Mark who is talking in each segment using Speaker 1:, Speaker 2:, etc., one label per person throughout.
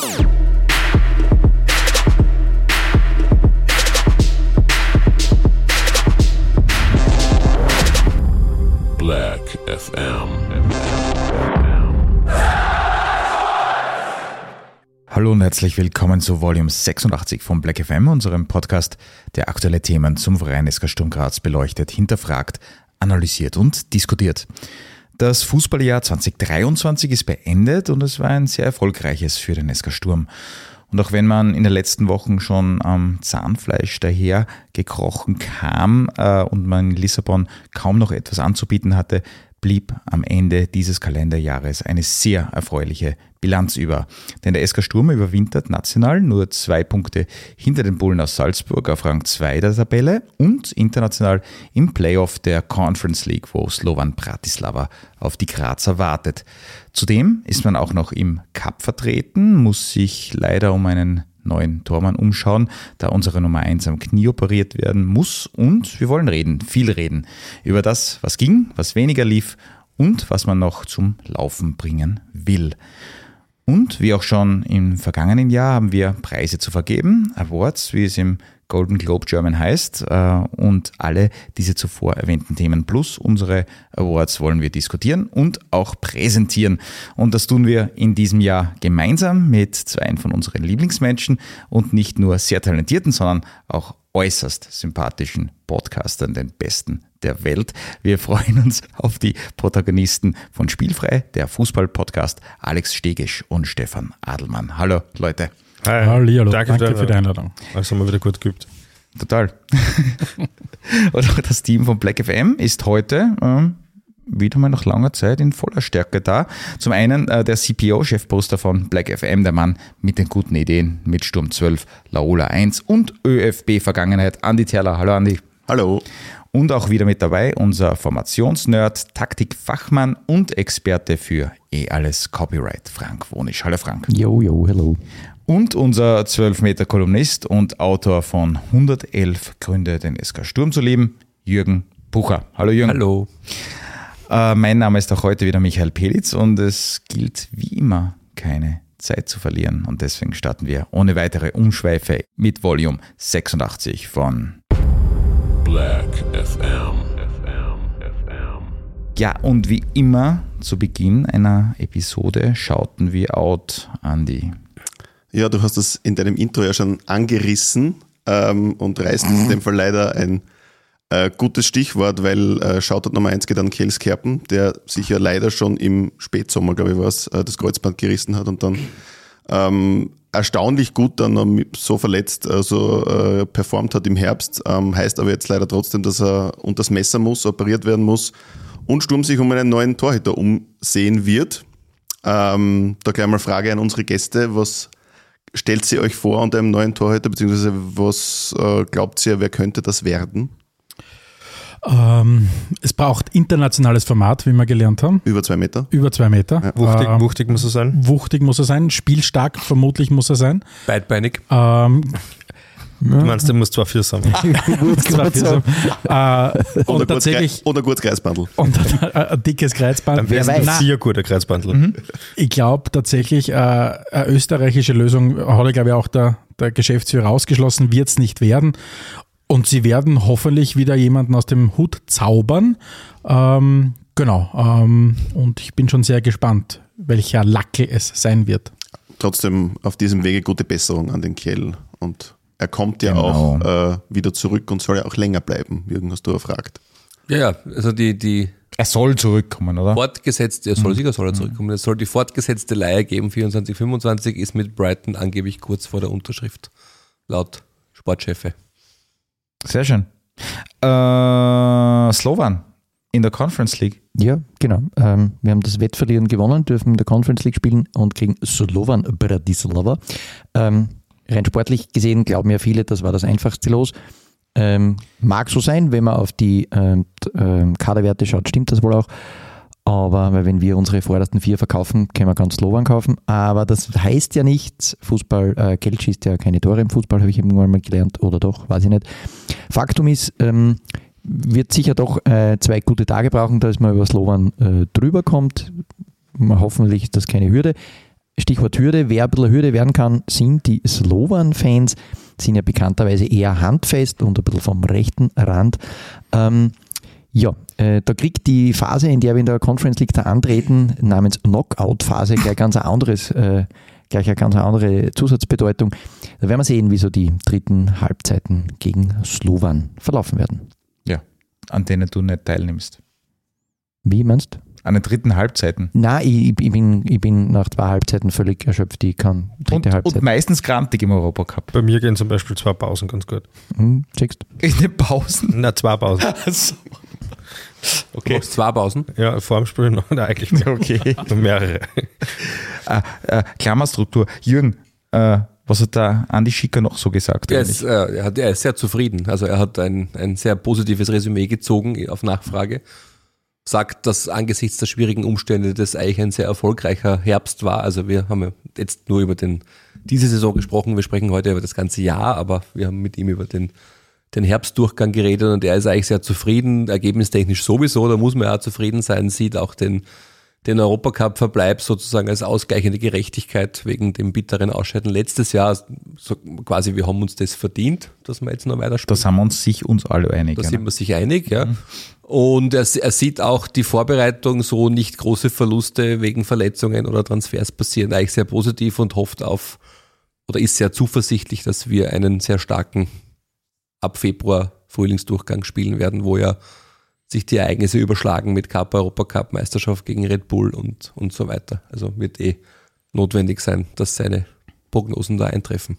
Speaker 1: Black FM.
Speaker 2: Hallo und herzlich willkommen zu Volume 86 von Black FM, unserem Podcast, der aktuelle Themen zum Verein SK Sturm Graz beleuchtet, hinterfragt, analysiert und diskutiert. Das Fußballjahr 2023 ist beendet und es war ein sehr erfolgreiches für den SK Sturm. Und auch wenn man in den letzten Wochen schon am Zahnfleisch daher gekrochen kam äh, und man in Lissabon kaum noch etwas anzubieten hatte, blieb am Ende dieses Kalenderjahres eine sehr erfreuliche Bilanz über. Denn der SK Sturm überwintert national nur zwei Punkte hinter den Bullen aus Salzburg auf Rang 2 der Tabelle und international im Playoff der Conference League, wo Slovan Bratislava auf die Grazer wartet. Zudem ist man auch noch im Cup vertreten, muss sich leider um einen neuen Tormann umschauen, da unsere Nummer 1 am Knie operiert werden muss. Und wir wollen reden, viel reden, über das, was ging, was weniger lief und was man noch zum Laufen bringen will. Und wie auch schon im vergangenen Jahr haben wir Preise zu vergeben, Awards, wie es im Golden Globe German heißt. äh, Und alle diese zuvor erwähnten Themen plus unsere Awards wollen wir diskutieren und auch präsentieren. Und das tun wir in diesem Jahr gemeinsam mit zwei von unseren Lieblingsmenschen und nicht nur sehr talentierten, sondern auch äußerst sympathischen Podcastern, den besten der Welt. Wir freuen uns auf die Protagonisten von Spielfrei, der Fußball-Podcast Alex Stegisch und Stefan Adelmann. Hallo Leute.
Speaker 3: Hi.
Speaker 4: Hallihallo,
Speaker 3: Danke,
Speaker 4: danke für die
Speaker 3: Einladung. Also haben wir wieder gut geübt.
Speaker 2: Total. und auch das Team von Black FM ist heute ähm, wieder mal nach langer Zeit in voller Stärke da. Zum einen äh, der CPO, Chefposter von Black FM, der Mann mit den guten Ideen mit Sturm 12, Laola 1 und ÖFB Vergangenheit, Andi Terler. Hallo Andi.
Speaker 5: Hallo.
Speaker 2: Und auch wieder mit dabei unser Formationsnerd, Taktikfachmann und Experte für eh alles Copyright, Frank Wonisch. Hallo Frank.
Speaker 5: Jo, jo, hello.
Speaker 2: Und unser 12-Meter-Kolumnist und Autor von 111 Gründe, den SK Sturm zu lieben, Jürgen Bucher. Hallo Jürgen.
Speaker 3: Hallo.
Speaker 2: Äh, mein Name ist auch heute wieder Michael Pelitz und es gilt wie immer keine Zeit zu verlieren. Und deswegen starten wir ohne weitere Umschweife mit Volume 86 von
Speaker 1: Black FM. FM. FM.
Speaker 2: Ja, und wie immer zu Beginn einer Episode schauten wir out an die.
Speaker 5: Ja, du hast das in deinem Intro ja schon angerissen ähm, und reißt in dem Fall leider ein äh, gutes Stichwort, weil äh, Shoutout Nummer 1 geht an Kels Kerpen, der sich ja leider schon im Spätsommer, glaube ich, was äh, das Kreuzband gerissen hat und dann ähm, erstaunlich gut dann so verletzt, also äh, performt hat im Herbst. Ähm, heißt aber jetzt leider trotzdem, dass er unter das Messer muss, operiert werden muss und Sturm sich um einen neuen Torhüter umsehen wird. Ähm, da gleich mal Frage an unsere Gäste. Was stellt sie euch vor unter einem neuen Torhüter, beziehungsweise was äh, glaubt ihr, wer könnte das werden?
Speaker 4: Ähm, es braucht internationales Format, wie wir gelernt haben.
Speaker 5: Über zwei Meter?
Speaker 4: Über zwei Meter.
Speaker 3: Wuchtig,
Speaker 4: Ähm,
Speaker 3: wuchtig muss er sein.
Speaker 4: wuchtig muss er sein, spielstark vermutlich muss er sein.
Speaker 3: Beidbeinig.
Speaker 4: Ähm,
Speaker 3: Du meinst, der muss zwar vier sein.
Speaker 4: zwar viel- äh,
Speaker 5: Oder
Speaker 4: und tatsächlich
Speaker 5: Oder kurz Kreisbandel.
Speaker 4: und ein dickes Kreuzband.
Speaker 3: Dann wäre
Speaker 4: Nein,
Speaker 3: es vier guter Kreuzbandel.
Speaker 4: Mhm. Ich glaube tatsächlich, äh, eine österreichische Lösung hat, ja, glaube ich, auch der, der Geschäftsführer ausgeschlossen, wird es nicht werden. Und sie werden hoffentlich wieder jemanden aus dem Hut zaubern. Ähm, genau. Ähm, und ich bin schon sehr gespannt, welcher Lackel es sein wird.
Speaker 5: Trotzdem auf diesem Wege gute Besserung an den Kiel. Und er kommt ja
Speaker 2: Genau.
Speaker 5: auch äh, wieder zurück und soll ja auch länger bleiben. Jürgen, hast du erfragt.
Speaker 6: Ja, ja, also die, die
Speaker 2: Er soll zurückkommen, oder?
Speaker 6: fortgesetzte, er soll sicher soll er zurückkommen, es soll die fortgesetzte Leihe geben, 24, 25 ist mit Brighton angeblich kurz vor der Unterschrift, laut Sportchefe.
Speaker 2: Sehr schön. Äh, Slovan in der Conference League.
Speaker 7: Ja, genau. Ähm, wir haben das Wettverlieren gewonnen, dürfen in der Conference League spielen und gegen Slovan Bratislava. Ähm, rein sportlich gesehen glauben ja viele, das war das einfachste Los. Ähm, mag so sein, wenn man auf die ähm, ähm, Kaderwerte schaut, stimmt das wohl auch. Aber weil wenn wir unsere vordersten vier verkaufen, können wir ganz Slowan kaufen. Aber das heißt ja nichts. Fußball, äh, Geld schießt ja keine Tore im Fußball, habe ich irgendwann mal gelernt. Oder doch, weiß ich nicht. Faktum ist, ähm, wird sicher doch äh, zwei gute Tage brauchen, dass man über Slowan äh, drüber kommt. Hoffentlich ist das keine Hürde. Stichwort Hürde, wer ein bisschen Hürde werden kann, sind die Slowan-Fans, sind ja bekannterweise eher handfest und ein bisschen vom rechten Rand. Ähm, ja, äh, da kriegt die Phase, in der wir in der Conference League da antreten, namens Knockout-Phase, gleich ganz ein anderes, äh, gleich eine ganz andere Zusatzbedeutung. Da werden wir sehen, wie so die dritten Halbzeiten gegen Slowan verlaufen werden.
Speaker 2: Ja, an denen du nicht teilnimmst.
Speaker 7: Wie meinst du?
Speaker 2: An den dritten Halbzeiten.
Speaker 7: Nein, ich, ich, bin, ich bin nach zwei Halbzeiten völlig erschöpft. Ich kann dritte
Speaker 2: Und,
Speaker 7: Halbzeit.
Speaker 2: und meistens grantig im Europacup.
Speaker 3: Bei mir gehen zum Beispiel zwei Pausen ganz gut.
Speaker 7: Hm, checkst.
Speaker 2: In den Pausen.
Speaker 3: Na, zwei Pausen.
Speaker 2: Also,
Speaker 6: Du
Speaker 2: okay.
Speaker 6: machst zwei Pausen.
Speaker 3: Ja, vor dem Spiel noch, nein, eigentlich mehr.
Speaker 2: Okay.
Speaker 3: Mehrere.
Speaker 2: äh, äh, Klammerstruktur. Jürgen, äh, was hat da Andi Schicker noch so gesagt?
Speaker 6: Er ist, äh, er, hat, er ist sehr zufrieden. Also er hat ein, ein sehr positives Resümee gezogen auf Nachfrage. Sagt, dass angesichts der schwierigen Umstände das eigentlich ein sehr erfolgreicher Herbst war. Also wir haben ja jetzt nur über den, diese Saison gesprochen. Wir sprechen heute über das ganze Jahr, aber wir haben mit ihm über den, den Herbstdurchgang geredet und er ist eigentlich sehr zufrieden, ergebnistechnisch sowieso, da muss man ja auch zufrieden sein, sieht auch den, den Europacup-Verbleib sozusagen als ausgleichende Gerechtigkeit wegen dem bitteren Ausscheiden letztes Jahr. So quasi, wir haben uns das verdient, dass wir jetzt noch weiter
Speaker 2: da
Speaker 6: spielen.
Speaker 2: sind wir uns sich uns alle einig.
Speaker 6: Da
Speaker 2: ja,
Speaker 6: sind
Speaker 2: ne?
Speaker 6: wir sich einig, ja. Und er, er sieht auch die Vorbereitung, so nicht große Verluste wegen Verletzungen oder Transfers passieren, eigentlich sehr positiv und hofft auf oder ist sehr zuversichtlich, dass wir einen sehr starken ab Februar Frühlingsdurchgang spielen werden, wo ja sich die Ereignisse überschlagen mit Cup, Europacup, Meisterschaft gegen Red Bull und, und so weiter. Also wird eh notwendig sein, dass seine Prognosen da eintreffen.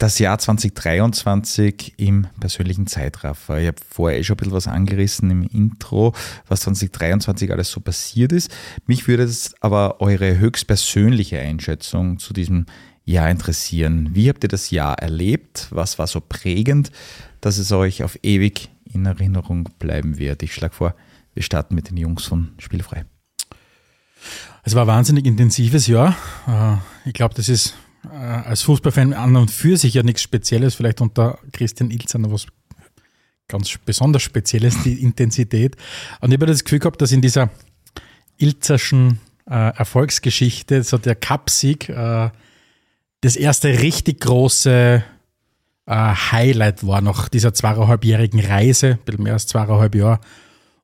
Speaker 2: Das Jahr 2023 im persönlichen Zeitraffer. Ich habe vorher eh schon ein bisschen was angerissen im Intro, was 2023 alles so passiert ist. Mich würde es aber eure höchstpersönliche Einschätzung zu diesem Jahr interessieren. Wie habt ihr das Jahr erlebt? Was war so prägend, dass es euch auf ewig in Erinnerung bleiben wird? Ich schlage vor, wir starten mit den Jungs von Spielfrei.
Speaker 4: Es war ein wahnsinnig intensives Jahr. Äh, Ich glaube, das ist äh, als Fußballfan an und für sich ja nichts Spezielles. Vielleicht unter Christian Ilzer noch was ganz besonders Spezielles, die Intensität. Und ich habe das Gefühl gehabt, dass in dieser Ilzerschen äh, Erfolgsgeschichte so der Cupsieg äh, das erste richtig große äh, Highlight war nach dieser zweieinhalbjährigen Reise, ein bisschen mehr als zweieinhalb Jahre.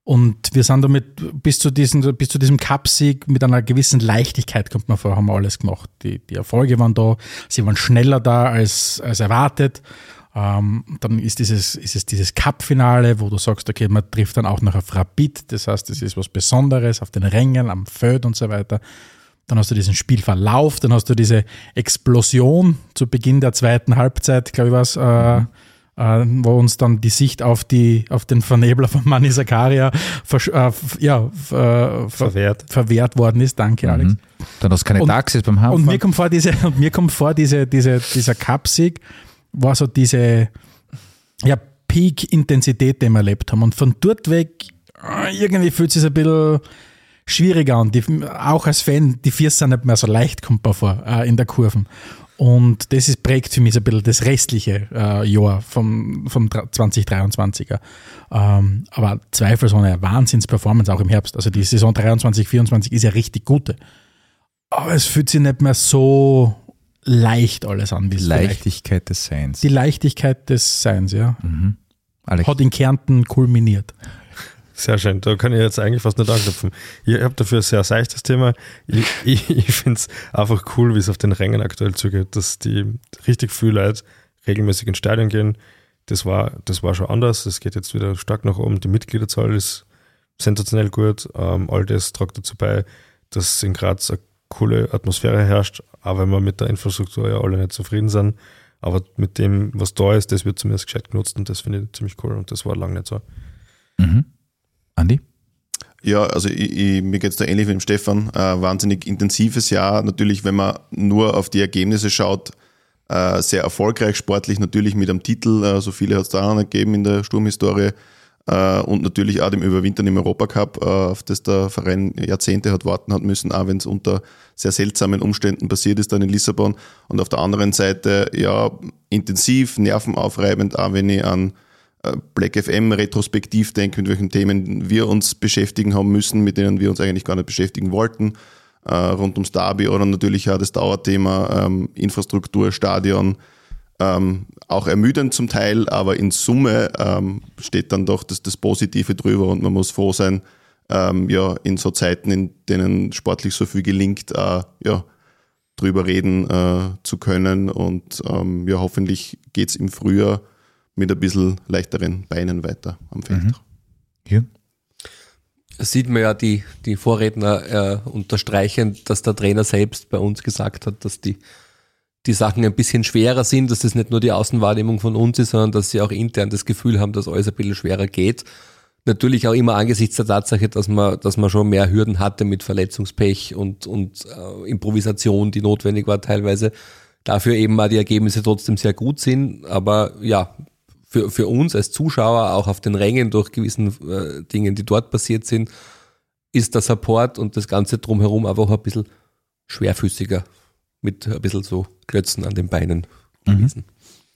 Speaker 4: Und wir sind damit bis zu, diesem, bis zu diesem Cupsieg mit einer gewissen Leichtigkeit, kommt man vor, haben wir alles gemacht. Die, die Erfolge waren da, sie waren schneller da als, als erwartet. Ähm, dann ist dieses, ist es dieses Cup-Finale, wo du sagst, okay, man trifft dann auch noch auf Rapid, das heißt, das ist was Besonderes auf den Rängen, am Feld und so weiter. Dann hast du diesen Spielverlauf, dann hast du diese Explosion zu Beginn der zweiten Halbzeit, glaube ich was, äh, äh, wo uns dann die Sicht auf, die, auf den Vernebler von Mani Zakaria äh, ja, äh, ver
Speaker 3: Verwehrt.
Speaker 4: verwehrt worden ist. Danke, Alex.
Speaker 2: Mhm. Dann hast du keine
Speaker 4: Und-
Speaker 2: Taxis beim
Speaker 4: Und mir
Speaker 2: Hafen.
Speaker 4: kommt vor, diese, und mir kommt vor, diese, diese, dieser Cup-Sieg war so diese ja, Peak-Intensität, die wir erlebt haben. Und von dort weg, äh, irgendwie fühlt es sich ein bisschen schwieriger an. Die, auch als Fan, die Viers sind nicht mehr so leicht, kommt mir vor, äh, in der Kurven. Und das ist, prägt für mich so ein bisschen das restliche äh, Jahr vom, vom 2023er. Ähm, aber zweifelsohne eine Wahnsinns-Performance auch im Herbst. Also die Saison 23, 24 ist ja richtig gute. Aber es fühlt sich nicht mehr so leicht alles an, wie es vielleicht.
Speaker 2: Leichtigkeit des Seins.
Speaker 4: Die Leichtigkeit des Seins, ja.
Speaker 2: Alex.
Speaker 4: Hat in Kärnten kulminiert.
Speaker 3: Sehr schön, da kann ich jetzt eigentlich fast nicht anknüpfen. Ich habe dafür ein sehr seichtes Thema. Ich, ich, ich finde es einfach cool, wie es auf den Rängen aktuell zugeht, dass die richtig viele Leute regelmäßig ins Stadion gehen. Das war, das war schon anders. Es geht jetzt wieder stark nach oben. Die Mitgliederzahl ist sensationell gut. Ähm, all das trägt dazu bei, dass in Graz eine coole Atmosphäre herrscht, auch wenn wir mit der Infrastruktur ja alle nicht zufrieden sind. Aber mit dem, was da ist, das wird zumindest gescheit genutzt und das finde ich ziemlich cool und das war lange nicht so.
Speaker 2: Mhm. Andi?
Speaker 5: Ja, also ich, ich, mir geht's da ähnlich wie dem Stefan. Äh, wahnsinnig intensives Jahr. Natürlich, wenn man nur auf die Ergebnisse schaut, äh, sehr erfolgreich sportlich, natürlich mit einem Titel. Äh, so viele hat es da auch nicht gegeben in der Sturmhistorie. Äh, und natürlich auch dem Überwintern im Europacup, äh, auf das der Verein Jahrzehnte hat warten hat müssen, auch wenn es unter sehr seltsamen Umständen passiert ist dann in Lissabon. Und auf der anderen Seite, ja, intensiv, nervenaufreibend, auch wenn ich an Black FM retrospektiv denke, mit welchen Themen wir uns beschäftigen haben müssen, mit denen wir uns eigentlich gar nicht beschäftigen wollten. äh, rund ums Derby oder natürlich auch das Dauerthema ähm, Infrastruktur, Stadion. Ähm, auch ermüdend zum Teil, aber in Summe ähm, steht dann doch das, das Positive drüber und man muss froh sein, ähm, ja, in so Zeiten, in denen sportlich so viel gelingt, äh, ja, drüber reden äh, zu können. Und ähm, ja, hoffentlich geht's im Frühjahr mit ein bisschen leichteren Beinen weiter am Feld.
Speaker 2: Mhm. Ja.
Speaker 6: Das sieht man ja die, die Vorredner äh, unterstreichen, dass der Trainer selbst bei uns gesagt hat, dass die, die Sachen ein bisschen schwerer sind, dass das nicht nur die Außenwahrnehmung von uns ist, sondern dass sie auch intern das Gefühl haben, dass alles ein bisschen schwerer geht. Natürlich auch immer angesichts der Tatsache, dass man, dass man schon mehr Hürden hatte mit Verletzungspech und, und äh, Improvisation, die notwendig war teilweise. Dafür eben mal die Ergebnisse trotzdem sehr gut sind. Aber ja, für, für uns als Zuschauer, auch auf den Rängen durch gewissen äh, Dingen, die dort passiert sind, ist der Support und das Ganze drumherum einfach ein bisschen schwerfüßiger mit ein bisschen so Klötzen an den Beinen gewesen.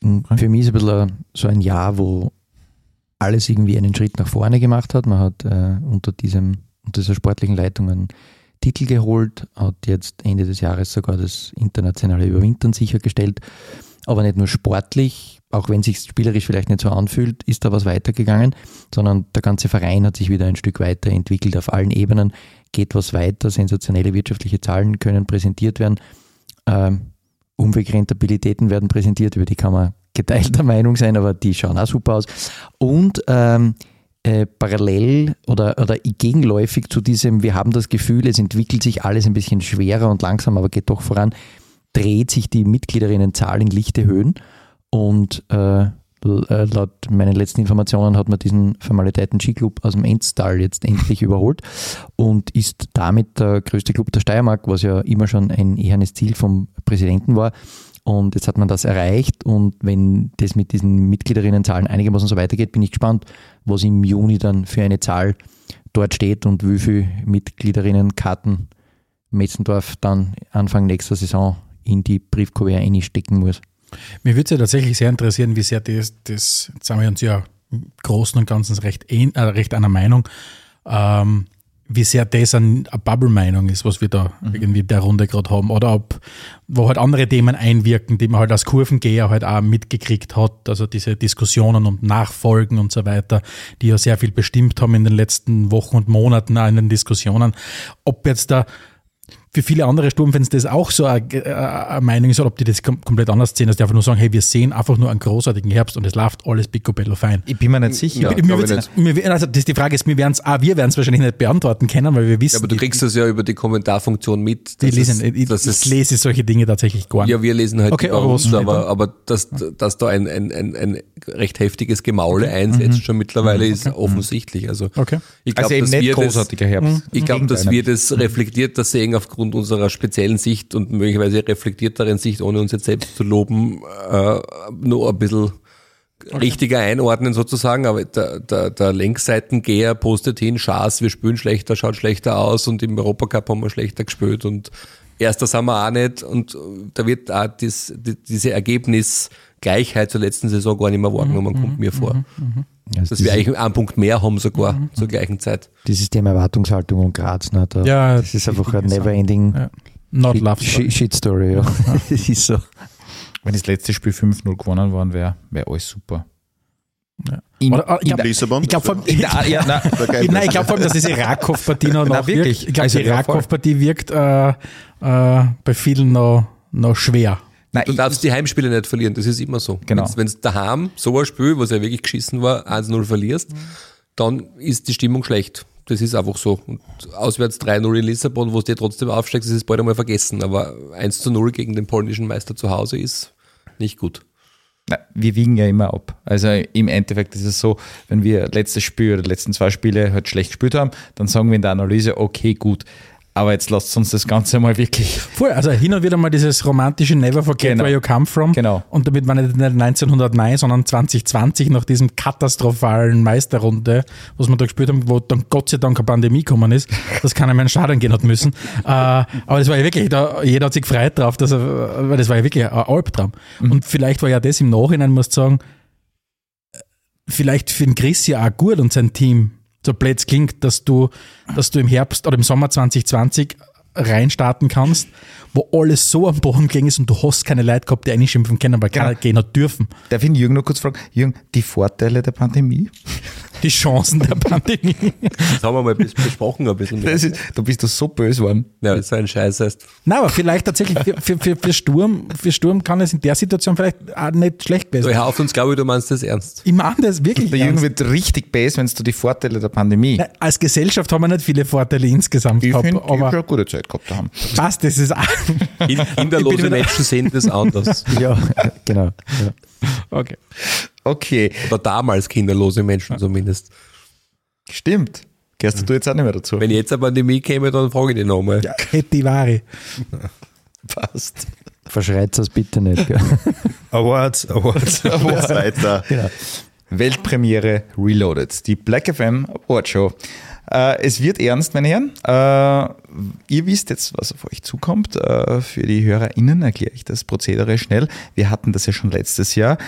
Speaker 7: Und Für mich ist ein bisschen so ein Jahr, wo alles irgendwie einen Schritt nach vorne gemacht hat. Man hat äh, unter, diesem, unter dieser sportlichen Leitung einen Titel geholt, hat jetzt Ende des Jahres sogar das internationale Überwintern sichergestellt. Aber nicht nur sportlich, auch wenn sich spielerisch vielleicht nicht so anfühlt, ist da was weitergegangen, sondern der ganze Verein hat sich wieder ein Stück weiterentwickelt auf allen Ebenen, geht was weiter, sensationelle wirtschaftliche Zahlen können präsentiert werden. Ähm, Umwegrentabilitäten werden präsentiert, über die kann man geteilter Meinung sein, aber die schauen auch super aus. Und ähm, äh, parallel oder, oder gegenläufig zu diesem, wir haben das Gefühl, es entwickelt sich alles ein bisschen schwerer und langsam, aber geht doch voran, dreht sich die Mitgliederinnenzahl in lichte Höhen und äh, laut meinen letzten Informationen hat man diesen vermaledeiten Skiclub aus dem Enstal jetzt endlich überholt und ist damit der größte Club der Steiermark, was ja immer schon ein ehernes Ziel vom Präsidenten war. Und jetzt hat man das erreicht und wenn das mit diesen Mitgliederinnenzahlen einigermaßen so weitergeht, bin ich gespannt, was im Juni dann für eine Zahl dort steht und wie viele Mitgliederinnenkarten Metzendorf dann Anfang nächster Saison in die Briefkuvert einstecken muss.
Speaker 4: Mir würde es ja tatsächlich sehr interessieren, wie sehr das, das jetzt sind wir uns ja im Großen und Ganzen recht, äh, recht einer Meinung, ähm, wie sehr das ein, eine Bubble-Meinung ist, was wir da irgendwie in der Runde gerade haben. Oder ob, wo halt andere Themen einwirken, die man halt als Kurvengeher halt auch mitgekriegt hat. Also diese Diskussionen und Nachfolgen und so weiter, die ja sehr viel bestimmt haben in den letzten Wochen und Monaten auch in den Diskussionen. Ob jetzt da für viele andere Sturmfans das auch so eine, äh, eine Meinung ist, oder ob die das kom komplett anders sehen, dass die einfach nur sagen, hey, wir sehen einfach nur einen großartigen Herbst und es läuft alles picobello fein.
Speaker 2: Ich bin mir nicht sicher.
Speaker 6: Ja,
Speaker 4: mir
Speaker 6: glaub ich
Speaker 4: wird's- mir, also das, die Frage ist, wir werden es, wir werden es wahrscheinlich nicht beantworten können, weil wir wissen,
Speaker 6: Ja, aber du kriegst das ja über die Kommentarfunktion mit.
Speaker 4: die
Speaker 6: dass
Speaker 4: lesen,
Speaker 6: es-
Speaker 4: ich,
Speaker 6: dass
Speaker 4: ich
Speaker 6: es-
Speaker 4: lese solche Dinge tatsächlich gar nicht.
Speaker 6: Ja, wir lesen halt
Speaker 4: Okay,
Speaker 6: die
Speaker 4: steht
Speaker 6: aber, aber dass, dass da ein, ein, ein, ein recht heftiges Gemaule einsetzt, schon mittlerweile ist offensichtlich. Also
Speaker 4: Okay.
Speaker 6: ich glaube,
Speaker 2: Also eben
Speaker 6: dass
Speaker 2: nicht
Speaker 6: wir das,
Speaker 2: großartiger Herbst.
Speaker 6: ich glaube, dass wir das reflektierter sehen aufgrund unserer speziellen Sicht und möglicherweise reflektierteren Sicht, ohne uns jetzt selbst zu loben, äh, nur ein bisschen richtiger einordnen sozusagen, aber der, der, der Längsseitengeher postet hin, Schaß, wir spielen schlechter, schaut schlechter aus und im Europacup haben wir schlechter gespielt und erster sind wir auch nicht. Und da wird auch das, die, diese Ergebnisgleichheit zur letzten Saison gar nicht mehr wahrgenommen, kommt mir vor.
Speaker 7: Also
Speaker 6: Dass wir eigentlich einen Punkt mehr haben sogar zur gleichen Zeit.
Speaker 7: dieses Thema Erwartungshaltung und Graz, ne, da,
Speaker 4: Ja,
Speaker 7: das ist einfach eine never-ending
Speaker 4: Ja. Not
Speaker 7: Shit-
Speaker 4: love.
Speaker 7: Shit- Shit-Story. Ja. das ist so.
Speaker 2: Wenn das letzte Spiel 5-0 gewonnen worden wäre, wäre alles super.
Speaker 4: Ja.
Speaker 2: In,
Speaker 4: Oder, äh, ich
Speaker 2: in
Speaker 4: glaub-
Speaker 5: Lissabon?
Speaker 4: Ich glaube vor allem,
Speaker 2: in ja, na,
Speaker 4: ich glaube vor allem, dass diese Rakow-Partie noch
Speaker 2: Na,
Speaker 4: nachwirkt.
Speaker 2: wirklich.
Speaker 4: Ich glaube,
Speaker 2: Also,
Speaker 4: die
Speaker 2: ja, voll.
Speaker 4: Rakow-Partie wirkt äh, äh, bei vielen noch, noch schwer.
Speaker 2: Na,
Speaker 6: Du darfst die Heimspiele nicht verlieren, das ist immer so.
Speaker 2: Genau.
Speaker 6: Wenn du daheim so ein Spiel, was ja wirklich geschissen war, 1-0 verlierst, dann ist die Stimmung schlecht. Das ist einfach so. Und auswärts 3-0 in Lissabon, wo du dir trotzdem aufsteigst, ist es bald einmal vergessen. Aber 1-0 gegen den polnischen Meister zu Hause ist nicht gut.
Speaker 2: na, wir wiegen ja immer ab. Also im Endeffekt ist es so, wenn wir letztes Spiel oder die letzten zwei Spiele halt schlecht gespielt haben, dann sagen wir in der Analyse, okay, gut. Aber jetzt lasst uns das Ganze mal wirklich.
Speaker 4: Voll, also hin und wieder mal dieses romantische Never Forget
Speaker 2: Genau.
Speaker 4: Where You Come From.
Speaker 2: Genau.
Speaker 4: Und damit ich nicht 1909, sondern 2020 nach diesem katastrophalen Meisterrunde, was wir da gespielt haben, wo dann Gott sei Dank eine Pandemie gekommen ist, dass keiner mehr in Stadion gehen hat müssen. äh, aber das war ja wirklich, da, jeder hat sich gefreut drauf, dass er, weil das war ja wirklich ein Albtraum. Und vielleicht war ja das im Nachhinein, muss ich sagen, vielleicht für den Chris ja auch gut und sein Team, so blöd es klingt, dass du, dass du im Herbst oder im Sommer 2020 reinstarten kannst, wo alles so am Boden gelegen ist und du hast keine Leute gehabt, die einschimpfen können, aber
Speaker 2: Genau.
Speaker 4: keine gehen hat dürfen.
Speaker 2: Darf ich Jürgen noch kurz fragen? Jürgen, die Vorteile der Pandemie?
Speaker 4: Die Chancen der Pandemie.
Speaker 6: Das haben wir mal bes- besprochen ein bisschen.
Speaker 2: Das ist, du bist doch so böse geworden.
Speaker 6: Ja, so ein Scheiß heißt.
Speaker 4: Nein, aber vielleicht tatsächlich für, für, für, für, Sturm, für Sturm kann es in der Situation vielleicht auch nicht schlecht gewesen
Speaker 6: Du
Speaker 4: sein.
Speaker 6: hör auf uns, glaube ich, du meinst das ernst.
Speaker 4: Ich meine das wirklich
Speaker 2: Der Jürgen wird richtig böse, wenn du die Vorteile der Pandemie.
Speaker 4: Nein, Als Gesellschaft haben wir nicht viele Vorteile insgesamt
Speaker 2: ich
Speaker 4: gehabt,
Speaker 2: finde, ich
Speaker 4: aber
Speaker 2: habe eine gute Zeit gehabt da haben.
Speaker 4: passt, das ist Ich
Speaker 6: Kinderlose
Speaker 4: bin wieder-
Speaker 6: Menschen sehen das anders.
Speaker 7: Ja, genau. Ja.
Speaker 4: Okay.
Speaker 2: Okay,
Speaker 6: Oder damals kinderlose Menschen zumindest.
Speaker 2: stimmt. Gehst du jetzt auch nicht mehr dazu?
Speaker 6: Wenn jetzt eine Pandemie käme, dann frage ich dich nochmal.
Speaker 4: Ja, Ketivari.
Speaker 2: passt.
Speaker 7: Verschreit das bitte nicht. Gell?
Speaker 3: Awards, Awards.
Speaker 5: Jetzt weiter.
Speaker 2: Weltpremiere Reloaded, die Black FM Award Show. Äh, es wird ernst, meine Herren. Äh, ihr wisst jetzt, was auf euch zukommt. Äh, für die HörerInnen erkläre ich das Prozedere schnell. Wir hatten das ja schon letztes Jahr.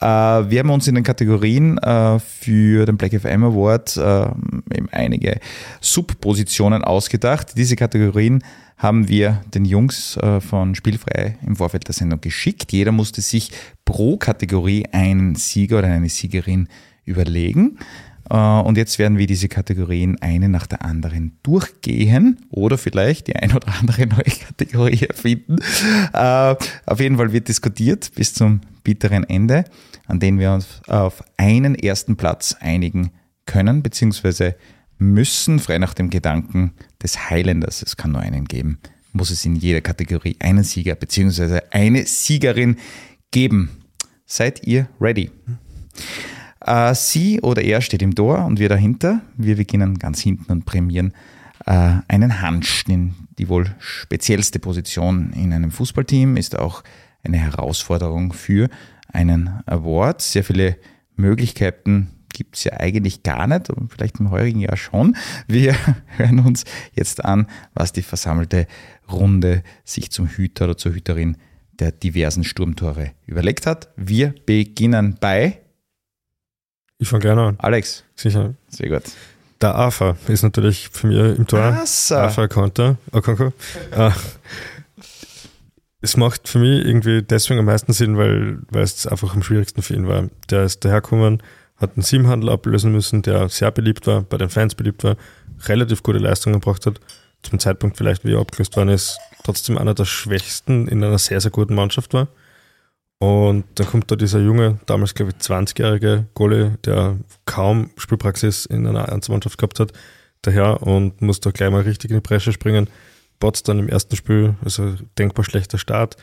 Speaker 2: Äh, wir haben uns in den Kategorien äh, für den Black FM Award äh, eben einige Subpositionen ausgedacht. Diese Kategorien haben wir den Jungs von Spielfrei im Vorfeld der Sendung geschickt. Jeder musste sich pro Kategorie einen Sieger oder eine Siegerin überlegen. Äh, Und jetzt werden wir diese Kategorien eine nach der anderen durchgehen oder vielleicht die ein oder andere neue Kategorie erfinden. Äh, Auf jeden Fall wird diskutiert bis zum bitteren Ende, an dem wir uns auf einen ersten Platz einigen können, beziehungsweise müssen, frei nach dem Gedanken des Highlanders, es kann nur einen geben, muss es in jeder Kategorie einen Sieger beziehungsweise eine Siegerin geben. Seid ihr ready? Äh, sie oder er steht im Tor und wir dahinter. Wir beginnen ganz hinten und prämieren äh, einen Hansch. Den, die wohl speziellste Position in einem Fußballteam ist auch eine Herausforderung für einen Award. Sehr viele Möglichkeiten gibt es ja eigentlich gar nicht, aber vielleicht im heurigen Jahr schon. Wir hören uns jetzt an, was die versammelte Runde sich zum Hüter oder zur Hüterin der diversen Sturmtore überlegt hat. Wir beginnen bei
Speaker 3: Ich fange gerne an.
Speaker 2: Alex.
Speaker 3: Sicher.
Speaker 2: Sehr gut.
Speaker 3: Der AFA ist natürlich für mich im Tor. AFA Konter. Okonko. Äh, es macht für mich irgendwie deswegen am meisten Sinn, weil, weil es einfach am schwierigsten für ihn war. Der ist dahergekommen, hat einen Sim-Handel ablösen müssen, der sehr beliebt war, bei den Fans beliebt war, relativ gute Leistungen gebracht hat, zum Zeitpunkt vielleicht, wie er abgelöst worden ist, trotzdem einer der schwächsten in einer sehr, sehr guten Mannschaft war. Und dann kommt da dieser junge, damals glaube ich 20-jährige Goalie, der kaum Spielpraxis in einer Einzelmannschaft gehabt hat, daher und muss da gleich mal richtig in die Bresche springen. Botzt dann im ersten Spiel, also denkbar schlechter Start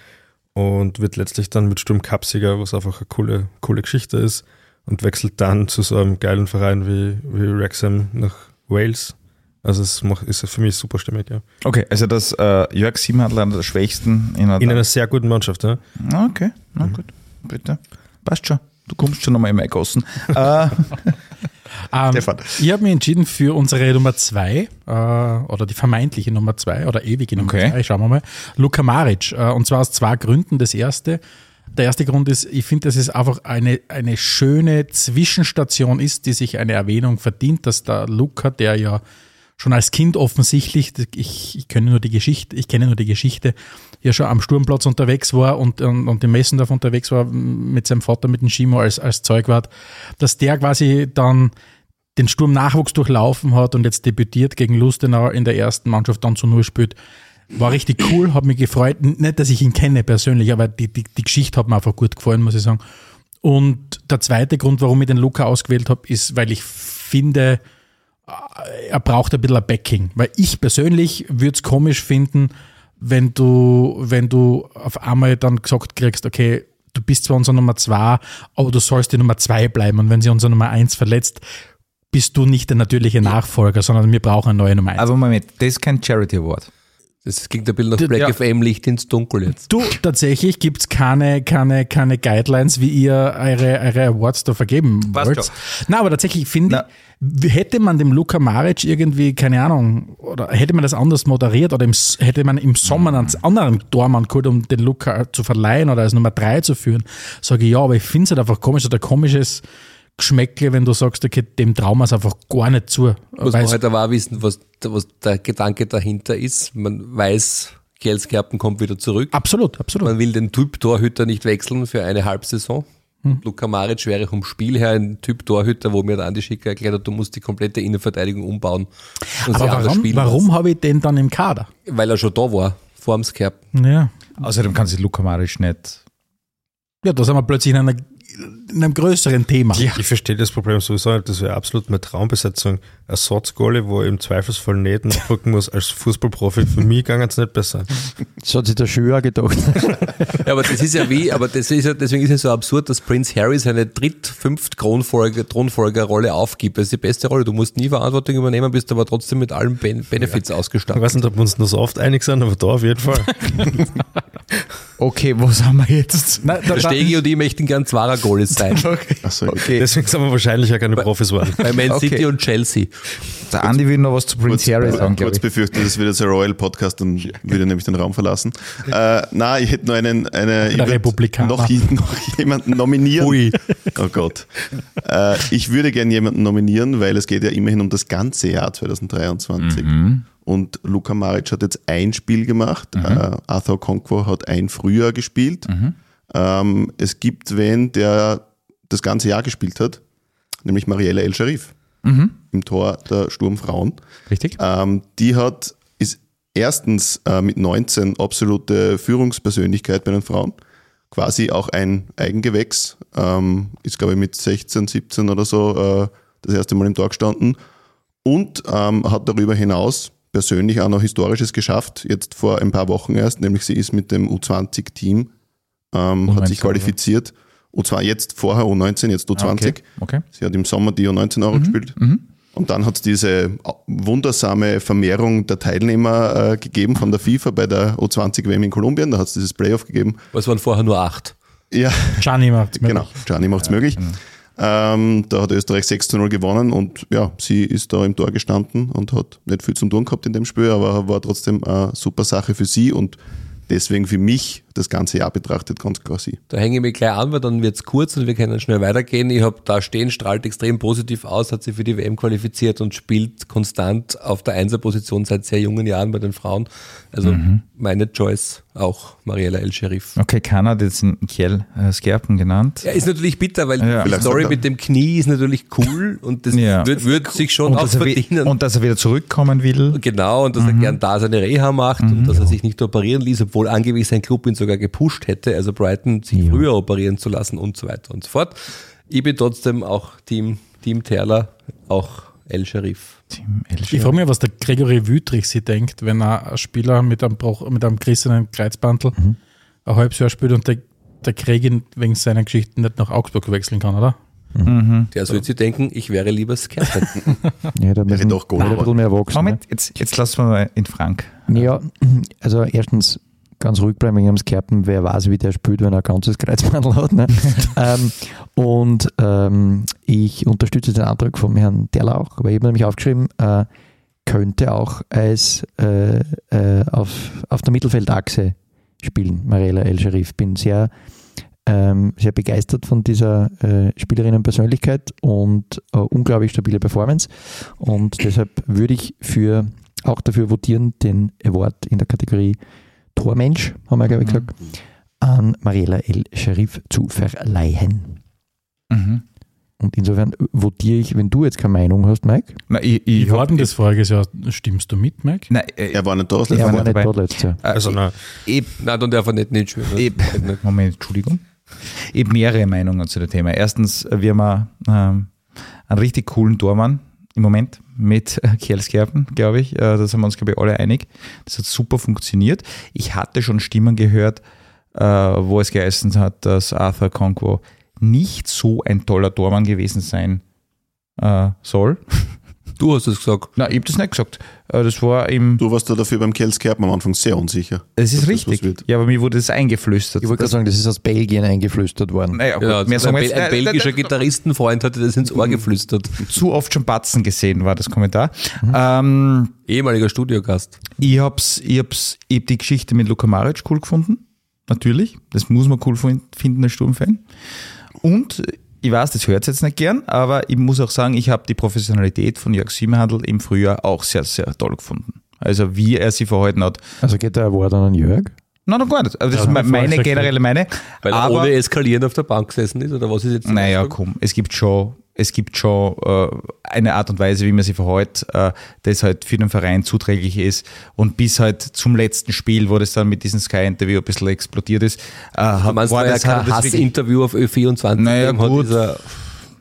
Speaker 3: und wird letztlich dann mit Sturm Cup-Sieger, was einfach eine coole, coole Geschichte ist und wechselt dann zu so einem geilen Verein wie, wie Wrexham nach Wales. Also es macht, ist für mich super stimmig, ja.
Speaker 2: Okay, also das äh, Jörg Siebenhandel einer der schwächsten in einer.
Speaker 3: In einer sehr guten Mannschaft, ja.
Speaker 2: Ah, okay, na gut, bitte. Passt schon. Du kommst schon nochmal im Eigossen. äh,
Speaker 4: Ähm,
Speaker 2: Stefan.
Speaker 4: ich habe mich entschieden für unsere Nummer zwei äh, oder die vermeintliche Nummer zwei oder ewige Nummer
Speaker 2: Okay.
Speaker 4: zwei, schauen wir mal. Luka Maric. Äh, und zwar aus zwei Gründen. Das erste, der erste Grund ist, ich finde, dass es einfach eine, eine schöne Zwischenstation ist, die sich eine Erwähnung verdient, dass der Luca, der ja schon als Kind offensichtlich, ich, ich kenne nur die Geschichte, ich kenne nur die Geschichte, ja schon am Sturmplatz unterwegs war und, und, und in Messendorf unterwegs war mit seinem Vater, mit dem Schimo als, als Zeugwart, dass der quasi dann den Sturm-Nachwuchs durchlaufen hat und jetzt debütiert gegen Lustenau in der ersten Mannschaft dann zu Null spielt. War richtig cool, hat mich gefreut. Nicht, dass ich ihn kenne persönlich, aber die, die, die Geschichte hat mir einfach gut gefallen, muss ich sagen. Und der zweite Grund, warum ich den Luca ausgewählt habe, ist, weil ich finde, er braucht ein bisschen ein Backing. Weil ich persönlich würde es komisch finden, wenn du, wenn du auf einmal dann gesagt kriegst, okay, du bist zwar unser Nummer zwei, aber du sollst die Nummer zwei bleiben. Und wenn sie unser Nummer eins verletzt, bist du nicht der natürliche Nachfolger, sondern wir brauchen eine neue Nummer eins.
Speaker 2: aber Moment, das ist kein Charity Award.
Speaker 6: Das klingt ein bisschen nach Black
Speaker 2: Ja.
Speaker 6: FM Licht ins Dunkel jetzt.
Speaker 4: Du, tatsächlich gibt es keine, keine, keine Guidelines, wie ihr eure, eure Awards da vergeben
Speaker 2: Passt
Speaker 4: wollt. Na, aber tatsächlich finde ich, hätte man dem Luka Maric irgendwie, keine Ahnung, oder hätte man das anders moderiert oder im, hätte man im Sommer einen anderen Tormann geholt, um den Luka zu verleihen oder als Nummer drei zu führen, sage ich ja, aber ich finde es halt einfach komisch, oder komisches, Geschmäckle, wenn du sagst, okay, dem trauen wir es einfach gar nicht zu.
Speaker 6: Muss man halt aber auch wissen, was, was der Gedanke dahinter ist. Man weiß, Kjelskerpen kommt wieder zurück.
Speaker 4: absolut, absolut.
Speaker 6: Man will den Typ-Torhüter nicht wechseln für eine Halbsaison.
Speaker 4: Hm.
Speaker 6: Luka Maric wäre vom Spiel her ein Typ-Torhüter, wo mir der Andi Schicker erklärt hat, du musst die komplette Innenverteidigung umbauen. Und
Speaker 4: Aber warum, warum habe ich den dann im Kader?
Speaker 6: Weil er schon da war, vor dem Skerp.
Speaker 4: Ja.
Speaker 2: Außerdem kann sich Luka Maric nicht.
Speaker 4: ja, da sind wir plötzlich in, einer, in einem größeren Thema.
Speaker 3: Ich verstehe das Problem sowieso nicht. Das wäre absolut meine Traumbesetzung. Ersatzgoalie, wo ich im Zweifelsfall nicht nachrücken muss als Fußballprofi. Für mich ging es nicht besser.
Speaker 7: Das hat sich der Schüler gedacht.
Speaker 6: Ja, aber das ist ja wie, aber das ist ja, deswegen ist es so absurd, dass Prince Harry seine dritt-, fünft Thronfolger, Thronfolgerrolle aufgibt. Das ist die beste Rolle. Du musst nie Verantwortung übernehmen, bist aber trotzdem mit allen Ben Benefits
Speaker 3: Ich
Speaker 6: ausgestattet.
Speaker 3: weiß nicht, ob wir uns noch so oft einig sind, aber da auf jeden Fall.
Speaker 2: Okay, wo sind wir jetzt?
Speaker 4: Nein, da,
Speaker 6: Stegi und ich möchten gern Zwarer Goalies sein.
Speaker 5: Achso,
Speaker 2: Okay.
Speaker 3: Deswegen sind wir wahrscheinlich ja keine Profis geworden.
Speaker 6: Bei Man
Speaker 2: Okay.
Speaker 6: City und Chelsea.
Speaker 2: Der Andi will noch was zu Prince Harry sagen,
Speaker 5: kurz
Speaker 2: ich.
Speaker 5: befürchtet, das wird jetzt ein Royal Podcast, dann würde ich nämlich den Raum verlassen. Äh, na, ich hätte nur einen, eine, ich
Speaker 4: Republikaner.
Speaker 5: noch, noch jemanden nominieren.
Speaker 6: Ui.
Speaker 5: Oh Gott. Äh, ich würde gerne jemanden nominieren, weil es geht ja immerhin um das ganze Jahr 2023. Und Luka Maric hat jetzt ein Spiel gemacht. Äh, Arthur Conquo hat ein Frühjahr gespielt. Ähm, es gibt wen, der das ganze Jahr gespielt hat, nämlich Mariella El Sharif im Tor der Sturmfrauen.
Speaker 2: Richtig?
Speaker 5: Ähm, die hat, ist erstens äh, mit 19 absolute Führungspersönlichkeit bei den Frauen. Quasi auch ein Eigengewächs. Ähm, ist, glaube ich, mit 16, 17 oder so äh, das erste Mal im Tor gestanden. Und ähm, hat darüber hinaus persönlich auch noch Historisches geschafft. Jetzt vor ein paar Wochen erst, nämlich sie ist mit dem U20-Team, ähm, hat sich
Speaker 2: U19,
Speaker 5: qualifiziert. U2 jetzt vorher U19, jetzt U20.
Speaker 2: Okay. okay.
Speaker 5: Sie hat im Sommer die U19 Euro gespielt. Und dann hat es diese wundersame Vermehrung der Teilnehmer äh, gegeben von der FIFA bei der U20 WM in Kolumbien. Da hat es dieses Playoff gegeben.
Speaker 6: Es waren vorher nur acht.
Speaker 5: Ja,
Speaker 4: Gianni macht's möglich.
Speaker 5: genau. Gianni macht es möglich. Ähm, da hat Österreich 6 zu 0 gewonnen und ja, sie ist da im Tor gestanden und hat nicht viel zum tun gehabt in dem Spiel, aber war trotzdem eine super Sache für sie und deswegen für mich das ganze Jahr betrachtet ganz klar sie.
Speaker 6: Da hänge ich mich gleich an, weil dann wird's kurz und wir können schnell weitergehen. Ich habe da stehen, strahlt extrem positiv aus, hat sich für die WM qualifiziert und spielt konstant auf der Einserposition seit sehr jungen Jahren bei den Frauen. Also meine Choice auch Mariella El Sharif.
Speaker 2: Okay, keiner hat jetzt einen Kiel äh, Skerpen genannt.
Speaker 6: Ja, ist natürlich bitter, weil
Speaker 2: Ja.
Speaker 6: die Story mit dem Knie ist natürlich cool und das
Speaker 2: Ja.
Speaker 6: wird, wird sich schon
Speaker 2: Und
Speaker 6: auch
Speaker 2: er,
Speaker 6: verdienen.
Speaker 2: und dass er wieder zurückkommen will.
Speaker 6: Genau, und dass er gern da seine Reha macht und dass er sich nicht operieren ließ, obwohl angeblich sein Club ihn sogar gepusht hätte, also Brighton sich früher operieren zu lassen und so weiter und so fort. Ich bin trotzdem auch Team, Team Terler, auch El Sharif.
Speaker 2: Team El
Speaker 4: Ich frage mich, was der Gregory Wüthrich sich denkt, wenn er ein Spieler mit einem, Bruch, mit einem gerissenen Kreuzbandel ein halbes Jahr spielt und der, der Krieg ihn wegen seiner Geschichten nicht nach Augsburg wechseln kann, oder?
Speaker 6: Der soll sich denken, ich wäre lieber Skerpen.
Speaker 7: Ja, da müssen
Speaker 5: doch
Speaker 7: beide ein bisschen mehr wachsen. ne?
Speaker 2: Moment, jetzt, jetzt lassen wir mal in Frank.
Speaker 7: Ja, also erstens ganz ruhig bleiben wegen dem Skerpen, wer weiß, wie der spielt, wenn er ein ganzes Kreuzbandel hat. Ne? ähm, und ähm, ich unterstütze den Antrag vom Herrn Derler auch, aber ich habe nämlich aufgeschrieben, äh, könnte auch als äh, äh, auf, auf der Mittelfeldachse spielen, Mariella El Sharif. Bin sehr, ähm, sehr begeistert von dieser äh, Spielerinnenpersönlichkeit und äh, unglaublich stabile Performance. Und deshalb würde ich für auch dafür votieren, den Award in der Kategorie Tormensch, haben wir, glaube ich, gesagt, an Mariella El Sharif zu verleihen.
Speaker 2: Mhm.
Speaker 7: Und insofern votiere ich, wenn du jetzt keine Meinung hast, Mike.
Speaker 2: Na, ich, ich,
Speaker 4: Ich denn das voriges Jahr. Stimmst du mit, Mike?
Speaker 2: Nein, äh,
Speaker 5: Er war nicht da.
Speaker 7: Er war
Speaker 2: nicht dabei.
Speaker 7: da letztes Jahr.
Speaker 2: äh,
Speaker 3: Also, na,
Speaker 2: ich,
Speaker 6: Nein, dann darf er nicht mitspielen.
Speaker 2: ich, Moment, Entschuldigung. Ich habe mehrere Meinungen zu dem Thema. Erstens, wir haben ähm, einen richtig coolen Tormann im Moment mit äh, Kerlskerpen, glaube ich. Äh, da sind wir uns, glaube ich, alle einig. Das hat super funktioniert. Ich hatte schon Stimmen gehört, äh, wo es geheißen hat, dass Arthur Conquo nicht so ein toller Tormann gewesen sein soll.
Speaker 6: Du hast es gesagt.
Speaker 2: Nein, ich habe das nicht gesagt. Äh, das war im.
Speaker 5: Du warst da dafür beim Kelskerpen am Anfang sehr unsicher.
Speaker 2: Es ist
Speaker 5: das
Speaker 2: richtig.
Speaker 5: wird.
Speaker 2: Ja, aber mir wurde das eingeflüstert.
Speaker 7: Ich wollte gerade sagen, das ist aus Belgien eingeflüstert worden.
Speaker 2: naja, gut,
Speaker 6: Ja,
Speaker 2: mehr
Speaker 6: ein,
Speaker 2: sagen
Speaker 6: Bel
Speaker 2: jetzt,
Speaker 6: ein
Speaker 2: äh,
Speaker 6: belgischer Gitarristenfreund hatte das ins Ohr geflüstert.
Speaker 2: zu oft schon Batzen gesehen, war das Kommentar. Ähm,
Speaker 6: Ehemaliger Studiogast.
Speaker 2: ich hab's, ich hab's, ich hab die Geschichte mit Luka Maric cool gefunden. Natürlich. Das muss man cool fin- finden als Sturmfan. Und ich weiß, das hört jetzt nicht gern, aber ich muss auch sagen, ich habe die Professionalität von Jörg Siebenhandel im Frühjahr auch sehr, sehr toll gefunden. Also wie er sich verhalten hat.
Speaker 7: Also geht der Award an Jörg?
Speaker 2: Nein, noch gar nicht. Also das
Speaker 4: Ja,
Speaker 2: ist meine generelle Meinung.
Speaker 6: Weil er
Speaker 2: aber,
Speaker 6: ohne Eskalieren auf der Bank gesessen ist, oder was ist jetzt?
Speaker 2: Naja, komm, es gibt schon, es gibt schon äh, eine Art und Weise, wie man sich verhält, äh, das halt für den Verein zuträglich ist. Und bis halt zum letzten Spiel, wo das dann mit diesem Sky-Interview ein bisschen explodiert ist, äh,
Speaker 6: Du
Speaker 2: hat,
Speaker 6: meinst,
Speaker 2: war das,
Speaker 6: kein
Speaker 2: er
Speaker 6: Hassinterview auf Ö24
Speaker 2: Naja, gut.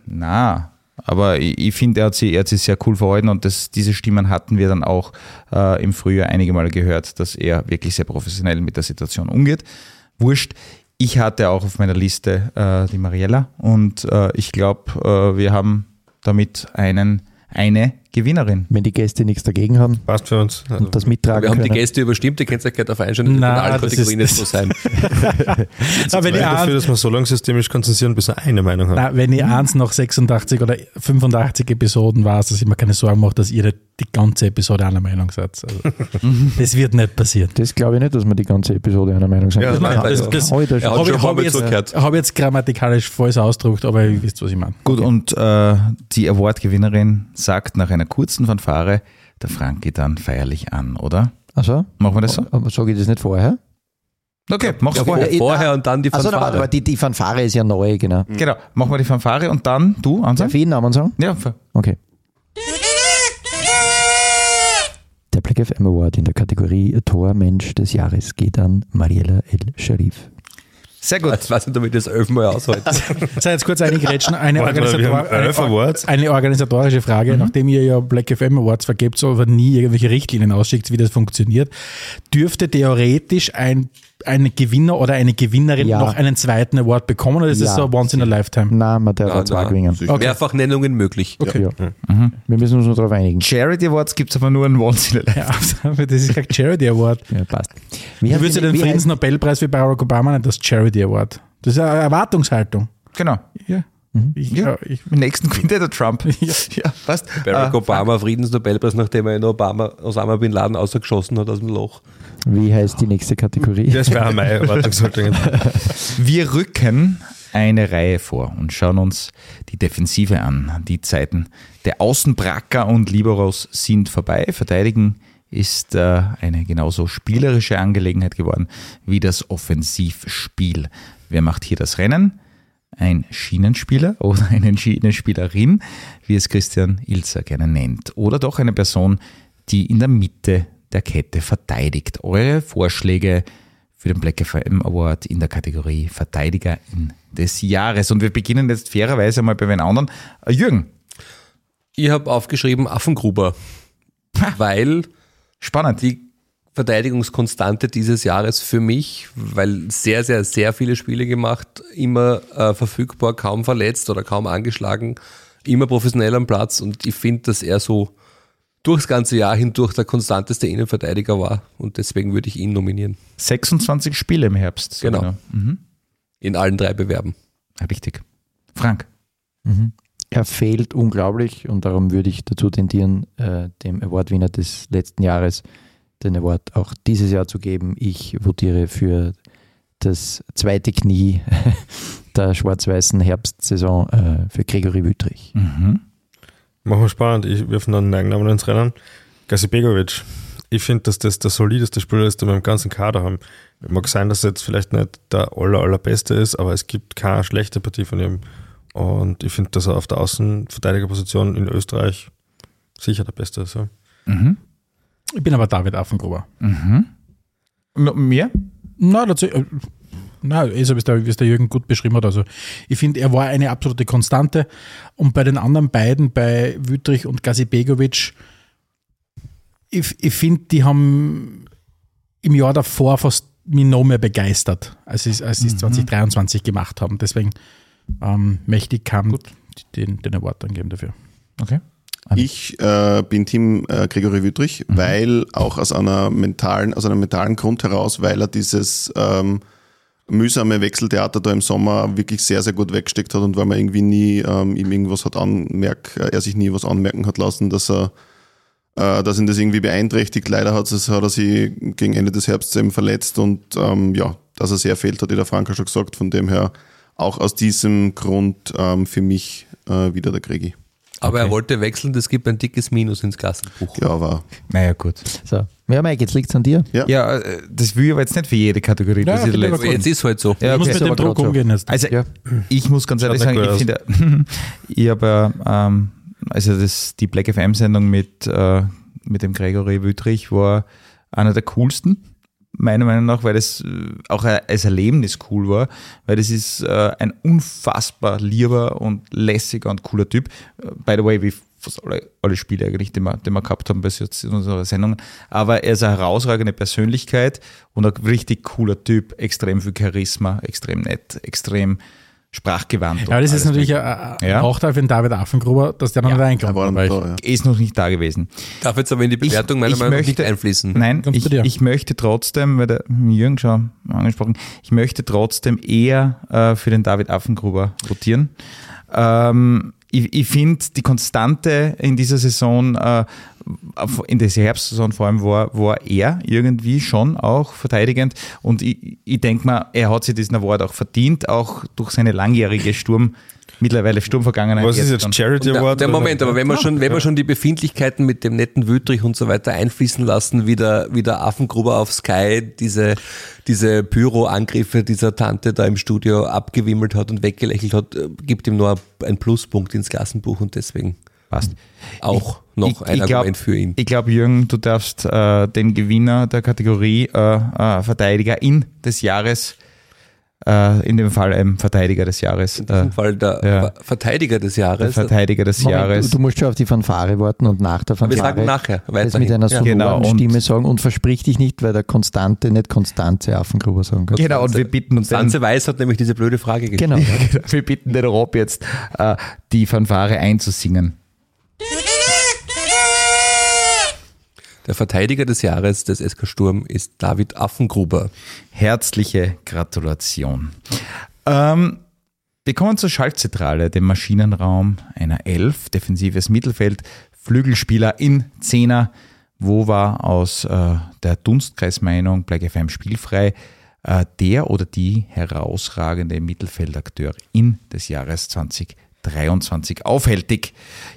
Speaker 2: Na, aber ich, ich finde, er, hat sich- er hat sich sehr cool verhalten und das, diese Stimmen hatten wir dann auch äh, im Frühjahr einige Male gehört, dass er wirklich sehr professionell mit der Situation umgeht. Wurscht. Ich hatte auch auf meiner Liste äh, die Mariella und äh, ich glaube, äh, wir haben damit einen, eine Gewinnerin.
Speaker 7: Wenn die Gäste nichts dagegen haben
Speaker 3: Passt für uns. Also,
Speaker 7: und das mittragen
Speaker 6: wir haben die
Speaker 7: können.
Speaker 6: Gäste überstimmt, ihr könnt euch gleich darauf einstellen, das
Speaker 4: Na,
Speaker 6: wird in allen
Speaker 4: das
Speaker 6: Kategorien
Speaker 4: ist-
Speaker 6: nicht so sein.
Speaker 4: Na, wenn,
Speaker 3: ich
Speaker 4: ich
Speaker 3: dafür,
Speaker 4: eins,
Speaker 3: dass wir so lange systemisch konzentrieren, bis er eine Meinung hat.
Speaker 4: na, wenn ich eins nach 86 oder 85 Episoden war, dass ich mir keine Sorgen mache, dass ihr die ganze Episode einer Meinung seid. Also, das wird nicht passieren.
Speaker 7: Das glaube ich nicht, dass wir die ganze Episode einer Meinung sind.
Speaker 3: Ja,
Speaker 7: das
Speaker 3: nein,
Speaker 6: das-
Speaker 7: das,
Speaker 6: das-
Speaker 7: heute
Speaker 6: hat
Speaker 7: schon.
Speaker 6: schon
Speaker 4: ich, habe jetzt, habe jetzt grammatikalisch falsch ausgedrückt, aber ihr wisst, was ich meine.
Speaker 2: Gut, und äh, die Award-Gewinnerin sagt nach einer kurzen Fanfare der Frankie dann feierlich an, oder?
Speaker 7: Also,
Speaker 2: Machen wir das so?
Speaker 7: aber sage ich das nicht vorher?
Speaker 2: Okay, mach's
Speaker 6: Ja,
Speaker 2: vorher.
Speaker 6: vor- vorher und dann die
Speaker 7: Also,
Speaker 6: Fanfare.
Speaker 7: aber die, die Fanfare ist ja neu, genau.
Speaker 2: Genau, machen wir die Fanfare und dann du,
Speaker 7: Darf
Speaker 2: Anselm?
Speaker 7: ich Ihnen Namen sagen?
Speaker 2: Ja,
Speaker 7: Okay. Der Black FM Award in der Kategorie Tormensch des Jahres geht an Mariella El Sharif.
Speaker 2: Sehr gut.
Speaker 6: Ich weiß nicht, ich das elfmal aushalte.
Speaker 4: Sei jetzt kurz eingrätschen, eine, Organisator eine,
Speaker 3: Awards.
Speaker 4: eine organisatorische Frage, nachdem ihr ja Black FM Awards vergebt, so aber nie irgendwelche Richtlinien ausschickt, wie das funktioniert, dürfte theoretisch ein, ein Gewinner oder eine Gewinnerin
Speaker 7: Ja.
Speaker 4: noch einen zweiten Award bekommen oder ist das
Speaker 7: Ja.
Speaker 4: so once in a lifetime?
Speaker 7: Na, man darf auch zwei
Speaker 6: na.
Speaker 7: gewinnen.
Speaker 5: Sicher.
Speaker 6: Mehrfachnennungen möglich.
Speaker 4: Okay.
Speaker 7: Ja. Wir müssen uns nur darauf einigen.
Speaker 2: Charity Awards gibt es aber nur in Once in a Life.
Speaker 4: Ja, aber das ist kein Charity Award.
Speaker 7: Ja, passt. Wie
Speaker 4: Du würdest ja den Friedensnobelpreis wie Barack Obama nicht das Charity Award. Das ist eine Erwartungshaltung.
Speaker 2: Genau.
Speaker 4: Ja. Ich,
Speaker 2: Ja.
Speaker 4: ich,
Speaker 2: Im nächsten gewinnt der Trump. Ja, ja passt.
Speaker 6: Barack
Speaker 2: Äh,
Speaker 6: Obama, Friedensnobelpreis, nachdem er in Obama, Osama Bin Laden ausgeschossen hat aus dem Loch.
Speaker 7: Wie heißt die nächste Kategorie?
Speaker 3: Das wäre meine Erwartungshaltung.
Speaker 2: Wir rücken eine Reihe vor und schauen uns die Defensive an. Die Zeiten der Außenbracker und Liberos sind vorbei. Verteidigen ist äh, eine genauso spielerische Angelegenheit geworden wie das Offensivspiel. Wer macht hier das Rennen? Ein Schienenspieler oder eine Schienenspielerin, wie es Christian Ilzer gerne nennt. Oder doch eine Person, die in der Mitte der Kette verteidigt. Eure Vorschläge für den Black FM Award in der Kategorie Verteidigerin des Jahres. Und wir beginnen jetzt fairerweise mal bei den anderen. Äh, Jürgen,
Speaker 6: Ich habe aufgeschrieben Affengruber, weil
Speaker 2: spannend.
Speaker 6: die Verteidigungskonstante dieses Jahres für mich, weil sehr, sehr, sehr viele Spiele gemacht, immer äh, verfügbar, kaum verletzt oder kaum angeschlagen, immer professionell am Platz und ich finde, dass er so durchs ganze Jahr hindurch der konstanteste Innenverteidiger war und deswegen würde ich ihn nominieren.
Speaker 2: 26 Spiele im Herbst. So
Speaker 6: Genau.
Speaker 2: Mhm.
Speaker 6: In allen drei Bewerben.
Speaker 2: Richtig. Frank.
Speaker 7: Mhm. Er fehlt unglaublich und darum würde ich dazu tendieren, äh, dem Awardwinner des letzten Jahres den Award auch dieses Jahr zu geben. Ich votiere für das zweite Knie der schwarz-weißen Herbstsaison äh, für Gregory Wüttrich.
Speaker 2: Mhm.
Speaker 3: Machen wir spannend. Ich wirf noch einen Namen ins Rennen. Gasi Begovic. Ich finde, dass das der solideste Spieler ist, den wir im ganzen Kader haben. Mag sein, dass er jetzt vielleicht nicht der aller, allerbeste ist, aber es gibt keine schlechte Partie von ihm. Und ich finde, dass er auf der Außenverteidigerposition in Österreich sicher der Beste ist. Ja.
Speaker 2: Mhm.
Speaker 4: Ich bin aber David Affengruber.
Speaker 2: Mhm. M- Mehr?
Speaker 4: Na, dazu, äh, na, ist so wie es der, Jürgen gut beschrieben hat. Also, ich finde, er war eine absolute Konstante. Und bei den anderen beiden, bei Wüttrich und Gazi Begovic, ich, ich finde, die haben im Jahr davor fast mich noch mehr begeistert, als sie als es 2023 gemacht haben. Deswegen ähm, möchte ich Kam den, den Award dann geben dafür.
Speaker 2: Okay.
Speaker 5: Ich äh, bin Team äh, Gregory Wüttrich, weil auch aus einer mentalen, aus einem mentalen Grund heraus, weil er dieses ähm, mühsame Wechseltheater da im Sommer wirklich sehr, sehr gut weggesteckt hat und weil man irgendwie nie ähm, ihm irgendwas hat anmerk, äh, er sich nie was anmerken hat lassen, dass er äh, dass ihn das irgendwie beeinträchtigt. Leider hat, es, hat er sich gegen Ende des Herbsts eben verletzt und ähm, ja, dass er sehr fehlt, hat der Franka schon gesagt. Von dem her auch aus diesem Grund ähm, für mich äh, wieder der Gregi.
Speaker 6: Aber er
Speaker 2: Okay.
Speaker 6: wollte wechseln, das gibt ein dickes Minus ins Klassenbuch.
Speaker 5: Ja, war.
Speaker 2: Naja, gut.
Speaker 7: So. Ja, Mike, jetzt liegt es an dir.
Speaker 5: Ja.
Speaker 2: Ja, äh, das will ich aber jetzt nicht für jede Kategorie.
Speaker 4: Ja,
Speaker 2: das ist letzte-
Speaker 4: aber
Speaker 6: Jetzt ist halt so.
Speaker 2: Ja,
Speaker 4: ich muss
Speaker 2: okay.
Speaker 4: mit dem
Speaker 7: aber
Speaker 4: Druck umgehen jetzt.
Speaker 2: Also,
Speaker 7: Ja.
Speaker 2: ich muss ganz ehrlich sagen, ich finde, ich habe ähm, also das, die Black FM-Sendung mit, äh, mit dem Gregory Wüttrich war einer der coolsten, meiner Meinung nach, weil das äh, auch als Erlebnis cool war, weil das ist äh, ein unfassbar lieber und lässiger und cooler Typ. Äh, By the way, wie fast alle, alle Spiele eigentlich, die wir, die wir gehabt haben bis jetzt in unserer Sendung. Aber er ist eine herausragende Persönlichkeit und ein richtig cooler Typ, extrem viel Charisma, extrem nett, extrem sprachgewandt.
Speaker 4: Ja, das ist natürlich ein,
Speaker 2: Ja.
Speaker 4: Nachteil für den David Affengruber, dass der noch nicht
Speaker 5: Er
Speaker 4: reinkommt.
Speaker 5: ja.
Speaker 2: Er ist noch nicht da gewesen.
Speaker 6: Darf jetzt aber in die Bewertung meiner
Speaker 2: ich
Speaker 6: Meinung nach nicht
Speaker 2: möchte-
Speaker 6: einfließen.
Speaker 2: Nein, ich, ich möchte trotzdem, weil der Jürgen schon angesprochen, ich möchte trotzdem eher äh, für den David Affengruber votieren. Ähm, ich ich finde, die Konstante in dieser Saison, äh, in dieser Herbstsaison vor allem, war, war er irgendwie schon auch verteidigend. Und ich, ich denke mal, er hat sich diesen Award auch verdient, auch durch seine langjährige Sturm, mittlerweile Sturmvergangenheit.
Speaker 3: Was ist jetzt Charity
Speaker 6: Der,
Speaker 3: Award?
Speaker 6: der
Speaker 3: oder-
Speaker 6: Moment, aber wenn wir schon, wenn wir schon die Befindlichkeiten mit dem netten Wüttrich und so weiter einfließen lassen, wie der, wie der Affengruber auf Sky diese, diese Pyro-Angriffe dieser Tante da im Studio abgewimmelt hat und weggelächelt hat, äh, gibt ihm nur ein Pluspunkt ins Klassenbuch und deswegen
Speaker 2: passt.
Speaker 6: auch noch ein
Speaker 2: glaub-
Speaker 6: Argument für ihn.
Speaker 2: Ich glaube, Jürgen, du darfst äh, den Gewinner der Kategorie äh, äh, Verteidiger des Jahres, äh, in dem Fall ein Verteidiger des Jahres,
Speaker 6: In
Speaker 2: äh,
Speaker 6: diesem Fall der
Speaker 2: ja.
Speaker 6: Ver- Verteidiger des
Speaker 2: der
Speaker 6: Jahres.
Speaker 2: Verteidiger des
Speaker 7: Moment,
Speaker 2: Jahres.
Speaker 7: du, du musst schon auf die Fanfare warten und nach der
Speaker 6: wir
Speaker 7: Fanfare
Speaker 6: sagen nachher
Speaker 7: das
Speaker 6: weiterhin.
Speaker 7: mit einer
Speaker 6: Ja.
Speaker 7: sonoren
Speaker 2: Genau, und-
Speaker 7: Stimme sagen und versprich dich nicht, weil der Konstante nicht Konstanze Affengruber sagen kann.
Speaker 2: genau, und wir bitten uns den,
Speaker 6: Sanze Weiß hat nämlich diese blöde Frage gestellt.
Speaker 7: Genau.
Speaker 2: wir bitten den Rob jetzt, äh, die Fanfare einzusingen.
Speaker 6: Der Verteidiger des Jahres des SK Sturm ist David Affengruber.
Speaker 2: Herzliche Gratulation. Ähm, wir kommen zur Schaltzentrale, dem Maschinenraum einer Elf, defensives Mittelfeld, Flügelspieler in Zehner. Wo war aus äh, der Dunstkreismeinung Black FM spielfrei äh, der oder die herausragende Mittelfeldakteurin des Jahres 2023 aufhältig?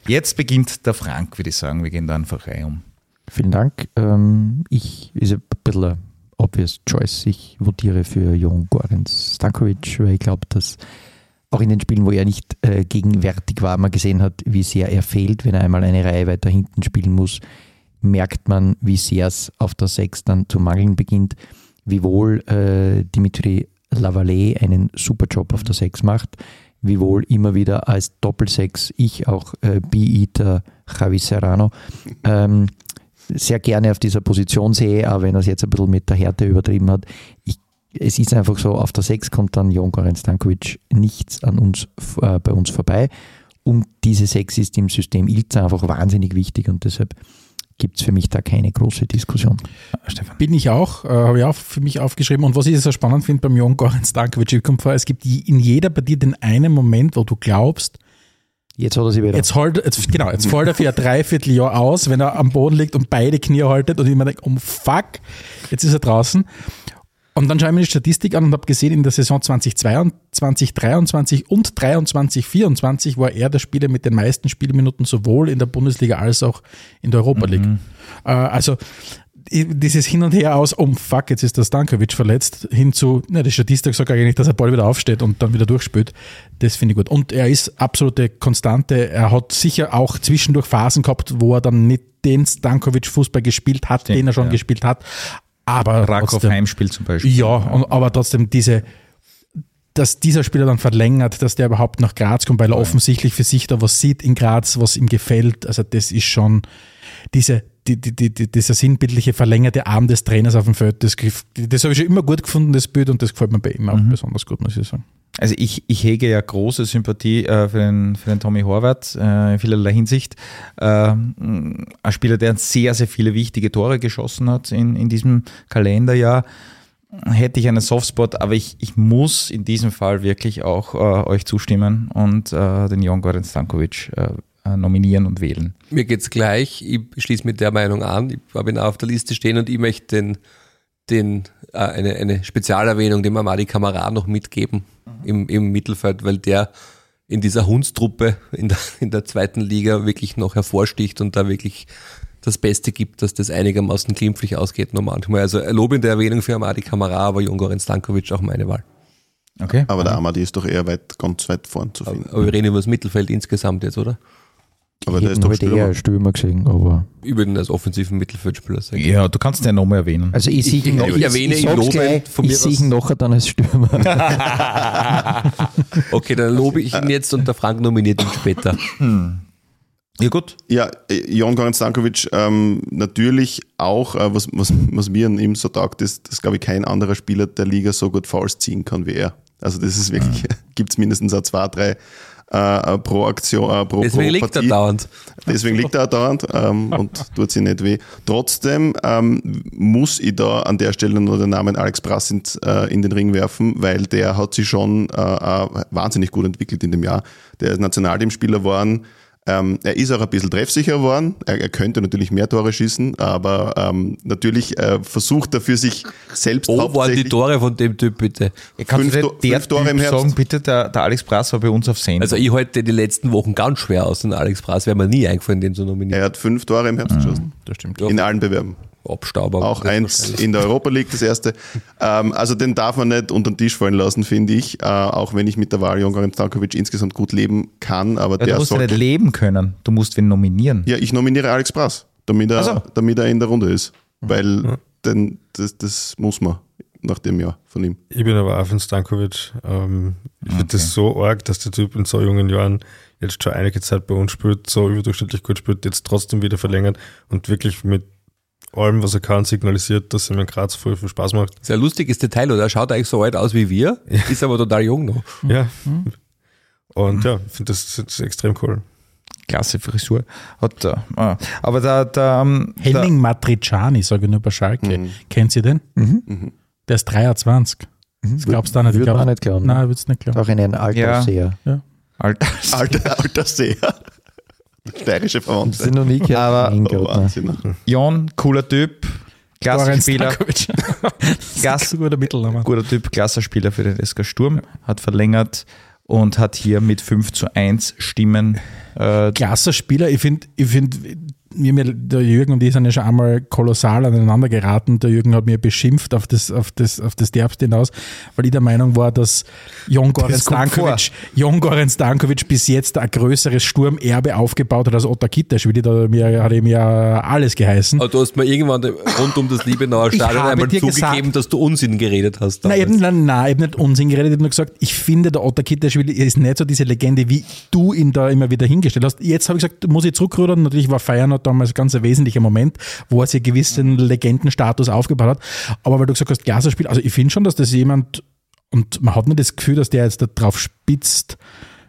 Speaker 2: Jetzt beginnt der Frank, würde ich sagen. Wir gehen da einfach rein um.
Speaker 7: Vielen Dank. Ähm, ich ist ein bisschen ein obvious choice. Ich votiere für Jon Gorenz Stankovic, weil ich glaube, dass auch in den Spielen, wo er nicht äh, gegenwärtig war, man gesehen hat, wie sehr er fehlt, wenn er einmal eine Reihe weiter hinten spielen muss, merkt man, wie sehr es auf der Sechs dann zu mangeln beginnt, wie wohl äh, Dimitri Lavallee einen super Job auf der Sechs macht, wie wohl immer wieder als Doppelsechs ich auch äh, Beater Javi Serrano ähm, sehr gerne auf dieser Position sehe, auch wenn er es jetzt ein bisschen mit der Härte übertrieben hat. Ich, es ist einfach so, auf der 6 kommt dann Jon Goran Stankovic nichts an uns, äh, bei uns vorbei. Und diese 6 ist im System Ilza einfach wahnsinnig wichtig und deshalb gibt es für mich da keine große Diskussion.
Speaker 2: Stefan.
Speaker 4: Bin ich auch, äh, habe ich auch für mich aufgeschrieben. Und was ich so spannend finde beim Jon Goran Stankovic, ich komme vor, es gibt in jeder Partie den einen Moment, wo du glaubst,
Speaker 7: Jetzt hat er sie wieder.
Speaker 4: jetzt halt, jetzt, genau, jetzt fällt er für ein Dreivierteljahr aus, wenn er am Boden liegt und beide Knie haltet und ich mir denke, oh fuck, jetzt ist er draußen. Und dann schaue ich mir die Statistik an und habe gesehen, in der Saison 2022, 23 und 23, 24 war er der Spieler mit den meisten Spielminuten sowohl in der Bundesliga als auch in der Europa League. Äh, also dieses Hin und Her aus, oh fuck, jetzt ist der Stankovic verletzt, hin zu, ne, die Statistik sagt eigentlich, dass er bald wieder aufsteht und dann wieder durchspielt. Das finde ich gut. Und er ist absolute Konstante. Er hat sicher auch zwischendurch Phasen gehabt, wo er dann nicht den Stankovic-Fußball gespielt hat,
Speaker 2: Stimmt,
Speaker 4: den er schon
Speaker 2: ja.
Speaker 4: gespielt hat. Aber
Speaker 2: Rakow Heimspiel zum Beispiel.
Speaker 4: ja, und, aber trotzdem diese, dass dieser Spieler dann verlängert, dass der überhaupt nach Graz kommt, weil er offensichtlich für sich da was sieht in Graz, was ihm gefällt. Also das ist schon diese, die, die, die, die, dieser sinnbildliche verlängerte Arm des Trainers auf dem Feld. Das, das habe ich schon immer gut gefunden, das Bild, und das gefällt mir bei ihm auch besonders gut, muss ich sagen.
Speaker 2: Also ich, ich hege ja große Sympathie äh, für, den, für den Tommy Horvath äh, in vielerlei Hinsicht. Äh, ein Spieler, der sehr, sehr viele wichtige Tore geschossen hat in, in diesem Kalenderjahr. Hätte ich einen Softspot, aber ich, ich muss in diesem Fall wirklich auch äh, euch zustimmen und äh, den Jon Goran Stankovic äh, nominieren und wählen.
Speaker 6: Mir geht's gleich. Ich schließe mit der Meinung an. Ich habe ihn auch auf der Liste stehen und ich möchte den, den äh, eine, eine Spezialerwähnung dem Amadi Kamara noch mitgeben im, im Mittelfeld, weil der in dieser Hundstruppe in der, in der zweiten Liga wirklich noch hervorsticht und da wirklich das Beste gibt, dass das einigermaßen glimpflich ausgeht noch manchmal. Also lobende Erwähnung für Amadi Kamara, aber Jungorin Stankovic auch meine Wahl.
Speaker 2: Okay.
Speaker 5: Aber der Amadi ist doch eher weit, ganz weit vorn zu finden.
Speaker 6: Aber wir reden über das Mittelfeld insgesamt jetzt, oder?
Speaker 5: Aber
Speaker 7: ich
Speaker 5: der ist doch
Speaker 7: heute eher
Speaker 5: Stürmer.
Speaker 7: einen Stürmer gesehen, aber.
Speaker 6: Über den als offensiven Mittelfeldspieler.
Speaker 2: Ja, du kannst den nochmal erwähnen.
Speaker 7: Also ich sehe ihn noch,
Speaker 6: ich
Speaker 7: ich,
Speaker 6: erwähne
Speaker 7: ich,
Speaker 6: ihn lobend
Speaker 7: gleich,
Speaker 6: von mir
Speaker 7: ich sehe ihn nachher dann als Stürmer.
Speaker 6: Okay, dann lobe ich ihn jetzt und der Frank nominiert ihn später.
Speaker 2: Ja, gut.
Speaker 5: Ja, äh, Jon Goran Stankovic, ähm, natürlich auch, äh, was, was, was mir an ihm so taugt, ist, dass, glaube ich, kein anderer Spieler der Liga so gut Fouls ziehen kann wie er. Also das ist wirklich, gibt's mindestens auch zwei, drei äh, pro Aktion, äh, pro,
Speaker 6: Deswegen
Speaker 5: pro
Speaker 6: liegt er
Speaker 5: Partie.
Speaker 6: dauernd.
Speaker 5: Deswegen liegt er dauernd ähm, und tut sich nicht weh. Trotzdem ähm, muss ich da an der Stelle nur den Namen Alex Brass in, äh, in den Ring werfen, weil der hat sich schon äh, äh, wahnsinnig gut entwickelt in dem Jahr. Der ist Nationalteamspieler geworden. Ähm, er ist auch ein bisschen treffsicher geworden. Er, er könnte natürlich mehr Tore schießen, aber ähm, natürlich äh, versucht er für sich selbst
Speaker 6: Wo waren die Tore von dem Typ bitte?
Speaker 2: Kannst
Speaker 5: Fünf
Speaker 2: du der
Speaker 5: fünf Tore im
Speaker 2: Typ
Speaker 5: Herbst.
Speaker 2: sagen, bitte, der, der Alex Brass war bei uns auf Sendung.
Speaker 6: Also ich halte die letzten Wochen ganz schwer aus, den Alex Brass wäre mir nie eingefallen, den zu nominieren.
Speaker 5: Er hat fünf Tore im Herbst geschossen.
Speaker 2: das stimmt.
Speaker 5: In allen Bewerben.
Speaker 6: Abstauber.
Speaker 5: Auch eins in der Europa League, das erste. Ähm, also den darf man nicht unter den Tisch fallen lassen, finde ich. Äh, auch wenn ich mit der Wahl Jongarin Stankovic insgesamt gut leben kann, aber
Speaker 2: Ja, du
Speaker 5: der
Speaker 2: musst ja
Speaker 5: sollte.
Speaker 2: nicht leben können. Du musst wen nominieren.
Speaker 5: Ja, ich nominiere Alex Brass, damit er,
Speaker 2: so.
Speaker 5: damit er in der Runde ist. Weil denn das, das muss man nach dem Jahr von ihm.
Speaker 3: Ich bin aber auch von Stankovic. Ähm, ich finde
Speaker 2: Okay.
Speaker 3: das so arg, dass der Typ in so jungen Jahren jetzt schon einige Zeit bei uns spielt, so überdurchschnittlich gut spielt, jetzt trotzdem wieder verlängert und wirklich mit allem, was er kann, signalisiert, dass ihm in Graz voll viel Spaß macht.
Speaker 6: Sehr lustiges Detail, oder? Er schaut eigentlich so alt aus wie wir, ist aber total jung noch.
Speaker 3: Ja. Und ja, ich finde das, das extrem cool.
Speaker 2: Klasse Frisur. Hat er. Ah. Aber der, der, ähm,
Speaker 4: Henning Matriciani, sage ich nur bei Schalke. Kennt ihr den? Der ist 23. Das glaubst du auch nicht. Ich
Speaker 7: Würde
Speaker 4: glaub-
Speaker 7: man auch nicht glauben.
Speaker 4: Nein, würdest du nicht glauben.
Speaker 7: Auch in einem Alter
Speaker 2: Ja.
Speaker 7: sehr.
Speaker 2: der Alter.
Speaker 5: Alter, alter Seher. Steirische Verwandte.
Speaker 7: sind noch nie gehört.
Speaker 2: Aber-
Speaker 5: Oh. Wahnsinn.
Speaker 2: Jon, cooler Typ. Klasse Spieler.
Speaker 4: Ein guter Mittelname.
Speaker 2: Guter Typ, klasse Spieler für den SK Sturm. Hat verlängert und hat hier mit 5 zu 1 Stimmen äh,
Speaker 4: Klasser Spieler. Ich finde, ich find, wir, mir- der Jürgen und ich sind ja schon einmal kolossal aneinander geraten. Der Jürgen hat mir beschimpft auf das, auf das, auf das Derbste hinaus, weil ich der Meinung war, dass Jon Goran Stankovic, Jon Goran Stankovic bis jetzt ein größeres Sturmerbe aufgebaut hat als Otta Kittesch. Weil die da mir, hat ihm ja alles geheißen.
Speaker 6: Aber du hast mir irgendwann rund um das Liebenauer Stadion einmal zugegeben,
Speaker 4: gesagt-
Speaker 6: dass du Unsinn geredet hast.
Speaker 4: Nein, habe nein, nein, ich hab nicht Unsinn geredet, ich habe nur gesagt, ich finde, der Otter Kitteschwili ist nicht so diese Legende, wie du ihn da immer wieder hingestellt hast. Jetzt habe ich gesagt, muss ich zurückrudern. Natürlich war Feyenoord damals ein ganz wesentlicher Moment, wo er sich einen gewissen Legendenstatus aufgebaut hat. Aber weil du gesagt hast, Glaserspiel, also ich finde schon, dass das jemand, und man hat nicht das Gefühl, dass der jetzt da drauf spitzt,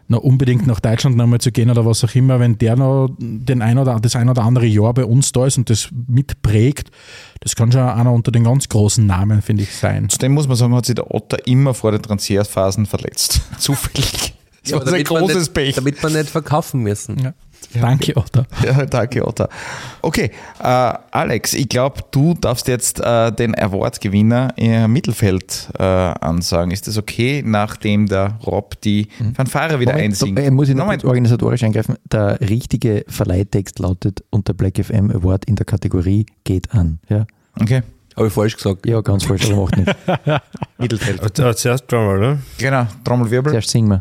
Speaker 4: noch unbedingt nach Deutschland nochmal zu gehen oder was auch immer, wenn der noch den ein oder, das ein oder andere Jahr bei uns da ist und das mitprägt, das kann schon einer unter den ganz großen Namen, finde ich, sein.
Speaker 2: Zudem muss man sagen, hat sich der Otter immer vor den Transferphasen verletzt. Zufällig. Das
Speaker 6: Ja,
Speaker 2: war ein
Speaker 6: damit, man
Speaker 2: großes
Speaker 6: nicht,
Speaker 2: Pech.
Speaker 6: damit man nicht verkaufen müssen.
Speaker 4: Ja. Danke, Otter.
Speaker 2: Ja, danke, Otter. Okay, äh, Alex, ich glaube, du darfst jetzt äh, den Award-Gewinner im Mittelfeld äh, ansagen. Ist das okay, nachdem der Rob die Fanfare wieder
Speaker 7: Moment,
Speaker 2: einsingt?
Speaker 7: äh, muss ich noch
Speaker 2: Moment.
Speaker 7: organisatorisch eingreifen. Der richtige Verleihtext lautet unter Black FM Award in der Kategorie geht an. Ja,
Speaker 2: Okay,
Speaker 6: Habe ich falsch gesagt.
Speaker 7: ja ganz falsch, aber macht nicht.
Speaker 2: Mittelfeld.
Speaker 3: Äh, zuerst Drummer, oder?
Speaker 2: Genau, Trommelwirbel.
Speaker 7: Zuerst singen wir.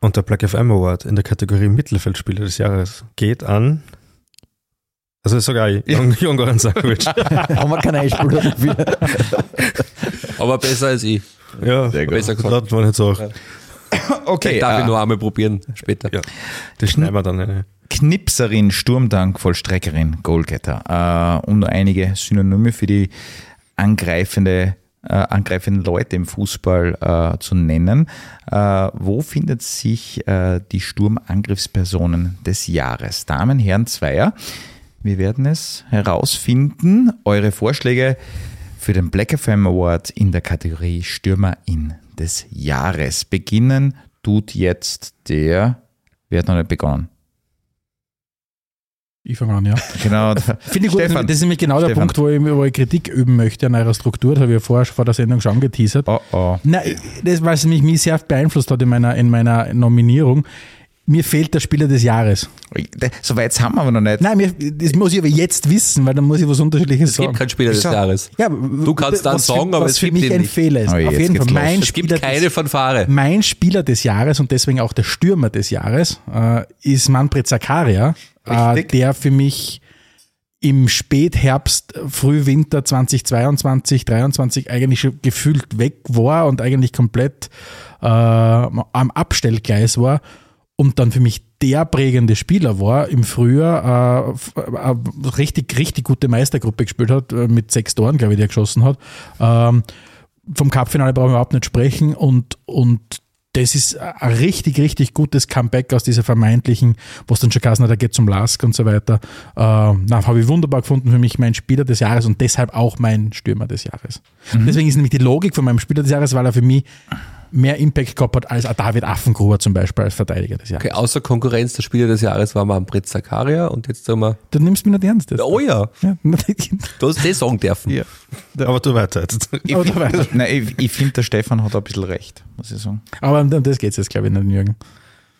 Speaker 3: Und der Black FM Award in der Kategorie Mittelfeldspieler des Jahres geht an. Also sogar ich, Jon- Jon Goran Stankovic.
Speaker 7: Haben wir keinen Einspieler.
Speaker 6: Aber besser als ich.
Speaker 3: ja,
Speaker 2: Sehr gut.
Speaker 6: Besser gesagt.
Speaker 3: war nicht so.
Speaker 2: Okay,
Speaker 6: Darf ich
Speaker 2: äh,
Speaker 6: nur einmal probieren später.
Speaker 3: Ja. Das schneiden wir dann. Eine.
Speaker 2: Knipserin, Sturmdank, Vollstreckerin, Goalgetter. Äh, und noch einige Synonyme für die angreifende, äh, angreifenden Leute im Fußball äh, zu nennen. Äh, wo findet sich äh, die Sturmangriffspersonen des Jahres? Damen, Herren, Zweier. Wir werden es herausfinden. Eure Vorschläge für den Black FM Award in der Kategorie Stürmerin des Jahres. Beginnen tut jetzt der, wer hat noch nicht begonnen?
Speaker 4: Ich fange an, ja.
Speaker 2: Genau.
Speaker 4: Finde ich gut.
Speaker 2: Stefan.
Speaker 4: Das ist nämlich genau der
Speaker 2: Stefan.
Speaker 4: Punkt, wo ich, wo ich Kritik üben möchte an eurer Struktur. Das habe ich ja vorher vor der Sendung schon angeteasert.
Speaker 2: Oh, oh.
Speaker 4: Nein, das, was mich, mich sehr beeinflusst hat in meiner, in meiner Nominierung. Mir fehlt der Spieler des Jahres.
Speaker 2: So weit haben wir aber noch nicht.
Speaker 4: Nein, mir, das muss ich aber jetzt wissen, weil dann muss ich was Unterschiedliches
Speaker 6: Es gibt
Speaker 4: sagen.
Speaker 6: keinen Spieler des? Jahres.
Speaker 4: Ja,
Speaker 6: Du kannst dann
Speaker 4: was
Speaker 6: sagen,
Speaker 4: für,
Speaker 6: aber
Speaker 4: was
Speaker 6: es
Speaker 4: für
Speaker 6: gibt
Speaker 4: mich
Speaker 6: ihn
Speaker 4: ein
Speaker 6: nicht.
Speaker 4: Fehler ist.
Speaker 2: Oh,
Speaker 4: Auf jeden Fall mein
Speaker 6: Es gibt
Speaker 4: Spieler
Speaker 6: keine
Speaker 4: des,
Speaker 6: Fanfare.
Speaker 4: mein Spieler des Jahres und deswegen auch der Stürmer des Jahres äh, ist Manfred Zakaria, äh, der für mich im Spätherbst, Frühwinter 2022, 23 eigentlich schon gefühlt weg war und eigentlich komplett äh, am Abstellgleis war und dann für mich der prägende Spieler war im Frühjahr, äh, f- äh, richtig, richtig gute Meistergruppe gespielt hat, äh, mit sechs Toren, glaube ich, die er geschossen hat. Ähm, vom Cup-Finale brauchen wir überhaupt nicht sprechen und, und das ist ein richtig, richtig gutes Comeback aus dieser vermeintlichen, was dann schon geheißen hat, er geht zum Lask und so weiter. Äh, habe ich wunderbar gefunden, für mich mein Spieler des Jahres und deshalb auch mein Stürmer des Jahres. Deswegen ist nämlich die Logik von meinem Spieler des Jahres, weil er für mich mehr Impact gehabt hat als David Affengruber zum Beispiel als Verteidiger des Jahres.
Speaker 6: Okay, außer Konkurrenz, der Spieler des Jahres war Manfred Zakaria und jetzt sagen wir,
Speaker 4: Du nimmst mich nicht ernst. Jetzt.
Speaker 6: oh ja,
Speaker 4: Ja.
Speaker 6: du hast das sagen dürfen.
Speaker 2: Ja.
Speaker 3: Aber du weiter jetzt.
Speaker 2: Ich, find- Nein, ich, ich finde, der Stefan hat ein bisschen recht, muss ich sagen.
Speaker 4: Aber um das geht es jetzt, glaube ich, nicht, Jürgen.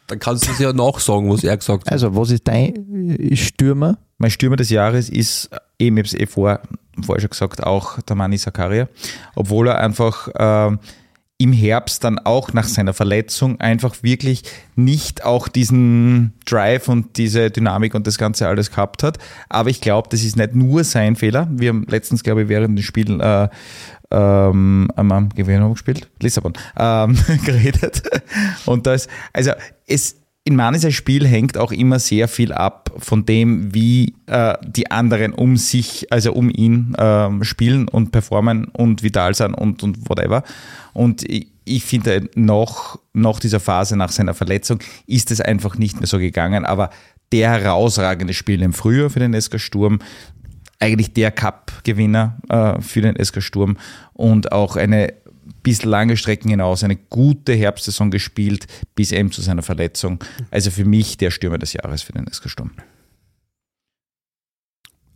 Speaker 6: Dann kannst du es ja nachsagen, was er gesagt hat.
Speaker 7: Also, was ist dein Stürmer?
Speaker 2: Mein Stürmer des Jahres ist, eben, ich habe es eh vor, vorher schon gesagt, auch der Mani Sakaria. Obwohl er einfach ähm, im Herbst dann auch nach seiner Verletzung einfach wirklich nicht auch diesen Drive und diese Dynamik und das Ganze alles gehabt hat. Aber ich glaube, das ist nicht nur sein Fehler. Wir haben letztens, glaube ich, während des Spiels äh, ähm, am Gewinn gespielt, Lissabon, ähm, geredet. Und das, also es, in Manis Spiel hängt auch immer sehr viel ab von dem, wie äh, die anderen um sich, also um ihn ähm, spielen und performen und vital sind und, und whatever. Und ich, ich finde, nach, nach dieser Phase, nach seiner Verletzung, ist es einfach nicht mehr so gegangen. Aber der herausragende Spiel im Frühjahr für den SK Sturm, eigentlich der Cup-Gewinner äh, für den SK Sturm und auch eine bis lange Strecken hinaus eine gute Herbstsaison gespielt, bis eben zu seiner Verletzung. Also für mich der Stürmer des Jahres für den SK Sturm.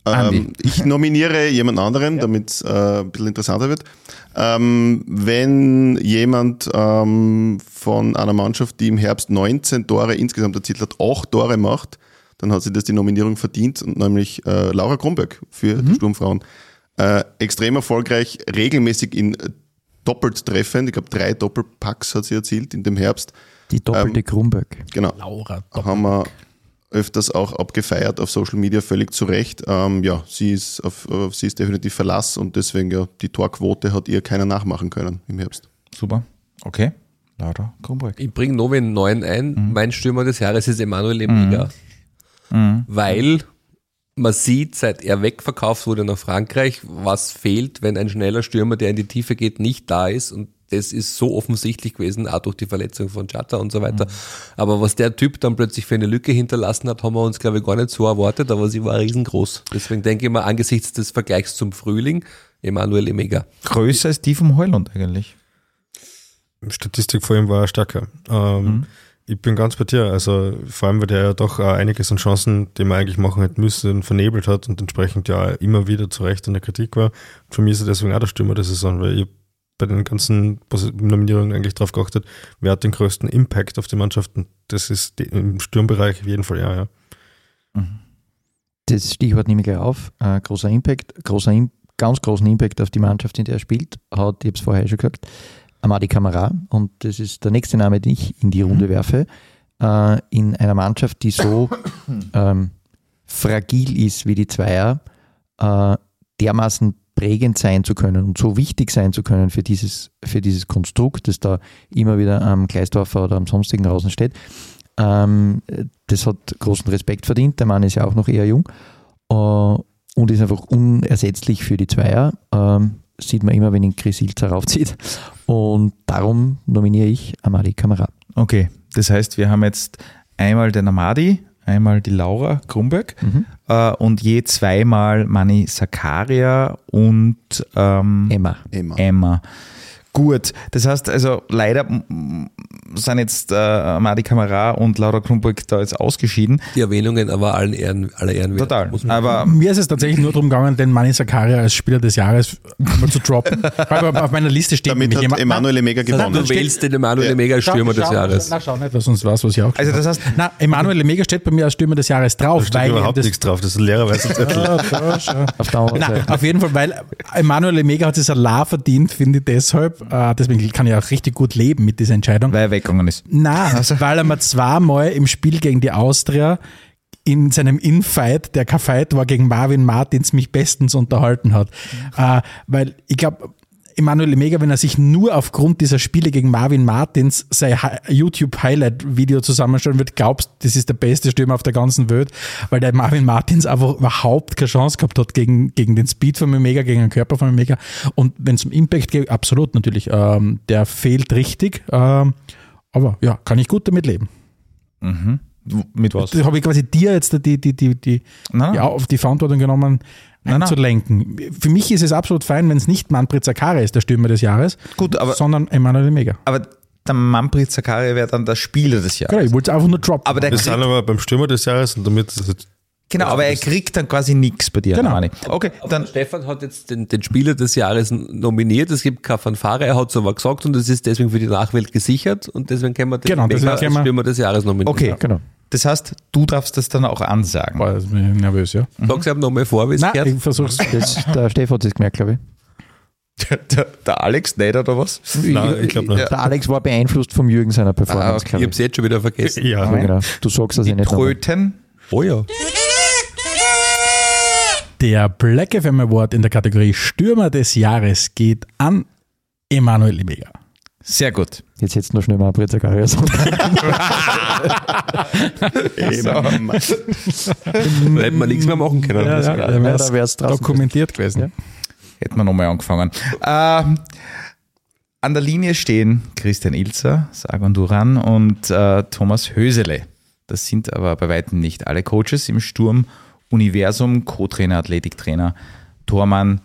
Speaker 5: Ähm, ich nominiere jemand anderen, damit es äh, ein bisschen interessanter wird. Ähm, wenn jemand ähm, von einer Mannschaft, die im Herbst 19 Tore insgesamt erzielt hat, 8 Tore macht, dann hat sie das die Nominierung verdient, und nämlich äh, Laura Kronberg für die Sturmfrauen. Äh, extrem erfolgreich, regelmäßig in doppelt treffend. Ich glaube, drei Doppelpacks hat sie erzielt in dem Herbst.
Speaker 7: Die doppelte
Speaker 5: Ähm,
Speaker 7: Kronberg.
Speaker 5: Genau
Speaker 4: Laura.
Speaker 5: haben wir öfters auch abgefeiert auf Social Media, völlig zu Recht. Ähm, ja, sie ist, auf, auf sie ist definitiv Verlass und deswegen ja, die Torquote hat ihr keiner nachmachen können im Herbst.
Speaker 2: Super. Okay. Laura Kronberg.
Speaker 6: Ich bringe einen neuen ein.
Speaker 2: Mhm.
Speaker 6: Mein Stürmer des Jahres ist Emanuel Emiga.
Speaker 2: Mhm.
Speaker 6: Weil man sieht, seit er wegverkauft wurde nach Frankreich, was fehlt, wenn ein schneller Stürmer, der in die Tiefe geht, nicht da ist. Und das ist so offensichtlich gewesen, auch durch die Verletzung von Chata und so weiter. Aber was der Typ dann plötzlich für eine Lücke hinterlassen hat, haben wir uns, glaube ich, gar nicht so erwartet, aber sie war riesengroß. Deswegen denke ich mal, angesichts des Vergleichs zum Frühling, Emanuel Emega.
Speaker 2: Größer als die vom Heuland eigentlich.
Speaker 3: Statistik vor ihm war stärker. Ähm, Ich bin ganz bei dir. Also vor allem, weil der ja doch einiges an Chancen, die man eigentlich machen hätte müssen, vernebelt hat und entsprechend ja immer wieder zu Recht in der Kritik war. Für mich ist er deswegen auch der Stürmer der Saison, weil ich bei den ganzen Nominierungen eigentlich darauf geachtet, wer hat den größten Impact auf die Mannschaften. Das ist im Sturmbereich auf jeden Fall er, ja.
Speaker 7: Das Stichwort nehme ich gleich auf. Äh, großer Impact, großer ganz großen Impact auf die Mannschaft, in der er spielt, hat, ich habe es vorher schon gesagt, Amadi Kamara. Und das ist der nächste Name, den ich in die Runde werfe. Äh, in einer Mannschaft, die so ähm, fragil ist wie die Zweier, äh, dermaßen prägend sein zu können und so wichtig sein zu können für dieses, für dieses Konstrukt, das da immer wieder am Gleisdorfer oder am sonstigen draußen steht. Ähm, das hat großen Respekt verdient. Der Mann ist ja auch noch eher jung äh, und ist einfach unersetzlich für die Zweier. Ähm, sieht man immer, wenn ihn Chris Ilzer raufzieht. Und darum nominiere ich Amadi Kamara.
Speaker 2: Okay, das heißt, wir haben jetzt einmal den Amadi, einmal die Laura Kronberg
Speaker 7: Mhm.
Speaker 2: äh, und je zweimal Mani Sakaria und ähm,
Speaker 7: Emma.
Speaker 5: Emma.
Speaker 2: Emma. Gut, das heißt also leider sind jetzt äh, Madi Kamara und Laura Kronburg da jetzt ausgeschieden.
Speaker 6: Die Erwähnungen aber allen Ehren, aller Ehren wert.
Speaker 2: Total.
Speaker 6: Muss man-
Speaker 2: Aber
Speaker 4: Mir ist es tatsächlich nur darum gegangen, den Mani Sakaria als Spieler des Jahres mal zu droppen. Weil auf meiner Liste steht
Speaker 5: Damit
Speaker 4: nämlich
Speaker 5: hat. Emanuele Mega gewonnen.
Speaker 6: du wählst den Emanuel
Speaker 5: Ja.
Speaker 6: Mega als
Speaker 4: Schau-
Speaker 6: Stürmer des Jahres.
Speaker 4: Na, schau nicht, was sonst was, was ich auch
Speaker 2: also das heißt,
Speaker 4: Na, Emanuel Lemega steht bei mir als Stürmer des Jahres drauf,
Speaker 3: Da steht
Speaker 4: weil
Speaker 3: überhaupt
Speaker 4: das,
Speaker 3: nichts drauf, das ist ein leererweise Zettel.
Speaker 7: Auf anderen
Speaker 4: Nein,
Speaker 7: Seite.
Speaker 4: auf jeden Fall, weil Emanuel Lemega hat das Salar verdient, finde ich deshalb. Äh, deswegen kann ich auch richtig gut leben mit dieser Entscheidung.
Speaker 2: weil er weggegangen ist.
Speaker 4: Nein, weil er mir zweimal im Spiel gegen die Austria in seinem Infight, der kein Fight war, gegen Marvin Martins mich bestens unterhalten hat. Äh, weil ich glaube, Emanuel Mega, wenn er sich nur aufgrund dieser Spiele gegen Marvin Martins sein Hi- YouTube-Highlight-Video zusammenstellen wird, glaubst, das ist der beste Stürmer auf der ganzen Welt, weil der Marvin Martins einfach überhaupt keine Chance gehabt hat gegen, gegen den Speed von Mega, gegen den Körper von Mega. Und wenn es um Impact geht, absolut natürlich, ähm, der fehlt richtig. Ähm, aber ja, kann ich gut damit leben.
Speaker 2: Mit was?
Speaker 4: Habe ich quasi dir jetzt die, die, die, die, auf die Verantwortung genommen,
Speaker 2: Nein, nein.
Speaker 4: einzulenken. Für mich ist es absolut fein, wenn es nicht Manfred Zakaria ist, der Stürmer des Jahres,
Speaker 2: Gut, aber,
Speaker 4: sondern Emanuel Mega.
Speaker 2: aber der Manfred Zakaria wäre dann der Spieler des Jahres.
Speaker 4: Genau, ich wollte es einfach nur droppen.
Speaker 2: Aber der
Speaker 3: Wir sind aber beim Stürmer des Jahres und damit es
Speaker 2: genau, aber er kriegt dann quasi nichts bei dir,
Speaker 4: Genau.
Speaker 2: Okay, dann
Speaker 6: Stefan hat jetzt den, den Spieler des Jahres nominiert. Es gibt keine Fanfare, er hat es aber gesagt und es ist deswegen für die Nachwelt gesichert und deswegen können wir den
Speaker 4: Genau, deswegen
Speaker 6: Mega
Speaker 4: können wir-
Speaker 6: als Stürmer des Jahres nominieren.
Speaker 2: okay.
Speaker 7: Genau.
Speaker 2: Das heißt, du darfst das dann auch ansagen.
Speaker 4: Boah, jetzt bin ich nervös, ja.
Speaker 6: Sag's ihm nochmal vor, wie es
Speaker 4: Nein,
Speaker 6: gehört.
Speaker 4: ich versuch's.
Speaker 7: Das, der Stefan hat es gemerkt, glaube ich.
Speaker 2: Der, der Alex nicht oder was?
Speaker 3: Nein, ich glaube nicht.
Speaker 7: Der Alex war beeinflusst vom Jürgen seiner Performance,
Speaker 2: Ah, okay.
Speaker 6: Ich
Speaker 7: glaube
Speaker 6: hab's jetzt schon wieder vergessen.
Speaker 3: Ja,
Speaker 7: genau. Du sagst das ja nicht.
Speaker 2: Tröten.
Speaker 6: Oh ja.
Speaker 4: Der Black FM Award in der Kategorie Stürmer des Jahres geht an Emanuel Mega.
Speaker 2: Sehr gut.
Speaker 7: Jetzt hättest du noch schnell mal
Speaker 5: Eben.
Speaker 6: Da hätten wir nichts mehr machen können.
Speaker 4: Ja, ja,
Speaker 7: Ja,
Speaker 4: wär's
Speaker 7: da wär's draußen
Speaker 4: dokumentiert gewesen.
Speaker 2: Hätten wir nochmal angefangen. Ähm, an der Linie stehen Christian Ilzer, Sagan Duran und äh, Thomas Hösele. Das sind aber bei weitem nicht alle Coaches im Sturm Universum, Co-Trainer, Athletiktrainer, Tormann,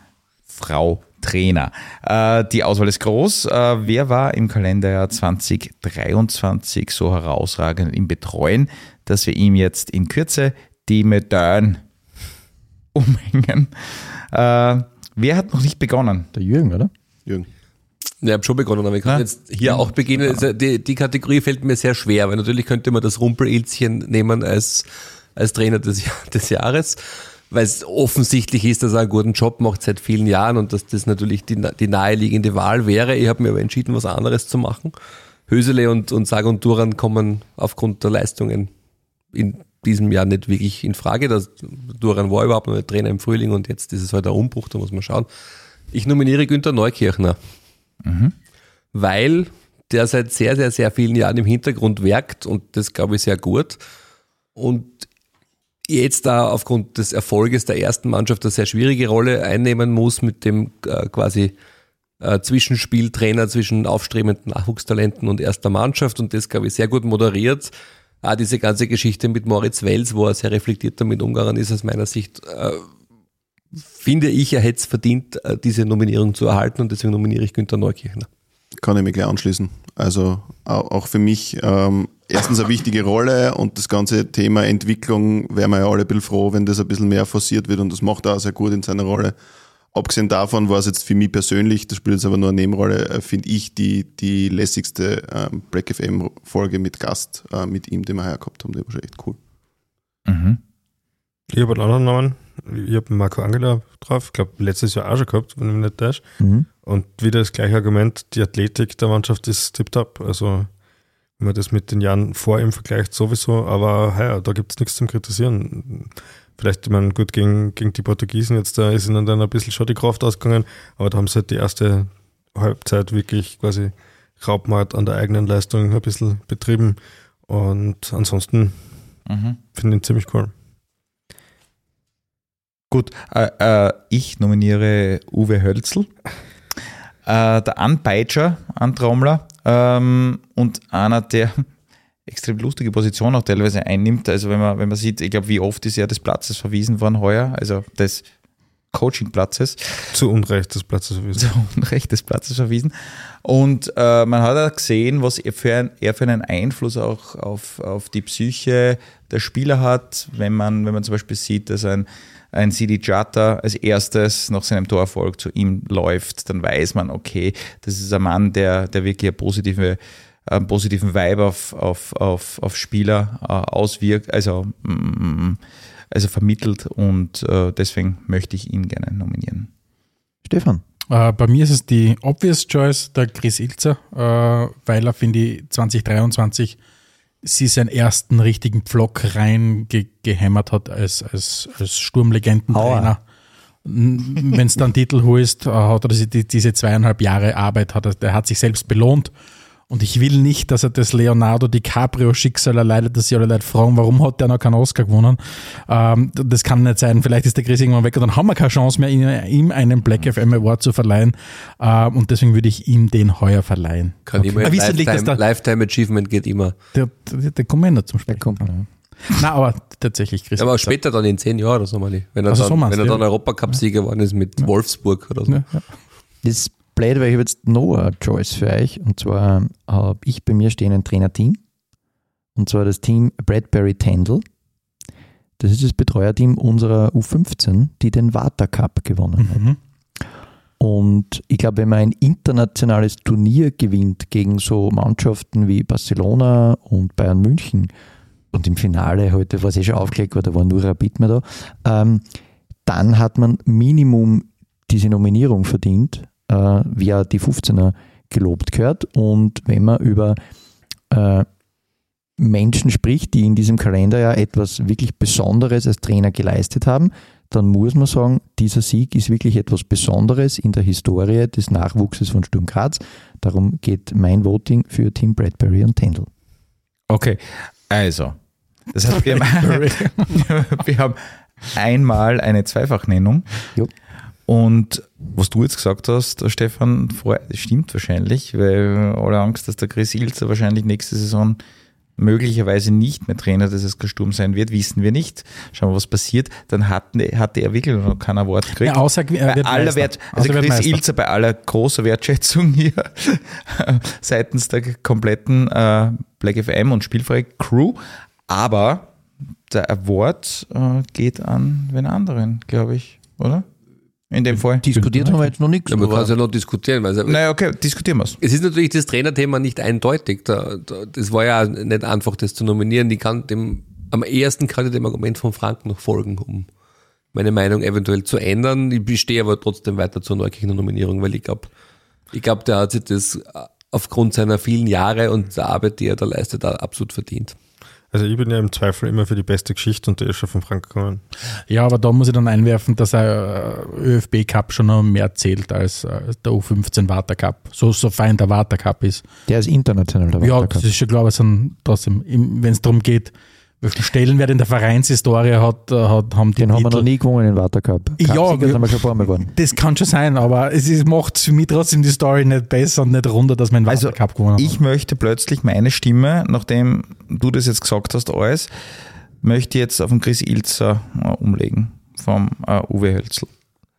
Speaker 2: Frau Trainer. Äh, die Auswahl ist groß. Äh, wer war im Kalenderjahr 2023 so herausragend im Betreuen, dass wir ihm jetzt in Kürze die Medaillen umhängen? Äh, wer hat noch nicht begonnen?
Speaker 7: Der Jürgen, oder?
Speaker 5: Jürgen.
Speaker 6: Ja, ich habe schon begonnen, aber ich kann
Speaker 2: Ja.
Speaker 6: jetzt hier auch beginnen. Also die, die Kategorie fällt mir sehr schwer, weil natürlich könnte man das Rumpelilzchen nehmen als, als Trainer des, des Jahres, weil es offensichtlich ist, dass er einen guten Job macht seit vielen Jahren und dass das natürlich die, die naheliegende Wahl wäre. Ich habe mir aber entschieden, was anderes zu machen. Hösele und, und Sag und Duran kommen aufgrund der Leistungen in diesem Jahr nicht wirklich in Frage. Das, Duran war überhaupt noch Trainer im Frühling und jetzt ist es halt ein Umbruch, da muss man schauen. Ich nominiere Günther Neukirchner weil der seit sehr, sehr, sehr vielen Jahren im Hintergrund werkt und das glaube ich sehr gut. Und jetzt da aufgrund des Erfolges der ersten Mannschaft eine sehr schwierige Rolle einnehmen muss mit dem äh, quasi äh, Zwischenspieltrainer zwischen aufstrebenden Nachwuchstalenten und erster Mannschaft und das glaube ich sehr gut moderiert. Auch diese ganze Geschichte mit Moritz Wels, wo er sehr reflektiert damit umgegangen ist, aus meiner Sicht, äh, finde ich, er hätte es verdient, äh, diese Nominierung zu erhalten und deswegen nominiere ich Günther Neukirchner.
Speaker 5: Kann ich mich gleich anschließen. Also au- auch für mich ähm, erstens eine wichtige Rolle und das ganze Thema Entwicklung wären wir ja alle ein bisschen froh, wenn das ein bisschen mehr forciert wird und das macht er auch sehr gut in seiner Rolle. Abgesehen davon war es jetzt für mich persönlich, das spielt jetzt aber nur eine Nebenrolle, äh, finde ich die, die lässigste ähm, Break FM Folge mit Gast äh, mit ihm, den wir heuer gehabt haben. Die war schon echt cool.
Speaker 2: Mhm.
Speaker 3: Ich habe einen anderen Namen. Ich habe Marco Angela drauf. Ich glaube, letztes Jahr auch schon gehabt, wenn ich mich nicht täusche.
Speaker 7: Mhm.
Speaker 3: Und wieder das gleiche Argument, die Athletik der Mannschaft ist tipptopp. Also, wenn man das mit den Jahren vor ihm vergleicht, sowieso. Aber ja, da gibt es nichts zum Kritisieren. Vielleicht, ich meine, gut, gegen, gegen die Portugiesen jetzt, da ist ihnen dann ein bisschen schon die Kraft ausgegangen. Aber da haben sie halt die erste Halbzeit wirklich quasi Raubmord an der eigenen Leistung ein bisschen betrieben. Und ansonsten
Speaker 2: Mhm.
Speaker 3: finde ich ihn ziemlich cool.
Speaker 2: Gut, äh, äh, ich nominiere Uwe Hölzl, äh, der Anpeitscher, Antrommler ähm, und einer, der extrem lustige Position auch teilweise einnimmt. Also wenn man, wenn man sieht, ich glaube, wie oft ist er des Platzes verwiesen worden heuer. Also das Coachingplatzes
Speaker 3: Zu Unrecht des Platzes verwiesen.
Speaker 2: zu Unrecht des Platzes verwiesen. Und äh, man hat auch gesehen, was er für, ein, er für einen Einfluss auch auf, auf die Psyche der Spieler hat, wenn man, wenn man zum Beispiel sieht, dass ein, ein Sidi Jata als erstes nach seinem Torerfolg zu ihm läuft, dann weiß man, okay, das ist ein Mann, der, der wirklich eine positive, einen positiven Vibe auf, auf, auf, auf Spieler äh, auswirkt, also, mm, also vermittelt und äh, deswegen möchte ich ihn gerne nominieren.
Speaker 7: Stefan.
Speaker 4: Äh, bei mir ist es die Obvious Choice, der Chris Ilzer, äh, weil er, finde ich, 2023 sie seinen ersten richtigen Pflock reingehämmert hat als, als, als Sturmlegendentrainer. Wenn es dann Titel holst, äh, hat er diese, diese zweieinhalb Jahre Arbeit, hat er, der hat sich selbst belohnt. Und ich will nicht, dass er das Leonardo DiCaprio-Schicksal erleidet, dass sie alle Leute fragen, warum hat der noch keinen Oscar gewonnen. Ähm, das kann nicht sein. Vielleicht ist der Chris irgendwann weg und dann haben wir keine Chance mehr, ihm einen Black FM Award zu verleihen. Ähm, und deswegen würde ich ihm den heuer verleihen.
Speaker 6: Kann immer.
Speaker 4: Wisst ihr nicht, dass
Speaker 6: Lifetime,
Speaker 4: da-
Speaker 6: Lifetime Achievement geht immer.
Speaker 4: Der, der, der kommt ja noch zum Spiel.
Speaker 7: Der kommt. Ja.
Speaker 4: Na, aber tatsächlich Chris.
Speaker 6: Aber später dann in zehn Jahren oder so mal. Wenn er
Speaker 4: Also so
Speaker 6: dann,
Speaker 4: meinst
Speaker 6: wenn er
Speaker 4: du,
Speaker 6: dann
Speaker 4: ja.
Speaker 6: Europacup-Sieger geworden ist mit Wolfsburg oder so.
Speaker 4: Ja, ja.
Speaker 7: Das blöd, weil ich habe jetzt noch eine Choice für euch. Und zwar habe ich bei mir stehen ein Trainerteam. Und zwar das Team Bradbury Tendel. Das ist das Betreuerteam unserer U15, die den Water Cup gewonnen hat.
Speaker 4: Mhm.
Speaker 7: Und ich glaube, wenn man ein internationales Turnier gewinnt gegen so Mannschaften wie Barcelona und Bayern München und im Finale heute, was eh schon aufgelegt war, da war nur Rapid mehr da, ähm, dann hat man Minimum diese Nominierung verdient, äh, wer die 15er gelobt gehört. Und wenn man über äh, Menschen spricht, die in diesem Kalenderjahr etwas wirklich Besonderes als Trainer geleistet haben, dann muss man sagen, dieser Sieg ist wirklich etwas Besonderes in der Historie des Nachwuchses von Sturm Graz. Darum geht mein Voting für Tim Bradbury und Tendel.
Speaker 2: Okay, also, das heißt, wir haben, wir haben einmal eine Zweifachnennung.
Speaker 7: Jo.
Speaker 2: Und was du jetzt gesagt hast, der Stefan, das stimmt wahrscheinlich, weil alle Angst, dass der Chris Ilzer wahrscheinlich nächste Saison möglicherweise nicht mehr Trainer des SK Sturm sein wird, wissen wir nicht. Schauen wir, was passiert. Dann hatte, hatte er wirklich noch kein Award gekriegt.
Speaker 4: Ja, außer, er
Speaker 2: bei aller. Wert, also Chris
Speaker 4: Meister.
Speaker 2: Ilzer bei aller großer Wertschätzung hier seitens der kompletten äh, Black FM und spielfreie Crew, aber der Award äh, geht an wen anderen, glaube ich, oder? In dem Fall.
Speaker 7: Diskutiert haben wir jetzt noch nichts.
Speaker 6: Ja, man kann es ja noch diskutieren. Weil
Speaker 2: Naja, okay, diskutieren wir es.
Speaker 6: Es ist natürlich das Trainerthema nicht eindeutig. Da, da, das war ja nicht einfach, das zu nominieren. Ich kann dem, am ehesten kann ich dem Argument von Frank noch folgen, um meine Meinung eventuell zu ändern. Ich bestehe aber trotzdem weiter zur Neukirchner Nominierung, weil ich glaube, ich glaube, der hat sich das aufgrund seiner vielen Jahre und der Arbeit, die er da leistet, auch absolut verdient.
Speaker 3: Also ich bin ja im Zweifel immer für die beste Geschichte und der ist schon von Frank gekommen.
Speaker 4: Ja, aber da muss ich dann einwerfen, dass der ÖFB Cup schon noch mehr zählt als äh, der U15 Water Cup. So, so fein der Water Cup ist.
Speaker 7: der ist international. Der
Speaker 4: Ja,
Speaker 7: Water
Speaker 4: das
Speaker 7: Cup.
Speaker 4: ist schon klar, aber es sind trotzdem, wenn es darum geht, welchen Stellenwert in der Vereinshistorie hat, äh, hat haben die
Speaker 7: Den haben wir
Speaker 4: Titel-
Speaker 7: noch nie gewonnen, den Water Cup.
Speaker 4: Ja, wir-
Speaker 7: schon ein paar Mal.
Speaker 4: Das kann schon sein, aber es ist, macht für mich trotzdem die Story nicht besser und nicht runder, dass wir einen
Speaker 2: Also,
Speaker 4: Water Cup gewonnen haben.
Speaker 2: Ich möchte plötzlich meine Stimme, nachdem du das jetzt gesagt hast, alles, möchte ich jetzt auf den Chris Ilzer äh, umlegen vom äh, Uwe Hölzl.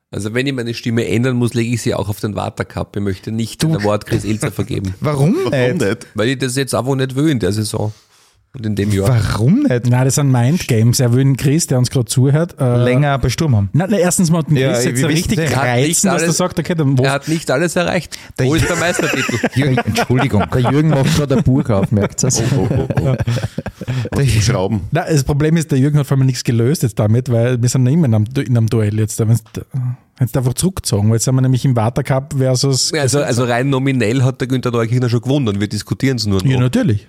Speaker 6: Also wenn ich meine Stimme ändern muss, lege ich sie auch auf den Water Cup. Ich möchte nicht den Award Chris Ilzer vergeben.
Speaker 2: Warum
Speaker 5: Warum
Speaker 2: nicht?
Speaker 5: nicht?
Speaker 6: Weil ich das jetzt einfach nicht will in der Saison und in dem Jahr.
Speaker 2: Warum nicht?
Speaker 4: Nein, das sind Mindgames. Er will den Chris, der uns gerade zuhört, äh,
Speaker 2: Länger bei Sturm haben.
Speaker 4: Nein, nein, erstens mal den
Speaker 2: Ja,
Speaker 4: Chris
Speaker 2: wir
Speaker 4: jetzt richtig.
Speaker 6: Er hat
Speaker 4: reizen,
Speaker 6: nicht
Speaker 4: dass er
Speaker 6: alles-
Speaker 4: sagt, okay, dann wo,
Speaker 6: Er hat nicht alles erreicht. Wo ist der Meistertitel?
Speaker 2: Jürgen, Entschuldigung.
Speaker 7: Der Jürgen macht gerade ein Buch auf, merkt ihr
Speaker 5: Oh, oh, oh. Zum Schrauben.
Speaker 4: Nein, das Problem ist, der Jürgen hat vor allem nichts gelöst jetzt damit, weil wir sind noch immer in einem, in einem Duell jetzt. Es einfach zurückgezogen, weil jetzt sind wir nämlich im Water Cup versus.
Speaker 6: Also, also rein nominell hat der Günther Neukirchner schon gewonnen. Wir diskutieren es nur noch.
Speaker 4: ja, natürlich.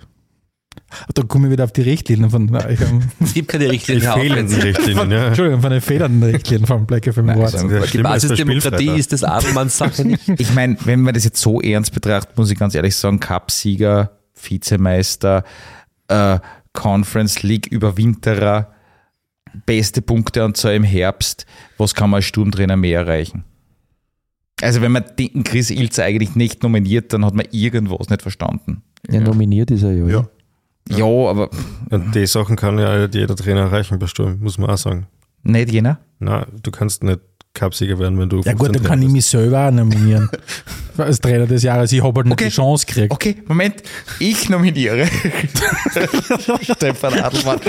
Speaker 4: Da komme ich wieder auf die Richtlinien von. Ich, ähm,
Speaker 6: Es gibt keine Richtlinie. Hör auf
Speaker 3: Fehlenden. Richtlinien, ja.
Speaker 4: Entschuldigung, von den federnden Richtlinien vom Black FM Awards.
Speaker 2: also-
Speaker 6: Die Basisdemokratie ist das Adelmanns Sache nicht.
Speaker 2: Ich meine, wenn man das jetzt so ernst betrachtet, muss ich ganz ehrlich sagen, Cupsieger, Vizemeister, äh, Conference League Überwinterer, beste Punkteanzahl im Herbst, was kann man als Sturmtrainer mehr erreichen? Also wenn man den Chris Ilzer eigentlich nicht nominiert, dann hat man irgendwas nicht verstanden.
Speaker 7: Ja, nominiert ist er ja.
Speaker 5: Ja.
Speaker 2: Ja, aber
Speaker 3: Und die Sachen kann ja jeder Trainer erreichen bei Sturm, muss man auch sagen.
Speaker 2: nicht jener.
Speaker 3: Na, du kannst nicht Cup-Sieger werden, wenn du
Speaker 4: Ja gut,
Speaker 3: 15
Speaker 4: dann kann ich mich selber auch nominieren. Als Trainer des Jahres. Ich habe halt nicht
Speaker 2: Okay.
Speaker 4: die Chance gekriegt.
Speaker 2: Okay, Moment. Ich nominiere Stefan Adelmann.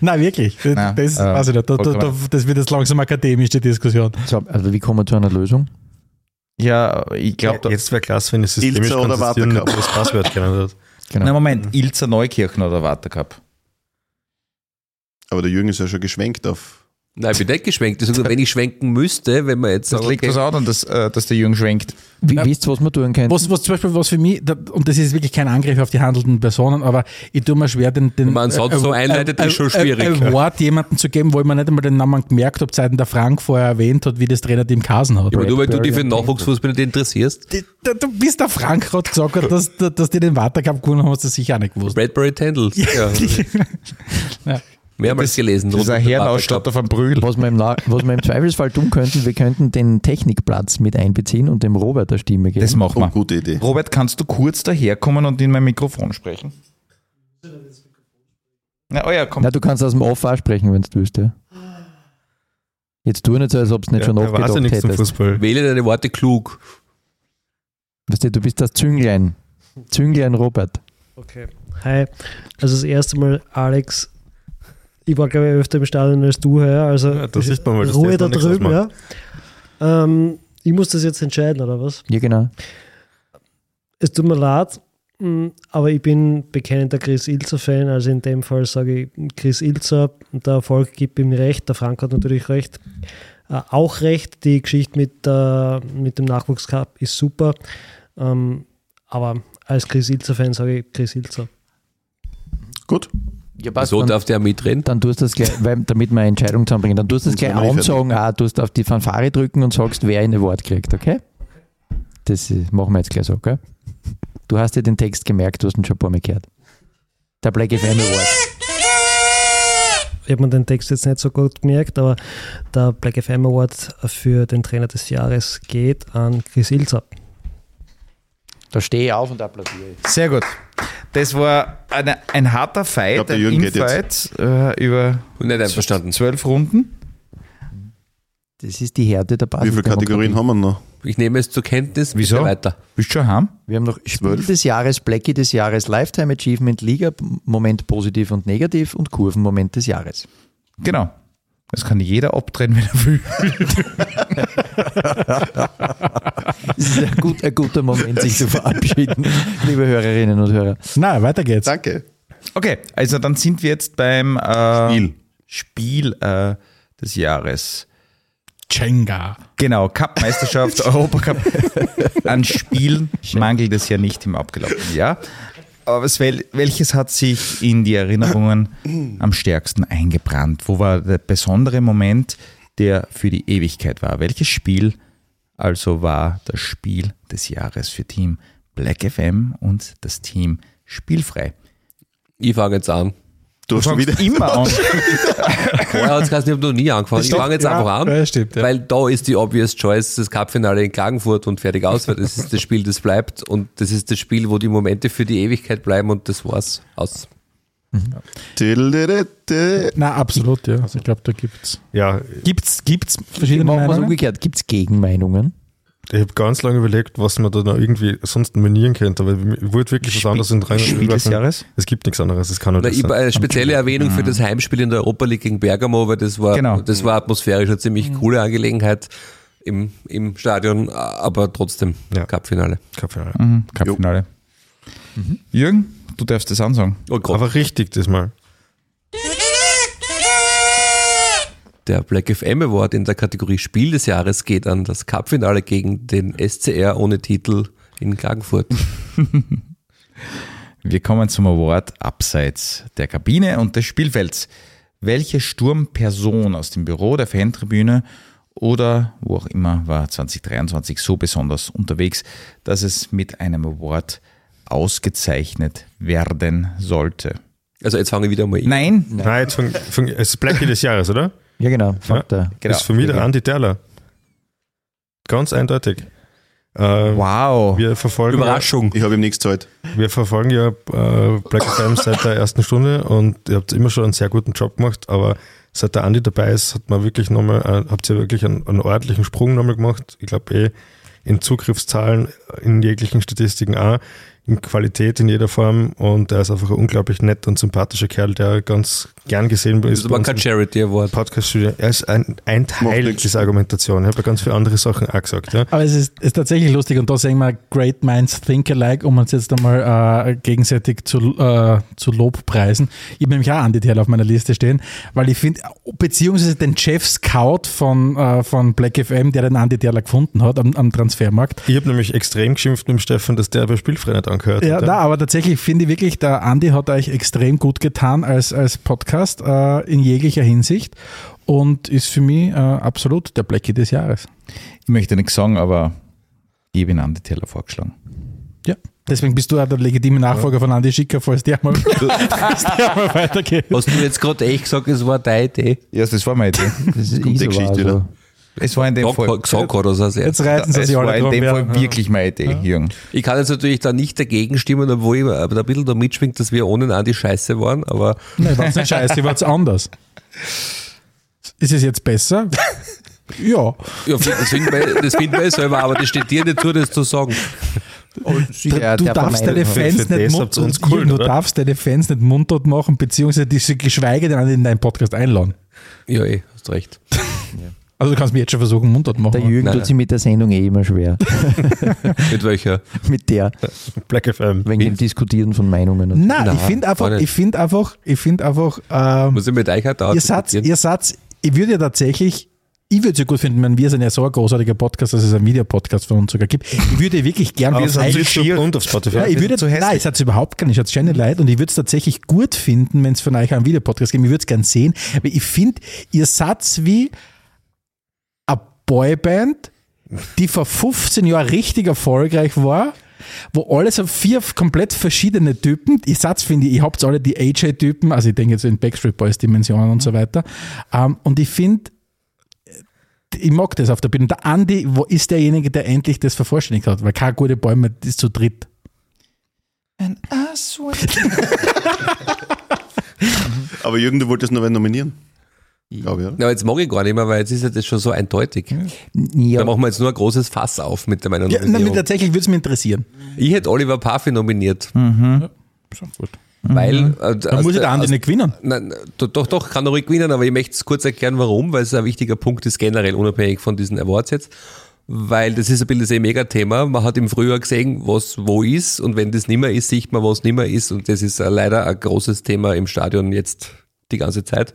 Speaker 4: Nein, wirklich. Das,
Speaker 2: Nein,
Speaker 4: das
Speaker 2: äh,
Speaker 4: weiß ich nicht. Da, da, da, das wird jetzt langsam akademisch, die Diskussion.
Speaker 7: So, also wie kommen wir zu einer Lösung?
Speaker 2: Ja, ich glaube,
Speaker 3: bist. Jetzt wäre klasse, wenn es systemisch
Speaker 5: oder
Speaker 3: konsistieren,
Speaker 5: Watercup?
Speaker 3: das Passwort genannt hat.
Speaker 7: Genau.
Speaker 2: na Moment, Ilzer Neukirchen oder Watercup?
Speaker 5: Aber der Jürgen ist ja schon geschwenkt auf.
Speaker 6: Nein, ich bin nicht geschwenkt. Also, wenn ich schwenken müsste, wenn man jetzt
Speaker 2: Das
Speaker 6: sagt,
Speaker 2: liegt
Speaker 6: okay,
Speaker 2: was an, dass, äh, dass der Jürgen schwenkt.
Speaker 7: Wie,
Speaker 4: Ja.
Speaker 7: Wisst ihr, was wir tun können?
Speaker 4: Was, was zum Beispiel, was für mich, da- und das ist wirklich kein Angriff auf die handelnden Personen, aber ich tue mir schwer, den, den
Speaker 6: Wenn man sonst so einleitet, ist schon schwierig.
Speaker 4: Ein Wort jemandem zu geben, wo ich mir nicht einmal den Namen gemerkt habe, seit der Frank vorher erwähnt hat, wie das Trainerteam Kasen hat.
Speaker 6: Ja, aber nur weil du dich für den Nachwuchsfußball nicht interessierst.
Speaker 4: Die- da- Du bist der Frank gerade gesagt hat, dass, dass die den Watercup gewonnen haben, hast du sicher auch nicht gewusst.
Speaker 6: Bradbury Tendel. Ja.
Speaker 4: Ja.
Speaker 6: Mehrmals gelesen.
Speaker 2: Das ist ein
Speaker 6: rund um den
Speaker 2: Herrenausstatter von Brühl.
Speaker 7: Was wir, im was wir im Zweifelsfall tun könnten, wir könnten den Technikplatz mit einbeziehen und dem Robert eine Stimme geben.
Speaker 2: Das machen
Speaker 5: Oh,
Speaker 2: wir.
Speaker 5: gute Idee.
Speaker 2: Robert, kannst du kurz daherkommen und in mein Mikrofon sprechen? Na, oh ja, komm.
Speaker 7: Na, du kannst aus dem Off auch sprechen, wenn du willst, ja. Jetzt tu nicht so, als ob du nicht
Speaker 3: Ja,
Speaker 7: schon
Speaker 3: er weiß ja nichts
Speaker 7: hättest.
Speaker 3: Fußball.
Speaker 6: Wähle deine Worte klug.
Speaker 7: Weißt du, du bist das Zünglein. Zünglein Robert.
Speaker 8: Okay. Hi. Also das erste Mal, Alex, ich war glaube ich öfter im Stadion als du her, also
Speaker 3: Ja, da sieht man mal,
Speaker 8: Ruhe da drüben, ja. Ähm, ich muss das jetzt entscheiden, oder was?
Speaker 7: Ja, genau.
Speaker 8: Es tut mir leid, mh, aber ich bin bekennender Chris Ilzer-Fan, also in dem Fall sage ich Chris Ilzer, der Erfolg gibt ihm recht, der Frank hat natürlich recht. Äh, auch recht, die Geschichte mit, äh, mit dem Nachwuchscup ist super, ähm, aber als Chris Ilzer-Fan sage ich Chris Ilzer.
Speaker 5: Gut.
Speaker 7: Ja, passt,
Speaker 6: So
Speaker 7: dann,
Speaker 6: darf der mitreden.
Speaker 7: dann tust du das gleich, weil, damit wir eine Entscheidung zusammenbringen, dann tust du das gleich ansagen, auch, tust auf die Fanfare drücken und sagst, wer ein Wort kriegt, okay? Das machen wir jetzt gleich so, gell? Du hast dir den Text gemerkt, du hast ihn schon ein paar Mal gehört. Der Black FM Award.
Speaker 8: ich habe mir den Text jetzt nicht so gut gemerkt, aber der Black FM Award für den Trainer des Jahres geht an Chris Ilzer.
Speaker 7: Da stehe ich auf und applaudiere.
Speaker 2: Sehr gut. Das war eine, ein harter Fight,
Speaker 5: glaub, der
Speaker 2: ein
Speaker 5: Jürgen geht
Speaker 2: Infight äh, über
Speaker 6: nicht einverstanden.
Speaker 2: zwölf Runden.
Speaker 7: Das ist die Härte der Basis.
Speaker 5: Wie viele Kategorien haben wir noch?
Speaker 6: Ich nehme es zur Kenntnis.
Speaker 2: Wieso?
Speaker 6: Weiter.
Speaker 2: Bist du schon heim?
Speaker 7: Wir haben noch Spiel des Jahres, Blackie des Jahres, Lifetime Achievement, Liga, Moment positiv und negativ und Kurvenmoment des Jahres.
Speaker 2: Genau. Das kann jeder abdrehen, wenn er will.
Speaker 7: Das ist ein, gut, ein guter Moment, sich zu verabschieden, liebe Hörerinnen und Hörer.
Speaker 4: Na, weiter geht's.
Speaker 5: Danke.
Speaker 2: Okay, also dann sind wir jetzt beim äh,
Speaker 5: Spiel.
Speaker 2: Spiel äh, des Jahres.
Speaker 4: Chenga.
Speaker 2: Genau, Cup-Meisterschaft, Europacup. An Spielen mangelt es ja nicht im abgelaufenen Jahr. Aber wel, welches hat sich in die Erinnerungen am stärksten eingebrannt? Wo war der besondere Moment, der für die Ewigkeit war? Welches Spiel also war das Spiel des Jahres für Team Black FM und das Team Spielfrei?
Speaker 6: Ich fange jetzt an.
Speaker 5: Du hast schon wieder.
Speaker 2: immer an.
Speaker 6: Vorher hat es geheißen, ich habe noch nie angefangen. Ich fange jetzt
Speaker 4: ja,
Speaker 6: einfach an,
Speaker 4: ja, stimmt, ja.
Speaker 6: weil da ist die obvious choice, das Cup-Finale in Klagenfurt und fertig aus, weil das ist das Spiel, das bleibt und das ist das Spiel, wo die Momente für die Ewigkeit bleiben und das war's. Aus.
Speaker 5: Tididididi.
Speaker 4: Na, absolut, ja. Also ich glaube, da gibt's
Speaker 3: Ja,
Speaker 4: gibt's, gibt's verschiedene
Speaker 7: Machen wir es
Speaker 4: Meinungen.
Speaker 7: umgekehrt. Gibt es Gegenmeinungen?
Speaker 3: Ich habe ganz lange überlegt, was man da noch irgendwie sonst nominieren könnte, aber ich wollte wirklich was anderes in rein.
Speaker 2: Spiel des Jahres?
Speaker 3: Es gibt nichts anderes, es kann nur
Speaker 6: Na,
Speaker 3: das
Speaker 6: ich,
Speaker 3: sein.
Speaker 6: eine spezielle Erwähnung für das Heimspiel in der Europa League gegen Bergamo, weil das war,
Speaker 2: Genau.
Speaker 6: das war atmosphärisch eine ziemlich coole Angelegenheit im, im Stadion, aber trotzdem
Speaker 3: Ja.
Speaker 6: Cup-Finale.
Speaker 3: Cup-Finale.
Speaker 2: Mhm, Cup-Finale. Jürgen, du darfst das ansagen.
Speaker 6: Oh Gott.
Speaker 3: Aber richtig diesmal.
Speaker 6: Der Black FM Award in der Kategorie Spiel des Jahres geht an das Cup-Finale gegen den SCR ohne Titel in Klagenfurt.
Speaker 2: Wir kommen zum Award abseits der Kabine und des Spielfelds. Welche Sturmperson aus dem Büro der Fantribüne oder wo auch immer war 2023 so besonders unterwegs, dass es mit einem Award ausgezeichnet werden sollte?
Speaker 6: Also jetzt fange ich wieder mal an.
Speaker 2: Nein,
Speaker 3: Nein, jetzt fang, fang, es ist Blackie des Jahres, oder?
Speaker 7: Ja, genau. Fakt, ja.
Speaker 2: genau.
Speaker 3: ist für mich der Andi Terler. Ganz eindeutig. Äh,
Speaker 2: Wow.
Speaker 3: Wir verfolgen
Speaker 6: Überraschung.
Speaker 5: Ich habe ihm nichts gezahlt.
Speaker 3: Wir verfolgen ja äh, Black FM seit der ersten Stunde und ihr habt immer schon einen sehr guten Job gemacht, aber seit der Andi dabei ist, hat man wirklich nochmal, äh, habt ihr wirklich einen, einen ordentlichen Sprung nochmal gemacht. Ich glaube eh in Zugriffszahlen, in jeglichen Statistiken auch, in Qualität in jeder Form und er ist einfach ein unglaublich nett und sympathischer Kerl, der ganz gern gesehen
Speaker 6: Das
Speaker 3: ist.
Speaker 6: ist aber
Speaker 3: bei
Speaker 6: kein Charity Award.
Speaker 3: Podcast-Studio. Er ist ein, ein Teil dieser Argumentation. Ich habe ja ganz viele andere Sachen auch gesagt. Ja.
Speaker 4: Aber es ist, ist tatsächlich lustig und da sehen wir Great Minds Think Alike, um uns jetzt einmal äh, gegenseitig zu, äh, zu Lobpreisen. Ich habe nämlich auch Andi Teil auf meiner Liste stehen, weil ich finde, beziehungsweise den Chef Scout von, äh, von Black FM, der den Andi Teller gefunden hat am, am Transfermarkt.
Speaker 3: Ich habe nämlich extrem geschimpft mit dem Stefan, dass der bei Spielfrei nicht angehört
Speaker 4: Ja,
Speaker 3: hat.
Speaker 4: na, aber tatsächlich finde ich wirklich, der Andi hat euch extrem gut getan als, als Podcast äh, in jeglicher Hinsicht und ist für mich äh, absolut der Blackie des Jahres.
Speaker 2: Ich möchte nichts sagen, aber ich habe ihn Andi Teller vorgeschlagen.
Speaker 4: Ja. Deswegen bist du auch der legitime Nachfolger von Andi Schicker, falls der mal, falls der mal weitergeht.
Speaker 6: Hast du jetzt gerade echt gesagt, es war deine Idee?
Speaker 2: Ja, das war meine Idee.
Speaker 7: Das ist
Speaker 5: die Geschichte
Speaker 7: also,
Speaker 2: Es war in dem Fall,
Speaker 6: Gesagt hat er es auch sehr.
Speaker 4: Jetzt reiten sie
Speaker 2: es
Speaker 4: sich
Speaker 2: war
Speaker 4: alle
Speaker 2: in
Speaker 4: drum,
Speaker 2: dem
Speaker 4: ja.
Speaker 2: Fall wirklich meine Idee, Jürgen.
Speaker 6: Ich kann jetzt natürlich da nicht dagegen stimmen, obwohl ich aber ein bisschen da mitschwingt, dass wir ohne Andi scheiße waren, aber
Speaker 4: Nein, war nicht scheiße, war es anders. Ist es jetzt besser? Ja.
Speaker 6: ja, das finden wir, das finden wir selber, aber das steht dir nicht zu, das zu sagen.
Speaker 7: sicher,
Speaker 4: du deine Fans nicht mund, darfst deine Fans nicht mundtot machen, beziehungsweise diese geschweige denn in deinen Podcast einladen.
Speaker 6: Ja, eh, hast recht.
Speaker 4: Also du kannst mir jetzt schon versuchen, mundtot machen.
Speaker 7: Der Jürgen
Speaker 6: Nein,
Speaker 7: tut
Speaker 6: nein.
Speaker 7: sich mit der Sendung eh immer schwer.
Speaker 6: Mit welcher?
Speaker 7: mit der,
Speaker 3: Black FM.
Speaker 7: wegen dem Diskutieren von Meinungen. Und
Speaker 4: Nein,
Speaker 6: Na,
Speaker 4: ich finde einfach, ich finde einfach, ich finde einfach, ähm,
Speaker 6: Muss ich mit euch auch
Speaker 4: ihr
Speaker 6: diskutieren?
Speaker 4: ihr seid, ich würde ja tatsächlich, ich würde es ja gut finden, wenn wir sind ja so ein großartiger Podcast, dass es einen Videopodcast von uns sogar gibt. Ich würde wirklich gern
Speaker 3: Auf YouTube und auf Spotify.
Speaker 4: Ja, ich würde,
Speaker 2: hässlich.
Speaker 4: nein, es hat überhaupt gar nicht, es hat schöne leid und ich würde es tatsächlich gut finden, wenn es von euch einen Videopodcast gibt. Ich würde es gern sehen, aber ich finde, ihr seid wie Boyband, die vor 15 Jahren richtig erfolgreich war, wo alles auf vier komplett verschiedene Typen, ich Satz finde ich, ihr habt alle die AJ-Typen, also ich denke jetzt in Backstreet Boys Dimensionen und so weiter, ähm, und ich finde, ich mag das auf der Bühne. Der Andi wo ist derjenige, der endlich das vervollständigt hat, weil keine gute Bäume ist zu dritt.
Speaker 5: Aber Jürgen, du wolltest noch wen nominieren. Glaube ich?
Speaker 6: Ja, jetzt mag ich gar nicht mehr, weil jetzt ist ja das schon so eindeutig.
Speaker 7: ja,
Speaker 6: Da machen wir jetzt nur ein großes Fass auf mit meiner
Speaker 4: Ja,
Speaker 6: Nominierung.
Speaker 4: nein, tatsächlich würde es mich interessieren.
Speaker 6: ich hätte Oliver Parfi nominiert,
Speaker 4: Schon gut.
Speaker 6: weil... Äh,
Speaker 4: Dann muss ja der Andi nicht gewinnen.
Speaker 6: Nein, doch, doch, doch, kann er ruhig gewinnen, aber ich möchte es kurz erklären, warum, weil es ein wichtiger Punkt ist, generell unabhängig von diesen Awards jetzt. Weil das ist ein bisschen das eh Mega-Thema. Man hat im Frühjahr gesehen, was wo ist und wenn das nimmer ist, sieht man, was nimmer ist und das ist äh, leider ein großes Thema im Stadion jetzt die ganze Zeit.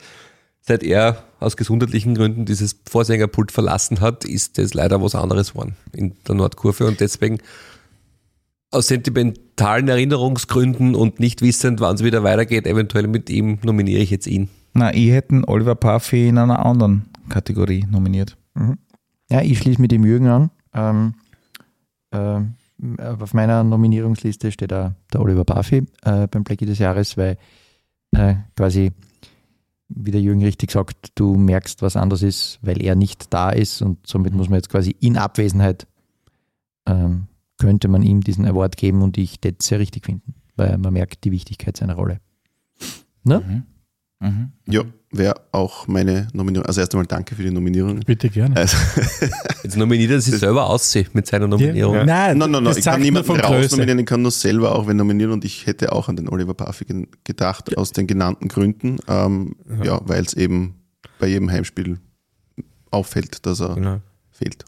Speaker 6: Seit er aus gesundheitlichen Gründen dieses Vorsängerpult verlassen hat, ist das leider was anderes geworden in der Nordkurve und deswegen aus sentimentalen Erinnerungsgründen und nicht wissend, wann es wieder weitergeht, eventuell mit ihm, nominiere ich jetzt ihn.
Speaker 2: Na, ich hätte einen Oliver Parfy in einer anderen Kategorie nominiert.
Speaker 7: ja, ich schließe mit dem Jürgen an. Ähm, ähm, auf meiner Nominierungsliste steht da der Oliver Parfi äh, beim Blackie des Jahres, weil äh, quasi, wie der Jürgen richtig sagt, du merkst, was anders ist, weil er nicht da ist und somit muss man jetzt quasi in Abwesenheit ähm, könnte man ihm diesen Award geben und ich das sehr richtig finden, weil man merkt die Wichtigkeit seiner Rolle. Ne?
Speaker 2: Mhm.
Speaker 5: Ja, wäre auch meine Nominierung. Also erst einmal danke für die Nominierung.
Speaker 4: Bitte gerne.
Speaker 5: Also,
Speaker 6: Jetzt nominiert er sich selber aussehen mit seiner Nominierung.
Speaker 4: Ja. Nein,
Speaker 5: nein, nein, nein, ich kann niemanden rausnominieren, ich kann nur selber auch wen nominieren und ich hätte auch an den Oliver gen- gedacht, aus den genannten Gründen, ähm, ja, weil es eben bei jedem Heimspiel auffällt, dass er
Speaker 3: Genau.
Speaker 5: fehlt.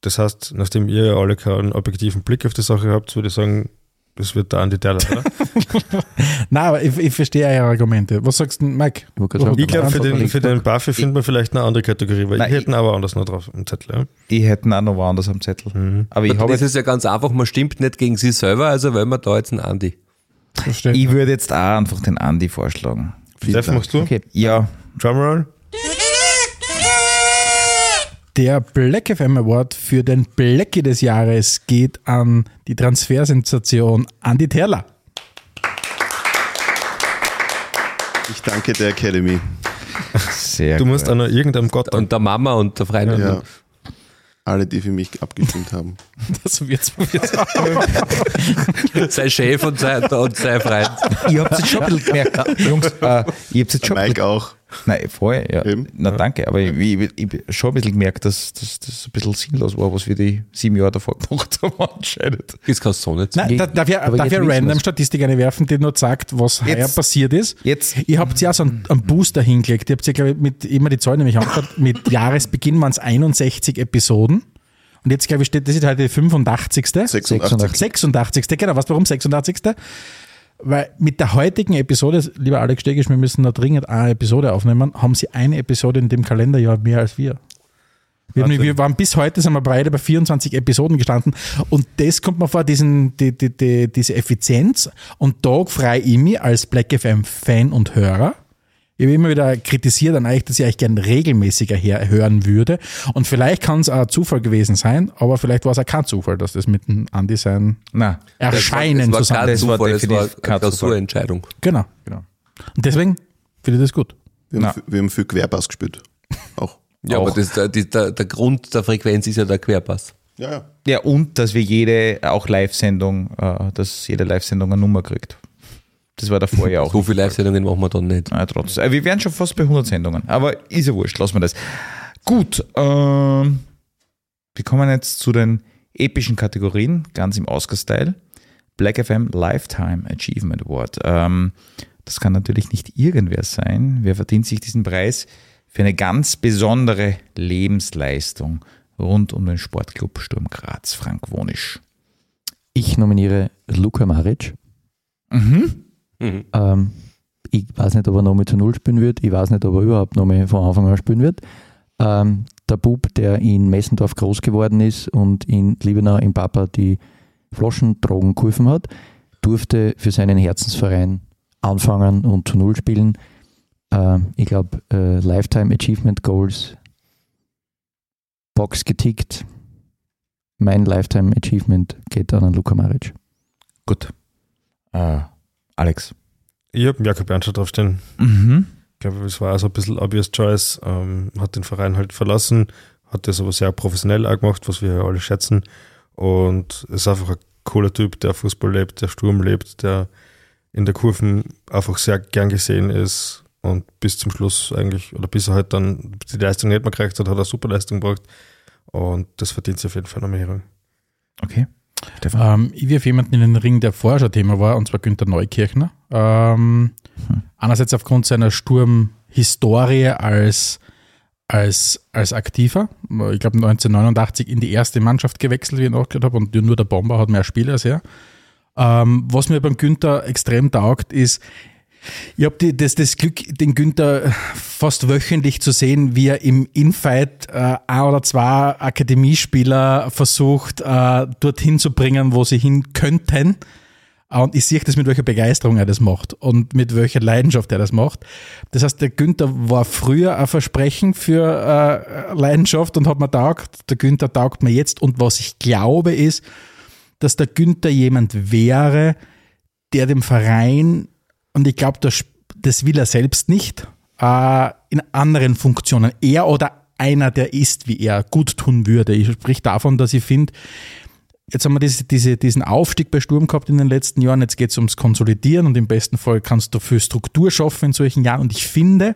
Speaker 3: Das heißt, nachdem ihr alle keinen objektiven Blick auf die Sache habt, würde ich sagen, das wird der Andi Teller, oder?
Speaker 4: Nein, aber ich, ich verstehe eure Argumente. Was sagst du, Mike?
Speaker 7: Ich
Speaker 3: Ich glaube, für den, für den Buffy findet man vielleicht eine andere Kategorie, weil
Speaker 2: Nein,
Speaker 3: ich hätte aber anders noch drauf im Zettel.
Speaker 2: Ich hätte auch noch woanders am Zettel.
Speaker 3: Ja?
Speaker 2: Aber ich, habe
Speaker 6: das ist ja ganz einfach, man stimmt nicht gegen sich selber, also wollen wir da jetzt einen Andi.
Speaker 4: Verstehe.
Speaker 2: ich würde jetzt auch einfach den Andi vorschlagen.
Speaker 5: Dank.
Speaker 3: machst du?
Speaker 7: Okay,
Speaker 2: Ja,
Speaker 3: Drumroll?
Speaker 4: Der Black FM Award für den Blackie des Jahres geht an die Transfersensation Andi Terler.
Speaker 5: Ich danke der Academy.
Speaker 2: sehr
Speaker 3: Du musst
Speaker 2: gut.
Speaker 3: an irgendeinem Gott
Speaker 6: Und der Mama und der Freundin.
Speaker 5: Ja. alle, die für mich abgestimmt haben.
Speaker 4: Das wird's, wird's
Speaker 6: Sei Chef und sei, und sei Freund.
Speaker 2: Ihr habt jetzt schon ein bisschen gemerkt, Jungs, äh, ihr habt jetzt schon ein
Speaker 5: Mike
Speaker 2: bisschen,
Speaker 5: auch.
Speaker 2: nein, vorher, ja,
Speaker 5: Eben.
Speaker 2: na danke, aber ich, ich, ich hab schon ein bisschen gemerkt, dass das ein bisschen sinnlos war, was wir die sieben Jahre davor gemacht haben, anscheinend.
Speaker 6: Das kannst du so nicht.
Speaker 4: Nein, da, darf ich, darf ich
Speaker 7: jetzt
Speaker 4: random. Statistik eine werfen, die nur sagt, was heuer
Speaker 2: Jetzt-
Speaker 4: passiert ist?
Speaker 2: Jetzt,
Speaker 4: Ihr habt ja so einen, einen Booster hingelegt. Ihr habt ja, glaube ich, mit, immer die Zahl nämlich angeschaut. Mit Jahresbeginn waren es 61 Episoden. Und jetzt, glaube ich, steht, das ist heute die 85.
Speaker 5: 86.
Speaker 4: 86. Genau, was warum 86. Weil mit der heutigen Episode, lieber Alex Stegisch, wir müssen da dringend eine Episode aufnehmen, haben sie eine Episode in dem Kalenderjahr mehr als wir. Wir, wir waren bis heute, sind wir beide bei 24 Episoden gestanden und das kommt mir vor, diesen, die, die, die, diese Effizienz und da freue ich mich als Black FM Fan und Hörer. Ich habe immer wieder kritisiert an euch, dass ich euch gern regelmäßiger her hören würde. Und vielleicht kann es auch ein Zufall gewesen sein, aber vielleicht war es auch kein Zufall, dass das mit dem Andi sein
Speaker 2: na,
Speaker 4: Erscheinen
Speaker 6: das war,
Speaker 4: zusammen.
Speaker 6: kein
Speaker 2: Das war
Speaker 6: Zufall, das war
Speaker 2: definitiv kein
Speaker 6: eine
Speaker 2: Zufall.
Speaker 6: Klausurentscheidung.
Speaker 4: Genau.
Speaker 2: genau.
Speaker 4: Und deswegen finde ich das gut.
Speaker 5: Wir haben, wir haben viel Querpass gespielt. Auch.
Speaker 6: Ja,
Speaker 2: Auch.
Speaker 6: aber das, der, die- der, der Grund der Frequenz ist ja der Querpass.
Speaker 5: Ja, ja.
Speaker 2: Ja, und dass wir jede, auch Live-Sendung, äh, dass jede Live-Sendung eine Nummer kriegt. Das war davor ja auch.
Speaker 6: So viele Live-Sendungen machen wir dann nicht.
Speaker 2: Ja, trotzdem. Äh, Wir wären schon fast bei 100 Sendungen. Aber ist ja wurscht, lassen wir das. Gut, ähm, wir kommen jetzt zu den epischen Kategorien, ganz im Oscar-Style. Black FM Lifetime Achievement Award. Ähm, das kann natürlich nicht irgendwer sein. Wer verdient sich diesen Preis für eine ganz besondere Lebensleistung rund um den Sportclub Sturm Graz, Frank Wonisch?
Speaker 7: Ich nominiere Luka Maric.
Speaker 2: Mhm.
Speaker 6: Mhm.
Speaker 7: Ähm, ich weiß nicht, ob er nochmal zu Null spielen wird. Ich weiß nicht, ob er überhaupt nochmal von Anfang an spielen wird. Ähm, der Bub, der in Messendorf groß geworden ist und in Liebenau im Papa die Flaschendrogen geholfen hat, durfte für seinen Herzensverein anfangen und zu Null spielen. Ähm, ich glaube, äh, Lifetime Achievement Goals, Box getickt. Mein Lifetime Achievement geht an Luka Maric.
Speaker 2: Gut. Äh, Alex.
Speaker 3: Ich habe Jakob Ernst draufstehen.
Speaker 2: Mhm.
Speaker 3: Ich glaube, es war also ein bisschen obvious choice. Ähm, hat den Verein halt verlassen, hat das aber sehr professionell auch gemacht, was wir ja alle schätzen. Und ist einfach ein cooler Typ, der Fußball lebt, der Sturm lebt, der in der Kurven einfach sehr gern gesehen ist und bis zum Schluss eigentlich, oder bis er halt dann die Leistung nicht mehr gekriegt hat, hat er super Leistung gebracht. Und das verdient sich auf jeden Fall eine Nominierung.
Speaker 2: Okay.
Speaker 4: Ähm, ich wirf jemanden in den Ring, der vorher schon Thema war, und zwar Günter Neukirchner. Ähm, Einerseits aufgrund seiner Sturmhistorie als, als, als Aktiver. Ich glaube 1989 in die erste Mannschaft gewechselt, wie ich nachgehört habe, und nur der Bomber hat mehr Spiele als er. Ähm, was mir beim Günther extrem taugt, ist, ich habe das, das Glück, den Günther fast wöchentlich zu sehen, wie er im Infight äh, ein oder zwei Akademiespieler versucht, äh, dorthin zu bringen, wo sie hin könnten. Äh, Und ich sehe das, mit welcher Begeisterung er das macht und mit welcher Leidenschaft er das macht. Das heißt, der Günther war früher ein Versprechen für äh, Leidenschaft und hat mir taugt. Der Günther taugt mir jetzt. Und was ich glaube, ist, dass der Günther jemand wäre, der dem Verein, und ich glaube, das, das will er selbst nicht, äh, in anderen Funktionen, er oder einer, der ist, wie er, gut tun würde. Ich sprich davon, dass ich finde, jetzt haben wir diese, diese, diesen Aufstieg bei Sturm gehabt in den letzten Jahren, jetzt geht es ums Konsolidieren und im besten Fall kannst du für Struktur schaffen in solchen Jahren. Und ich finde,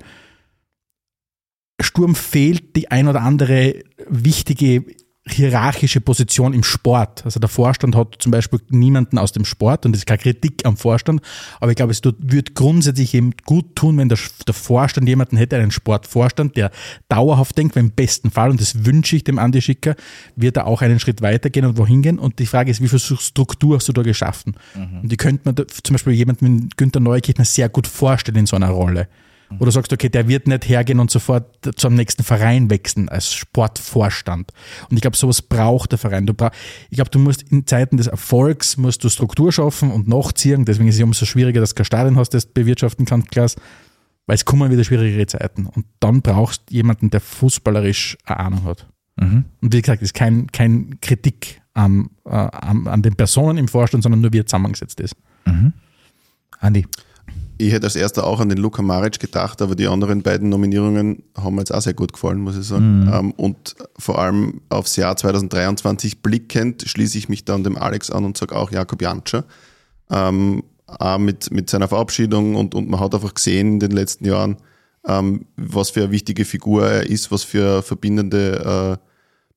Speaker 4: Sturm fehlt die ein oder andere wichtige hierarchische Position im Sport. Also der Vorstand hat zum Beispiel niemanden aus dem Sport und das ist keine Kritik am Vorstand, aber ich glaube, es wird grundsätzlich eben gut tun, wenn der, der Vorstand jemanden hätte, einen Sportvorstand, der dauerhaft denkt, weil im besten Fall, und das wünsche ich dem Andi Schicker, wird er auch einen Schritt weitergehen und wohin gehen. Und die Frage ist, wie viel Struktur hast du da geschaffen? Und die könnte man da, zum Beispiel jemanden wie Günther Neukirchner sehr gut vorstellen in so einer Rolle. Wo du sagst, okay, der wird nicht hergehen und sofort zum nächsten Verein wechseln als Sportvorstand. Und ich glaube, sowas braucht der Verein. Du brauch, ich glaube, du musst in Zeiten des Erfolgs musst du Struktur schaffen und nachziehen. Deswegen ist es umso schwieriger, dass du kein Stadion hast, das du bewirtschaften kannst, Klaas. Weil es kommen wieder schwierigere Zeiten. Und dann brauchst du jemanden, der fußballerisch eine Ahnung hat.
Speaker 2: Mhm.
Speaker 4: Und wie gesagt, das ist kein, kein Kritik am, äh, an, an den Personen im Vorstand, sondern nur wie er zusammengesetzt ist.
Speaker 2: Mhm. Andi.
Speaker 5: Ich hätte als erster auch an den Luka Maric gedacht, aber die anderen beiden Nominierungen haben mir jetzt auch sehr gut gefallen, muss ich sagen.
Speaker 2: Mhm.
Speaker 5: Ähm, und vor allem aufs Jahr 2023 blickend schließe ich mich dann dem Alex an und sage auch Jakob Janscher. Ähm, auch mit, mit seiner Verabschiedung und, und man hat einfach gesehen in den letzten Jahren, ähm, was für eine wichtige Figur er ist, was für eine verbindende äh,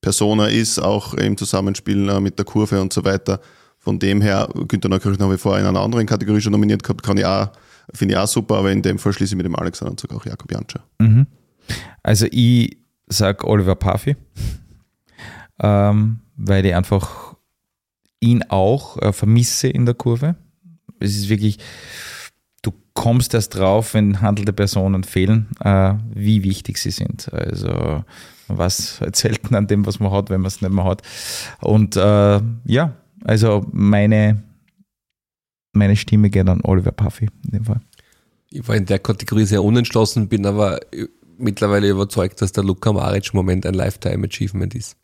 Speaker 5: Person er ist, auch im Zusammenspiel äh, mit der Kurve und so weiter. Von dem her, Günter Neukirch habe ich vorher in einer anderen Kategorie schon nominiert gehabt, kann ich auch, finde ich auch super, aber in dem Fall schließe ich mit dem Alex an und sage auch Jakob Janscher.
Speaker 2: Mhm. Also ich sag Oliver Parfi, ähm, weil ich einfach ihn auch äh, vermisse in der Kurve. Es ist wirklich, du kommst erst drauf, wenn handelte Personen fehlen, äh, wie wichtig sie sind. Also man weiß halt selten an dem, was man hat, wenn man es nicht mehr hat. Und äh, ja, also meine, meine Stimme geht an Oliver Puffy in dem Fall.
Speaker 6: Ich war in der Kategorie sehr unentschlossen, bin aber mittlerweile überzeugt, dass der Luka Maric im Moment ein Lifetime Achievement ist.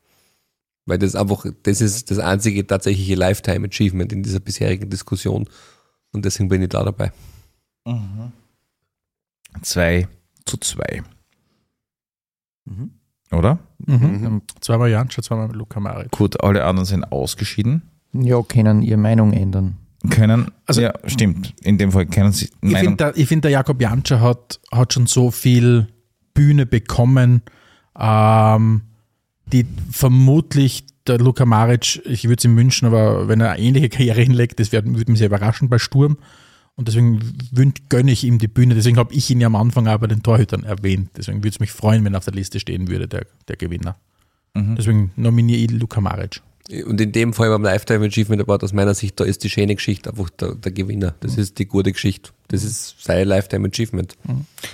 Speaker 6: Weil das einfach, das ist das einzige tatsächliche Lifetime Achievement in dieser bisherigen Diskussion. Und deswegen bin ich da dabei.
Speaker 2: Zwei zu zwei.
Speaker 7: Mhm.
Speaker 2: Oder?
Speaker 4: Mhm. Zweimal Janscher, zweimal Luka Maric.
Speaker 2: Gut, alle anderen sind ausgeschieden.
Speaker 7: Ja, können ihre Meinung ändern.
Speaker 2: Können,
Speaker 4: Also-
Speaker 2: ja, stimmt. In dem Fall können sie.
Speaker 4: Ich finde, der, ich find, der Jakob Janscher hat, hat schon so viel Bühne bekommen, ähm, die vermutlich der Luka Maric, ich würde es ihm wünschen, aber wenn er eine ähnliche Karriere hinlegt, das würde mich sehr überraschen bei Sturm. Und deswegen gönne ich ihm die Bühne. Deswegen habe ich ihn ja am Anfang auch bei den Torhütern erwähnt. Deswegen würde es mich freuen, wenn er auf der Liste stehen würde, der, der Gewinner.
Speaker 2: Mhm.
Speaker 4: Deswegen nominiere ich Luka Maric.
Speaker 6: Und in dem Fall beim Lifetime Achievement Award aus meiner Sicht, da ist die schöne Geschichte einfach der, der Gewinner. Das ist die gute Geschichte. Das ist sein Lifetime Achievement.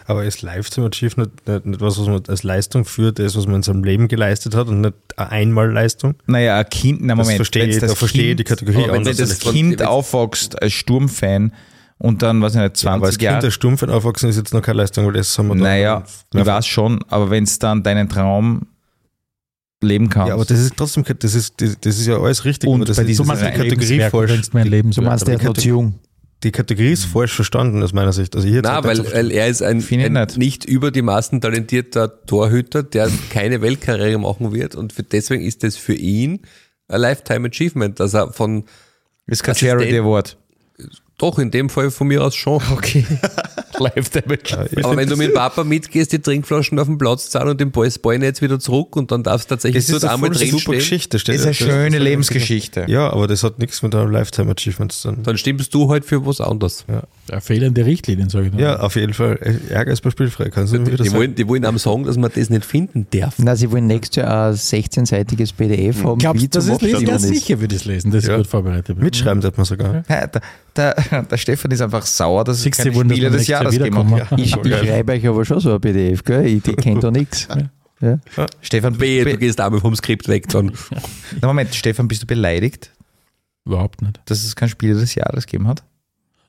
Speaker 3: Aber ist Lifetime Achievement nicht, nicht, was, was man als Leistung führt, das, was man in seinem Leben geleistet hat und nicht eine Einmalleistung?
Speaker 2: Naja, ein Kind, na
Speaker 3: Das
Speaker 2: Moment,
Speaker 3: verstehe ich,
Speaker 2: das
Speaker 3: da verstehe ich die
Speaker 2: Kind-
Speaker 3: Kategorie
Speaker 6: Aber wenn das
Speaker 2: das Kind aufwächst als Sturmfan und dann, weiß ich nicht,
Speaker 3: Ja, aber als
Speaker 2: 20
Speaker 3: Kind der
Speaker 2: Jahre.
Speaker 3: Stumpf aufwachsen ist jetzt noch keine Leistung, weil das haben wir
Speaker 2: Naja, ich weiß schon, aber wenn es dann deinen Traum leben kannst.
Speaker 3: Ja, aber das ist trotzdem, das ist, das das ist ja alles richtig,
Speaker 2: Und
Speaker 3: das
Speaker 2: bei
Speaker 3: ist,
Speaker 2: diesem
Speaker 3: du meinst die Kategorie falsch.
Speaker 4: Du mein
Speaker 7: Du
Speaker 4: Lebenswerk.
Speaker 7: meinst, der zu jung.
Speaker 3: Die Kategorie ist falsch verstanden aus meiner Sicht. Also hier
Speaker 6: Na, weil, weil er ist ein,
Speaker 2: ich
Speaker 6: ein
Speaker 2: nicht.
Speaker 6: nicht über die Maßen talentierter Torhüter, der keine Weltkarriere machen wird und für, deswegen ist das für ihn ein Lifetime Achievement, dass er von,
Speaker 2: ist kein Charity Award.
Speaker 6: Doch in dem Fall von mir aus schon.
Speaker 2: Okay. Lifetime
Speaker 6: Aber wenn du mit Papa mitgehst, die Trinkflaschen auf den Platz zahlen und den Ball, das Ball jetzt wieder zurück und dann darfst du tatsächlich
Speaker 2: Das ist doch
Speaker 6: einmal drin
Speaker 3: super
Speaker 6: stehen,
Speaker 3: Geschichte. steht
Speaker 2: ist
Speaker 3: ja.
Speaker 2: eine schöne Lebensgeschichte.
Speaker 3: Ja, aber das hat nichts mit einem Lifetime Achievement zu tun.
Speaker 6: dann stimmst du halt für was anderes.
Speaker 4: Ja, fehlende Richtlinien, sage ich nur.
Speaker 3: Ja, auf jeden Fall. Ärger ist bei spielfrei. Kannst du mir wieder
Speaker 6: Die
Speaker 3: sagen?
Speaker 6: wollen, die wollen am sagen, dass man das nicht finden darf.
Speaker 7: Na, sie wollen nächstes Jahr ein 16-seitiges PDF haben.
Speaker 4: Glaubst
Speaker 7: wie
Speaker 4: du, das ist lesen? Ja,
Speaker 7: ist.
Speaker 4: sicher würde ich es lesen. Das ist
Speaker 3: Ja.
Speaker 4: gut vorbereitet.
Speaker 3: Mitschreiben darf man sogar.
Speaker 2: Ja, der, der, Stefan ist einfach sauer, dass es
Speaker 4: Siehst
Speaker 2: keine
Speaker 4: wollen, dass
Speaker 2: Spiele
Speaker 4: wir
Speaker 2: des Jahres gegeben
Speaker 4: wiederkommen.
Speaker 2: hat.
Speaker 7: Ich, ich schreibe euch aber schon so ein PDF, gell? Ich, ich kenne da nichts. Ja.
Speaker 2: Stefan,
Speaker 6: Wehe, du gehst einmal vom Skript weg dann.
Speaker 2: na Moment, Stefan, bist du beleidigt,
Speaker 4: Überhaupt nicht.
Speaker 2: dass es kein Spiel des Jahres gegeben hat?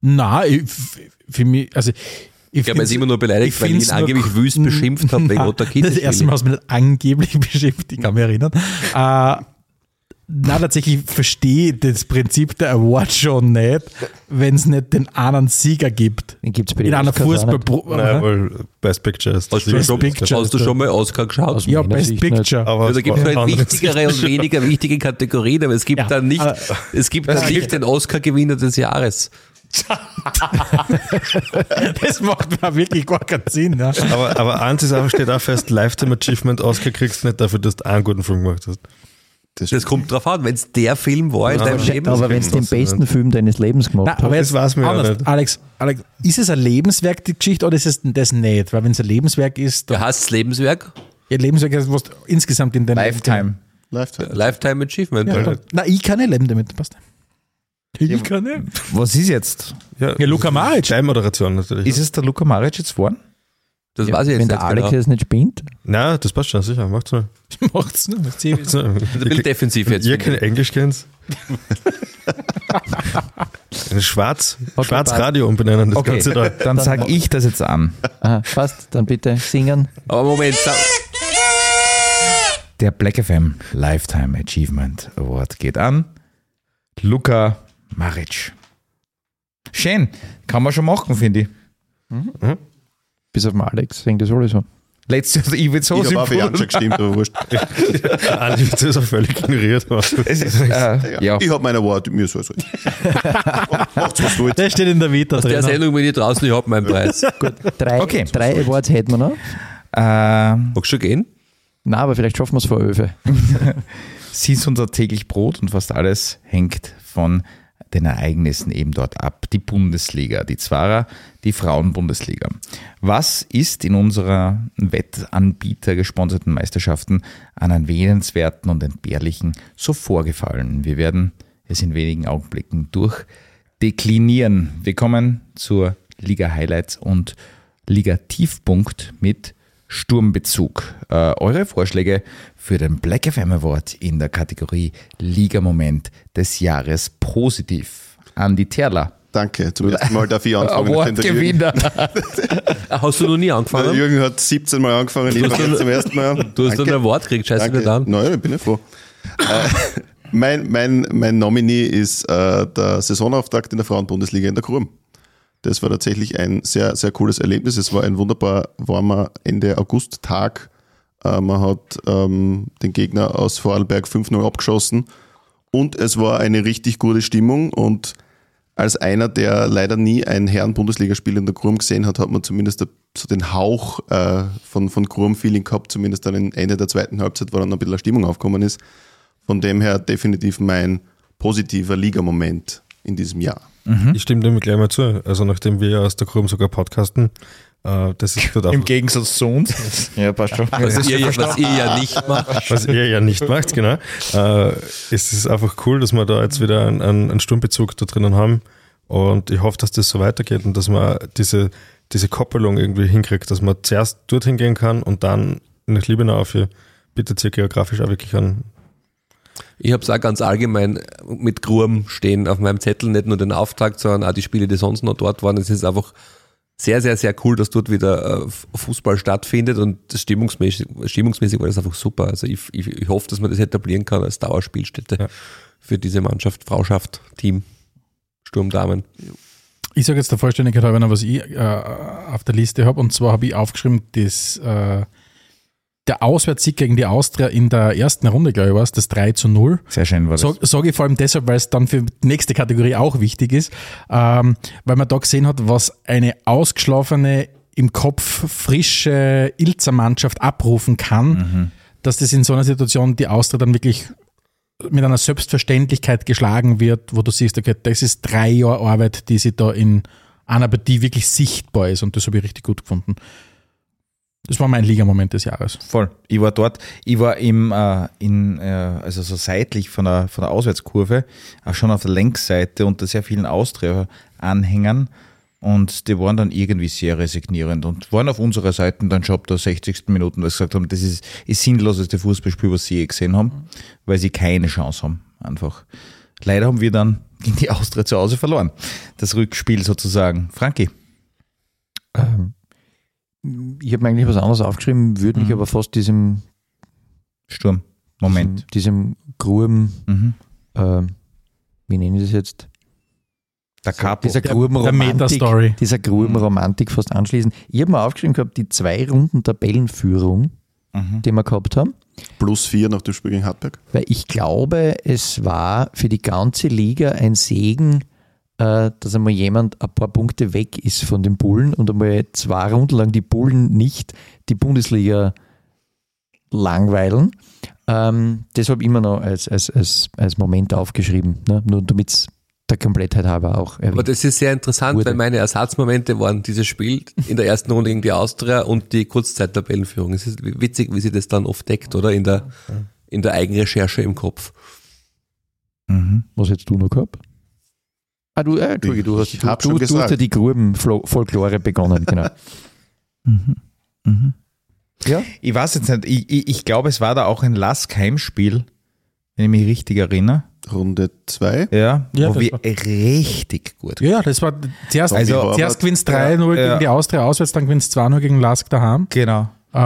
Speaker 4: Nein, ich, f- für mich, also ich
Speaker 6: Ich glaube, ist
Speaker 4: find's-
Speaker 6: immer nur beleidigt,
Speaker 4: ich
Speaker 6: weil ich ihn angeblich wüst beschimpft habe wegen Otter
Speaker 4: Das erste Mal du mich nicht angeblich beschimpft, ich kann mich erinnern. Äh, na, tatsächlich verstehe ich das Prinzip der Award schon nicht, wenn es nicht den anderen Sieger gibt.
Speaker 7: Den gibt es bei
Speaker 4: In
Speaker 7: den
Speaker 4: einer. Fußball...
Speaker 3: Nein, weil Best Picture ist.
Speaker 6: Hast du,
Speaker 4: Best
Speaker 6: schon,
Speaker 4: Picture
Speaker 6: hast du schon mal Oscar geschaut?
Speaker 7: Aus
Speaker 4: ja, Best
Speaker 7: nicht.
Speaker 4: Picture.
Speaker 3: Aber
Speaker 6: da gibt es halt wichtigere und weniger wichtige Kategorien, aber es gibt
Speaker 4: Ja,
Speaker 6: dann nicht,
Speaker 4: aber-
Speaker 6: es gibt dann nicht den Oscar-Gewinner des Jahres.
Speaker 4: Das macht mir wirklich gar keinen Sinn. Ja.
Speaker 3: Aber, aber eins ist einfach, steht auch fest, Lifetime Achievement Oscar kriegst du nicht dafür, dass du einen guten Film gemacht hast.
Speaker 6: Das kommt drauf an, wenn es der Film war in deinem Leben.
Speaker 7: Aber wenn du den
Speaker 3: das nicht.
Speaker 7: besten Film deines Lebens gemacht
Speaker 4: Nein, aber jetzt
Speaker 3: Das weiß man ja
Speaker 4: anders.
Speaker 3: nicht.
Speaker 4: Alex, Alex, ist es ein Lebenswerk, die Geschichte, oder ist es das nicht? Weil wenn es ein Lebenswerk ist,
Speaker 6: Du hast das Lebenswerk,
Speaker 4: ja, Lebenswerk ist, was du insgesamt in deinem
Speaker 2: Lifetime.
Speaker 5: Lifetime.
Speaker 6: Lifetime Achievement.
Speaker 4: Ja, na, ich kann nicht leben damit, passt. Ich kann nicht.
Speaker 2: Was ist jetzt?
Speaker 3: Ja,
Speaker 4: Ja, Luka Maric.
Speaker 3: Kleinmoderation natürlich.
Speaker 2: Ist es der Luka Maric jetzt vorn?
Speaker 6: Das weiß ich jetzt
Speaker 7: wenn der Alex
Speaker 6: genau.
Speaker 7: nicht spinnt,
Speaker 3: Nein, das passt schon, sicher. Macht's mal.
Speaker 4: Macht's nicht. Macht's
Speaker 3: So,
Speaker 6: Ein bisschen defensiv jetzt.
Speaker 3: Ihr kein Englisch kennt. Schwarz,
Speaker 7: Okay,
Speaker 3: Schwarz
Speaker 7: passt.
Speaker 3: Radio umbenennen, das
Speaker 2: Okay,
Speaker 3: Ganze da.
Speaker 2: dann sage ich das jetzt an.
Speaker 7: aha, passt, dann bitte singen.
Speaker 6: Aber Moment,
Speaker 2: Der Black FM Lifetime Achievement Award geht an Luka Maric. Schön, kann man schon machen, finde ich.
Speaker 7: Bis auf den Alex, denke ich sowieso.
Speaker 2: Letztes, ich würde so
Speaker 5: ich habe auch für
Speaker 2: sympathisch-
Speaker 5: Janscha gestimmt, aber wurscht.
Speaker 3: Andi hat das auch völlig ignoriert.
Speaker 2: Es ist, äh, ja.
Speaker 5: Ich habe meine Worte, mir so. Macht's was wollt.
Speaker 4: Der steht in der Vita
Speaker 6: Aus der
Speaker 4: drin.
Speaker 6: Sendung bin ich draußen, ich hab meinen Preis.
Speaker 7: Drei,
Speaker 2: Okay.
Speaker 7: drei Awards hätten wir noch.
Speaker 2: Ähm,
Speaker 6: Magst du gehen?
Speaker 7: Na, aber vielleicht schaffen wir es vor Öfe.
Speaker 2: sie ist unser täglich Brot und fast alles hängt von den Ereignissen eben dort ab. Die Bundesliga, die Zwarer, die Frauenbundesliga. Was ist in unserer Wettanbieter gesponserten Meisterschaften an erwähnenswerten und entbehrlichen so vorgefallen? Wir werden es in wenigen Augenblicken durchdeklinieren. Wir kommen zur Liga Highlights und Liga Tiefpunkt mit Sturmbezug. Äh, eure Vorschläge für den Black FM Award in der Kategorie Liga Moment des Jahres positiv. Andi Terler,
Speaker 5: Danke, zum ersten Mal darf ich anfangen. der
Speaker 2: Awardgewinner.
Speaker 6: Hast du noch nie
Speaker 5: der
Speaker 6: angefangen?
Speaker 5: Jürgen hat 17 Mal angefangen, ich fange jetzt zum ersten Mal an.
Speaker 6: Du hast
Speaker 5: Danke.
Speaker 6: dann ein Wort gekriegt, scheiße nicht an.
Speaker 5: Nein, ich bin ja froh. äh, mein, mein, mein Nominee ist äh, der Saisonauftakt in der Frauenbundesliga in der Krum. Das war tatsächlich ein sehr, sehr cooles Erlebnis. Es war ein wunderbar warmer Ende August-Tag. Äh, man hat ähm, den Gegner aus Vorarlberg 5-0 abgeschossen und es war eine richtig gute Stimmung und als einer, der leider nie ein Herren-Bundesligaspiel in der Krum gesehen hat, hat man zumindest so den Hauch äh, von, von Krum-Feeling gehabt, zumindest dann Ende der zweiten Halbzeit, wo dann ein bisschen eine Stimmung aufgekommen ist. Von dem her definitiv mein positiver Ligamoment in diesem Jahr.
Speaker 3: Ich stimme dem gleich mal zu. Also nachdem wir ja aus der Krum sogar podcasten, äh, das ist dort
Speaker 2: Im Gegensatz zu uns. Ja, passt schon.
Speaker 6: Was ihr, was ihr ja nicht macht.
Speaker 3: was ihr ja nicht macht, genau. Äh, es ist einfach cool, dass wir da jetzt wieder einen, einen, einen Sturmbezug da drinnen haben. Und ich hoffe, dass das so weitergeht und dass man diese, diese Koppelung irgendwie hinkriegt, dass man zuerst dorthin gehen kann und dann nach Liebenau für bietet sich geografisch auch wirklich an.
Speaker 6: Ich habe es auch ganz allgemein mit Grum stehen auf meinem Zettel, nicht nur den Auftakt, sondern auch die Spiele, die sonst noch dort waren. Es ist einfach sehr, sehr, sehr cool, dass dort wieder äh, Fußball stattfindet und stimmungsmäßig, stimmungsmäßig war das einfach super. Also ich, ich, ich hoffe, dass man das etablieren kann als Dauerspielstätte
Speaker 3: Ja.
Speaker 6: für diese Mannschaft, Frauschaft, Team, Sturmdamen.
Speaker 4: Ich sage jetzt der Vollständigkeit halber noch, was ich äh, auf der Liste habe. Und zwar habe ich aufgeschrieben, dass äh, der Auswärtssieg gegen die Austria in der ersten Runde, glaube ich, war es, das 3 zu 0.
Speaker 2: Sehr schön war das.
Speaker 4: Sage ich vor allem deshalb, weil es dann für die nächste Kategorie auch wichtig ist, ähm, weil man da gesehen hat, was eine ausgeschlafene, im Kopf frische Ilzer-Mannschaft abrufen kann, dass das in so einer Situation die Austria dann wirklich mit einer Selbstverständlichkeit geschlagen wird, wo du siehst, okay, das ist drei Jahre Arbeit, die sie da in einer Partie wirklich sichtbar ist und das habe ich richtig gut gefunden. Das war mein Ligamoment des Jahres.
Speaker 2: Voll. Ich war dort, ich war im, äh, in, äh, also so seitlich von der, von der Auswärtskurve, auch schon auf der Längsseite unter sehr vielen Austria-Anhängern und die waren dann irgendwie sehr resignierend und waren auf unserer Seite dann schon ab der 60. Minuten, weil sie gesagt haben, das ist das sinnloseste Fußballspiel, was sie je gesehen haben, weil sie keine Chance haben, einfach. Leider haben wir dann gegen die Austria zu Hause verloren. Das Rückspiel sozusagen. Frankie.
Speaker 7: Ähm, ich habe mir eigentlich was anderes aufgeschrieben, würde mich
Speaker 2: Mhm.
Speaker 7: aber fast diesem,
Speaker 2: Sturm. Moment.
Speaker 7: diesem, diesem Gruben,
Speaker 2: Mhm.
Speaker 7: ähm, wie nenne ich das jetzt?
Speaker 2: Der Capo.
Speaker 7: Dieser
Speaker 4: Der
Speaker 7: Grubenromantik,
Speaker 4: Meta-Story.
Speaker 7: dieser Grubenromantik fast anschließen. Ich habe mir aufgeschrieben gehabt, die zwei Runden Tabellenführung,
Speaker 2: Mhm.
Speaker 7: die wir gehabt haben,
Speaker 5: Plus vier nach dem Spiel gegen Hartberg.
Speaker 7: weil ich glaube, es war für die ganze Liga ein Segen, äh, dass einmal jemand ein paar Punkte weg ist von den Bullen und einmal zwei Runden lang die Bullen nicht die Bundesliga langweilen. Ähm, das habe ich immer noch als, als, als, als Moment aufgeschrieben, ne? nur damit es der Komplettheit halber auch
Speaker 6: Aber
Speaker 7: erwähnt.
Speaker 6: das ist sehr interessant,
Speaker 7: Wurde.
Speaker 6: weil meine Ersatzmomente waren dieses Spiel in der ersten Runde gegen die Austria und die Kurzzeittabellenführung. Es ist witzig, wie sie das dann oft deckt, oder? In der, in der Eigenrecherche im Kopf.
Speaker 2: Mhm.
Speaker 7: Was hättest du noch gehabt? Ah, du, äh, Entschuldige, du hast,
Speaker 5: Ich
Speaker 7: du,
Speaker 5: hab
Speaker 7: du,
Speaker 5: schon
Speaker 7: du hast ja die Grubenfolklore begonnen, genau.
Speaker 2: Mhm. Mhm.
Speaker 7: Ja.
Speaker 2: Ich weiß jetzt nicht, ich, ich, ich glaube, es war da auch ein Lask-Heimspiel, wenn ich mich richtig erinnere.
Speaker 5: Runde zwei.
Speaker 2: Ja,
Speaker 4: Ja,
Speaker 2: wo
Speaker 4: das
Speaker 2: wir
Speaker 4: war-
Speaker 2: richtig gut
Speaker 4: Ja, das war zuerst,
Speaker 2: Also-
Speaker 4: zuerst gewinnst 3-0
Speaker 2: Ja,
Speaker 4: gegen
Speaker 2: ja.
Speaker 4: die Austria auswärts, dann gewinnst 2-0 gegen Lask daheim.
Speaker 2: Genau.
Speaker 4: Äh,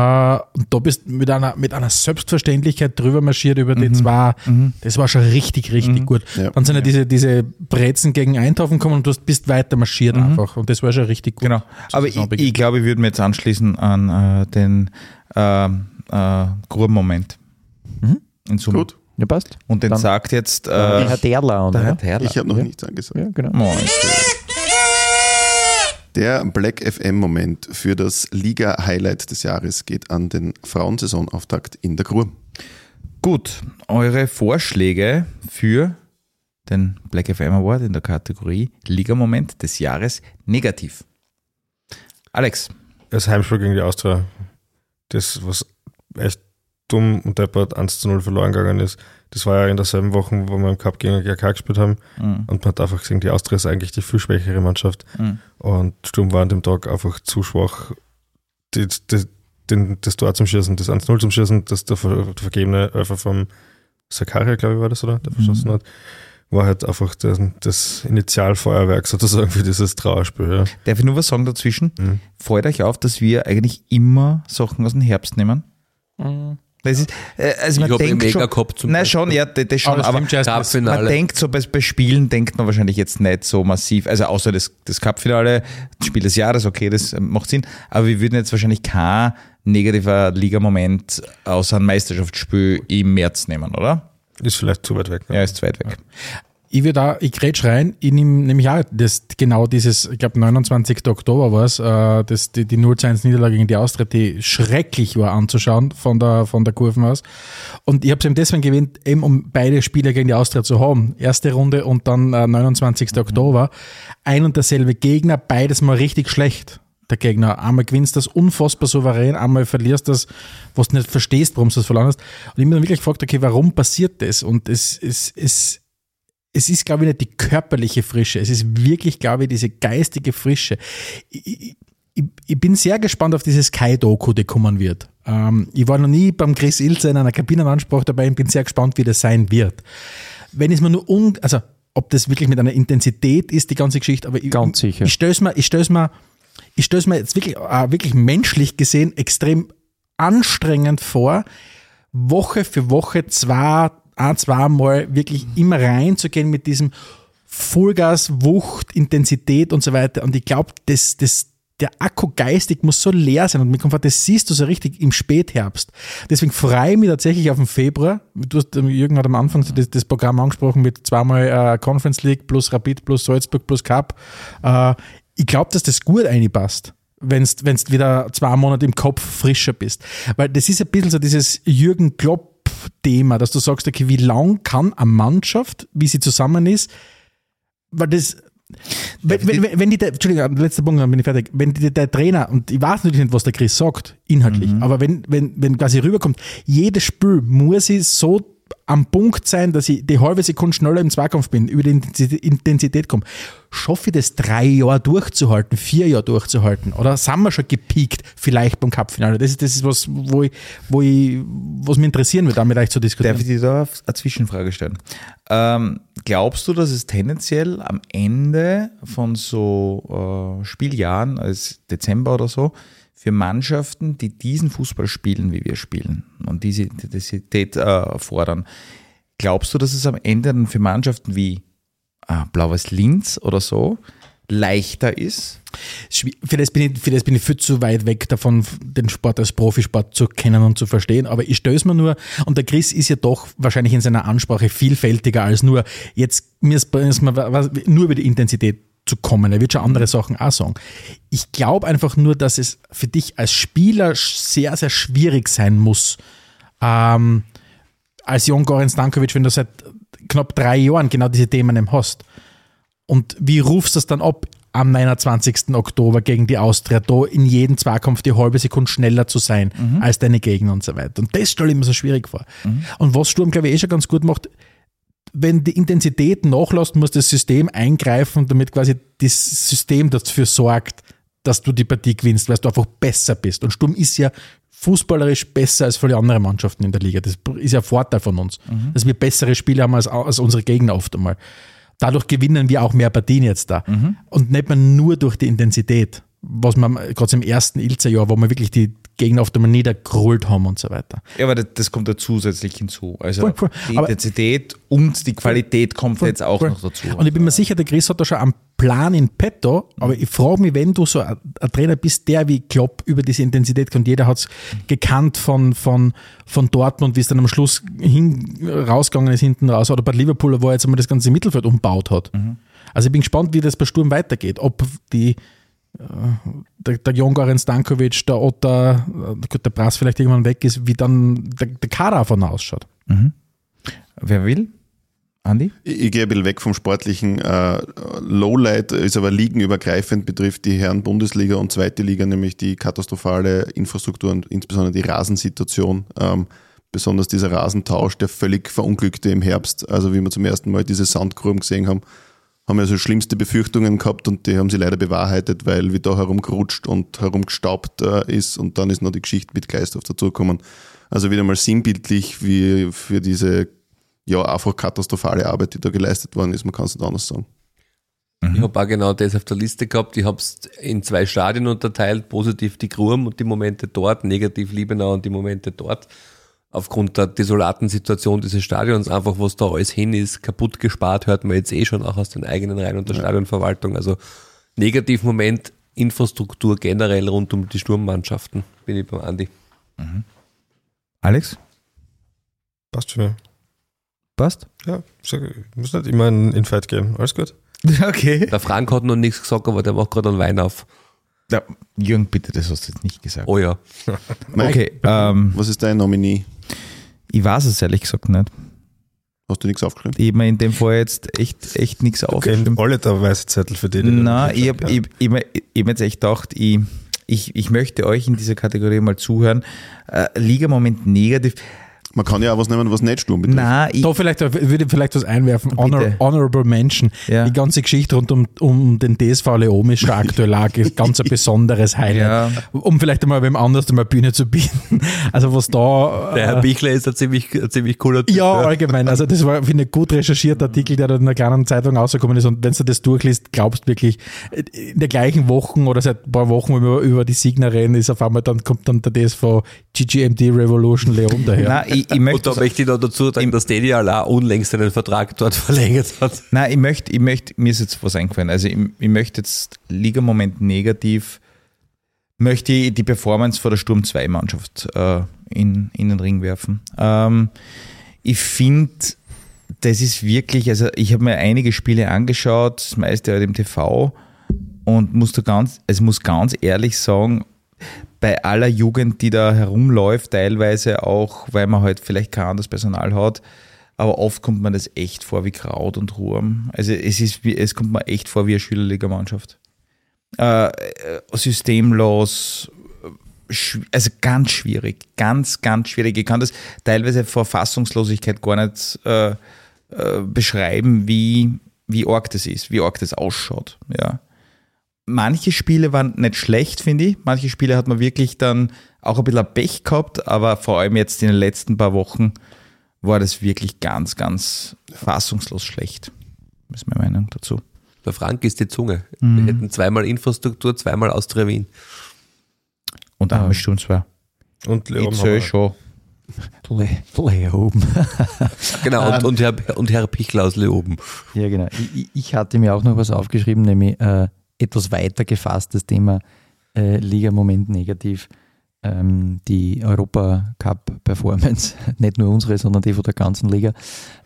Speaker 4: und da bist mit einer, mit einer Selbstverständlichkeit drüber marschiert über die zwei. Das war schon richtig, richtig gut.
Speaker 5: Ja.
Speaker 4: Dann sind ja diese, diese Brezen gegen Eintaufen gekommen und du hast- bist weiter marschiert einfach. Und das war schon richtig gut.
Speaker 2: Genau. Aber ich, ich glaube, ich würde mir jetzt anschließen an äh, den ähm, äh, Grubenmoment. In Summe.
Speaker 5: Gut.
Speaker 7: Ja, passt.
Speaker 2: Und den
Speaker 7: Dann-
Speaker 2: sagt jetzt äh,
Speaker 7: Der Herr Derler.
Speaker 2: der Herr.
Speaker 5: Ich habe noch
Speaker 7: Ja.
Speaker 5: nichts angesagt.
Speaker 7: Ja, genau.
Speaker 2: Moin.
Speaker 5: Der Black FM-Moment für das Liga-Highlight des Jahres geht an den Frauensaisonauftakt in der Gruppe.
Speaker 2: Gut, eure Vorschläge für den Black FM Award in der Kategorie Ligamoment des Jahres negativ. Alex,
Speaker 3: Das Heimspiel gegen die Austria, das, was echt dumm und deppert 1 zu 0 verloren gegangen ist, das war ja in derselben Woche, wo wir im Cup gegen GK gespielt haben.
Speaker 2: Mhm.
Speaker 3: Und man hat einfach gesehen, die Austria ist eigentlich die viel schwächere Mannschaft.
Speaker 2: Mhm.
Speaker 3: Und Sturm war an dem Tag einfach zu schwach, die, die, den, das Tor zum Schießen, das 1-0 zum Schießen, das der, der vergebene Öfer vom Sakaria, glaube ich, war das, oder? Der verschossen hat, war halt einfach das, das Initialfeuerwerk sozusagen für dieses Trauerspiel. Ja.
Speaker 2: darf ich nur was sagen dazwischen?
Speaker 3: Mhm.
Speaker 2: Freut euch auf, dass wir eigentlich immer Sachen aus dem Herbst nehmen. Das ist, äh, also
Speaker 6: Ich
Speaker 2: man
Speaker 6: habe den
Speaker 2: denkt schon,
Speaker 6: Mega-Cup zum
Speaker 2: Nein,
Speaker 6: Beispiel.
Speaker 2: schon, ja, das, das schon,
Speaker 4: Aber das
Speaker 2: aber, man denkt so, bei, bei Spielen denkt man wahrscheinlich jetzt nicht so massiv, also außer das, das Cup-Finale, das Spiel des Jahres, okay, das äh, macht Sinn, aber wir würden jetzt wahrscheinlich kein negativer Ligamoment außer ein Meisterschaftsspiel im März nehmen, oder?
Speaker 3: Ist vielleicht zu weit weg. ne?
Speaker 2: Ja, ist zu weit weg.
Speaker 4: Ich würde da, ich grätsch rein, ich nehme nämlich auch das, genau dieses, ich glaube 29. Oktober war es, äh, das, die, die 0-1-Niederlage gegen die Austria, die schrecklich war anzuschauen von der, von der Kurven aus. Und ich habe es eben deswegen gewählt, eben um beide Spiele gegen die Austria zu haben. Erste Runde und dann äh, 29. Oktober. Ein und derselbe Gegner, beides mal richtig schlecht. Der Gegner. Einmal gewinnst das unfassbar souverän, einmal verlierst das, was du nicht verstehst, warum du das verloren hast. Und ich mir dann wirklich gefragt, okay, warum passiert das? Und es, es, es, es ist, glaube ich, nicht die körperliche Frische, es ist wirklich, glaube ich, diese geistige Frische. Ich, ich, ich, bin sehr gespannt auf dieses Kai-Doku, die kommen wird. Ähm, ich war noch nie beim Chris Ilze in einer Kabinenansprache dabei und bin sehr gespannt, wie das sein wird. Wenn es mir nur un, also ob das wirklich mit einer Intensität ist, die ganze Geschichte, aber ich,
Speaker 7: Ganz sicher.
Speaker 4: ich stöß mir, ich stöß mir, ich stöß mir jetzt wirklich, äh, wirklich menschlich gesehen extrem anstrengend vor, Woche für Woche zwei, ein, zweimal wirklich immer reinzugehen mit diesem Vollgas, Wucht, Intensität und so weiter. Und ich glaube, das, das, der Akku geistig muss so leer sein und mir kommt vor, das siehst du so richtig im Spätherbst. Deswegen freue ich mich tatsächlich auf den Februar. Du hast, ähm, Jürgen hat am Anfang das, das Programm angesprochen mit zweimal äh, Conference League plus Rapid plus Salzburg plus Cup. Äh, ich glaube, dass das gut einpasst wenn du wieder zwei Monate im Kopf frischer bist. Weil das ist ein bisschen so dieses Jürgen Klopp-Thema, dass du sagst, okay, wie lang kann eine Mannschaft, wie sie zusammen ist, weil das, wenn, wenn, wenn, die, der, Entschuldigung, letzter Punkt, dann bin ich fertig. Wenn die, der Trainer, und ich weiß natürlich nicht, was der Chris sagt, inhaltlich, aber wenn, wenn, wenn quasi rüberkommt, jedes Spiel muss ich so am Punkt sein, dass ich die halbe Sekunde schneller im Zweikampf bin, über die Intensität- komme. Schaffe ich das drei Jahre durchzuhalten, vier Jahre durchzuhalten? Oder sind wir schon gepiekt, vielleicht beim Cup-Finale? Das ist, das ist was, wo ich, wo ich, was mich interessieren würde, damit euch zu diskutieren.
Speaker 2: Darf ich dir da eine Zwischenfrage stellen? Ähm, glaubst du, dass es tendenziell am Ende von so äh, Spieljahren, als Dezember oder so, für Mannschaften, die diesen Fußball spielen, wie wir spielen und diese Intensität äh, fordern, glaubst du, dass es am Ende dann für Mannschaften wie äh, Blaues Linz oder so leichter ist?
Speaker 4: Das, bin ich, das bin ich viel zu weit weg davon, den Sport als Profisport zu kennen und zu verstehen. Aber ich stöße mir nur, und der Chris ist ja doch wahrscheinlich in seiner Ansprache vielfältiger als nur, jetzt mir ist, mir nur über die Intensität zu kommen. Er wird schon andere Sachen auch sagen. Ich glaube einfach nur, dass es für dich als Spieler sehr, sehr schwierig sein muss, ähm, als Jon Goran Stankovic, wenn du seit knapp drei Jahren genau diese Themen eben hast. Und wie rufst du das dann ab am 29. Oktober gegen die Austria, da in jedem Zweikampf die halbe Sekunde schneller zu sein als deine Gegner und so weiter. Und das stelle ich mir so schwierig vor. Und was Sturm, glaube ich, eh schon ganz gut macht, wenn die Intensität nachlässt, muss das System eingreifen, damit quasi das System dafür sorgt, dass du die Partie gewinnst, weil du einfach besser bist. Und Sturm ist ja fußballerisch besser als viele andere Mannschaften in der Liga. Das ist ja ein Vorteil von uns, dass wir bessere Spieler haben als, als unsere Gegner oft einmal. Dadurch gewinnen wir auch mehr Partien jetzt da. Und nicht mehr nur durch die Intensität, was man gerade im ersten Ilzer-Jahr, wo wir wirklich die Gegner oft einmal niedergerollt haben und so weiter.
Speaker 2: Ja, aber das, das kommt ja zusätzlich hinzu. Also
Speaker 4: Voll, voll.
Speaker 2: die Intensität und die Qualität kommt jetzt auch noch dazu.
Speaker 4: Und ich bin mir sicher, der Chris hat da schon einen Plan in petto, aber ich frage mich, wenn du so ein, ein Trainer bist, der wie Klopp über diese Intensität kommt, jeder hat es gekannt von, von, von Dortmund, wie es dann am Schluss hin, rausgegangen ist, hinten raus, oder bei Liverpool, wo er jetzt einmal das ganze Mittelfeld umbaut hat. Also ich bin gespannt, wie das bei Sturm weitergeht, ob die der, der Jongarin Stankovic, der Otter, äh, gut, der Brass vielleicht irgendwann weg ist, wie dann der, der Kader von ausschaut.
Speaker 2: Wer will? Andi?
Speaker 5: Ich, ich gehe ein bisschen weg vom sportlichen. Äh, Lowlight ist aber ligenübergreifend, betrifft die Herren Bundesliga und zweite Liga, nämlich die katastrophale Infrastruktur und insbesondere die Rasensituation. Ähm, besonders dieser Rasentausch, der völlig verunglückte im Herbst. Also wie wir zum ersten Mal diese Sandgruben gesehen haben, haben wir so schlimmste Befürchtungen gehabt und die haben sie leider bewahrheitet, weil wie da herumgerutscht und herumgestaubt äh, ist und dann ist noch die Geschichte mit Gleisdorf dazugekommen. Also wieder mal sinnbildlich wie für diese ja einfach katastrophale Arbeit, die da geleistet worden ist, man kann es nicht anders sagen.
Speaker 6: Ich habe auch genau das auf der Liste gehabt. Ich habe es in zwei Stadien unterteilt, positiv die Grum und die Momente dort, negativ Liebenau und die Momente dort. Aufgrund der desolaten Situation dieses Stadions, einfach was da alles hin ist, kaputt gespart, hört man jetzt eh schon auch aus den eigenen Reihen und der Stadionverwaltung. Also Negativmoment, Infrastruktur generell rund um die Sturmmannschaften, bin ich beim Andi.
Speaker 2: Alex?
Speaker 3: Passt mich.
Speaker 2: Passt?
Speaker 3: Ja, muss nicht immer in, in Fight gehen. Alles gut.
Speaker 2: Okay.
Speaker 6: Der Frank hat noch nichts gesagt, aber der macht gerade einen Wein auf.
Speaker 2: Ja, Jürgen, bitte, das hast du jetzt nicht gesagt.
Speaker 6: Oh ja.
Speaker 5: Mike,
Speaker 2: Okay, ähm,
Speaker 5: was ist dein Nominee?
Speaker 2: Ich weiß es ehrlich gesagt nicht.
Speaker 5: Hast du nichts aufgeschrieben?
Speaker 2: Ich habe mir in dem Fall jetzt echt, echt nichts
Speaker 3: Okay,
Speaker 2: aufgeschrieben.
Speaker 3: alle der weiße Zettel für die. die
Speaker 2: Nein, ich
Speaker 3: ja.
Speaker 2: habe ich, ich, hab- ich hab jetzt echt gedacht, ich, ich, ich möchte euch in dieser Kategorie mal zuhören. Äh, Liga-Moment negativ.
Speaker 5: Man kann ja auch was nehmen, was nicht Sturm betrifft.
Speaker 2: Nein, ich,
Speaker 4: Da vielleicht würde ich vielleicht was einwerfen. Honor, honorable Mention.
Speaker 2: Ja.
Speaker 4: Die ganze Geschichte rund um, um den DSV Leom ist schon aktuell auch ein ganz ein besonderes Highlight.
Speaker 2: Ja.
Speaker 4: Um vielleicht einmal wem anders mal Bühne zu bieten. Also was da.
Speaker 6: Der Herr
Speaker 4: äh,
Speaker 6: Bichler ist ein ziemlich, ein ziemlich cooler Typ.
Speaker 4: ja, allgemein. Also das war, finde ich, gut recherchierter Artikel, der da in einer kleinen Zeitung rausgekommen ist. Und wenn du das durchliest, glaubst wirklich, in der gleichen Woche oder seit ein paar Wochen, wenn wir über die Signer reden, ist auf einmal, dann kommt dann der DSV GGMD Revolution Leon daher.
Speaker 2: nein, ich, ich
Speaker 6: Und
Speaker 2: möchte
Speaker 6: da möchte ich noch dazu sagen, dass Deni Allah unlängst seinen Vertrag dort verlängert hat.
Speaker 2: Nein, ich möchte, ich möchte, mir ist jetzt was eingefallen. Also ich, ich möchte jetzt Ligamoment negativ, möchte ich die Performance vor der Sturm 2 Mannschaft äh, in, in den Ring werfen. Ähm, ich finde, das ist wirklich, also ich habe mir einige Spiele angeschaut, das meiste halt im TV und muss da ganz, also muss ganz ehrlich sagen, bei aller Jugend, die da herumläuft, teilweise auch, weil man halt vielleicht kein anderes Personal hat, aber oft kommt man das echt vor wie Kraut und Ruhm. Also es ist es kommt mir echt vor wie eine Schülerligamannschaft. Äh, äh, systemlos, also ganz schwierig, ganz, ganz schwierig. Ich kann das teilweise vor Fassungslosigkeit gar nicht äh, äh, beschreiben, wie, wie arg das ist, wie arg das ausschaut. Ja. Manche Spiele waren nicht schlecht, finde ich. Manche Spiele hat man wirklich dann auch ein bisschen Pech gehabt, aber vor allem jetzt in den letzten paar Wochen war das wirklich ganz, ganz fassungslos schlecht. Das ist meine Meinung dazu.
Speaker 6: Der Frank ist die Zunge. Wir hätten zweimal Infrastruktur, zweimal Austria Wien.
Speaker 2: Und einmal Sturm zwar.
Speaker 3: Und Leon
Speaker 2: Ich schon.
Speaker 7: Le Leoben.
Speaker 6: Genau, und, und, Herr, und Herr Pichler aus Leoben.
Speaker 7: Ja, genau. Ich, ich hatte mir auch noch was aufgeschrieben, nämlich äh, etwas weiter gefasst, das Thema äh, Liga-Moment negativ. Ähm, die Europacup-Performance, nicht nur unsere, sondern die von der ganzen Liga,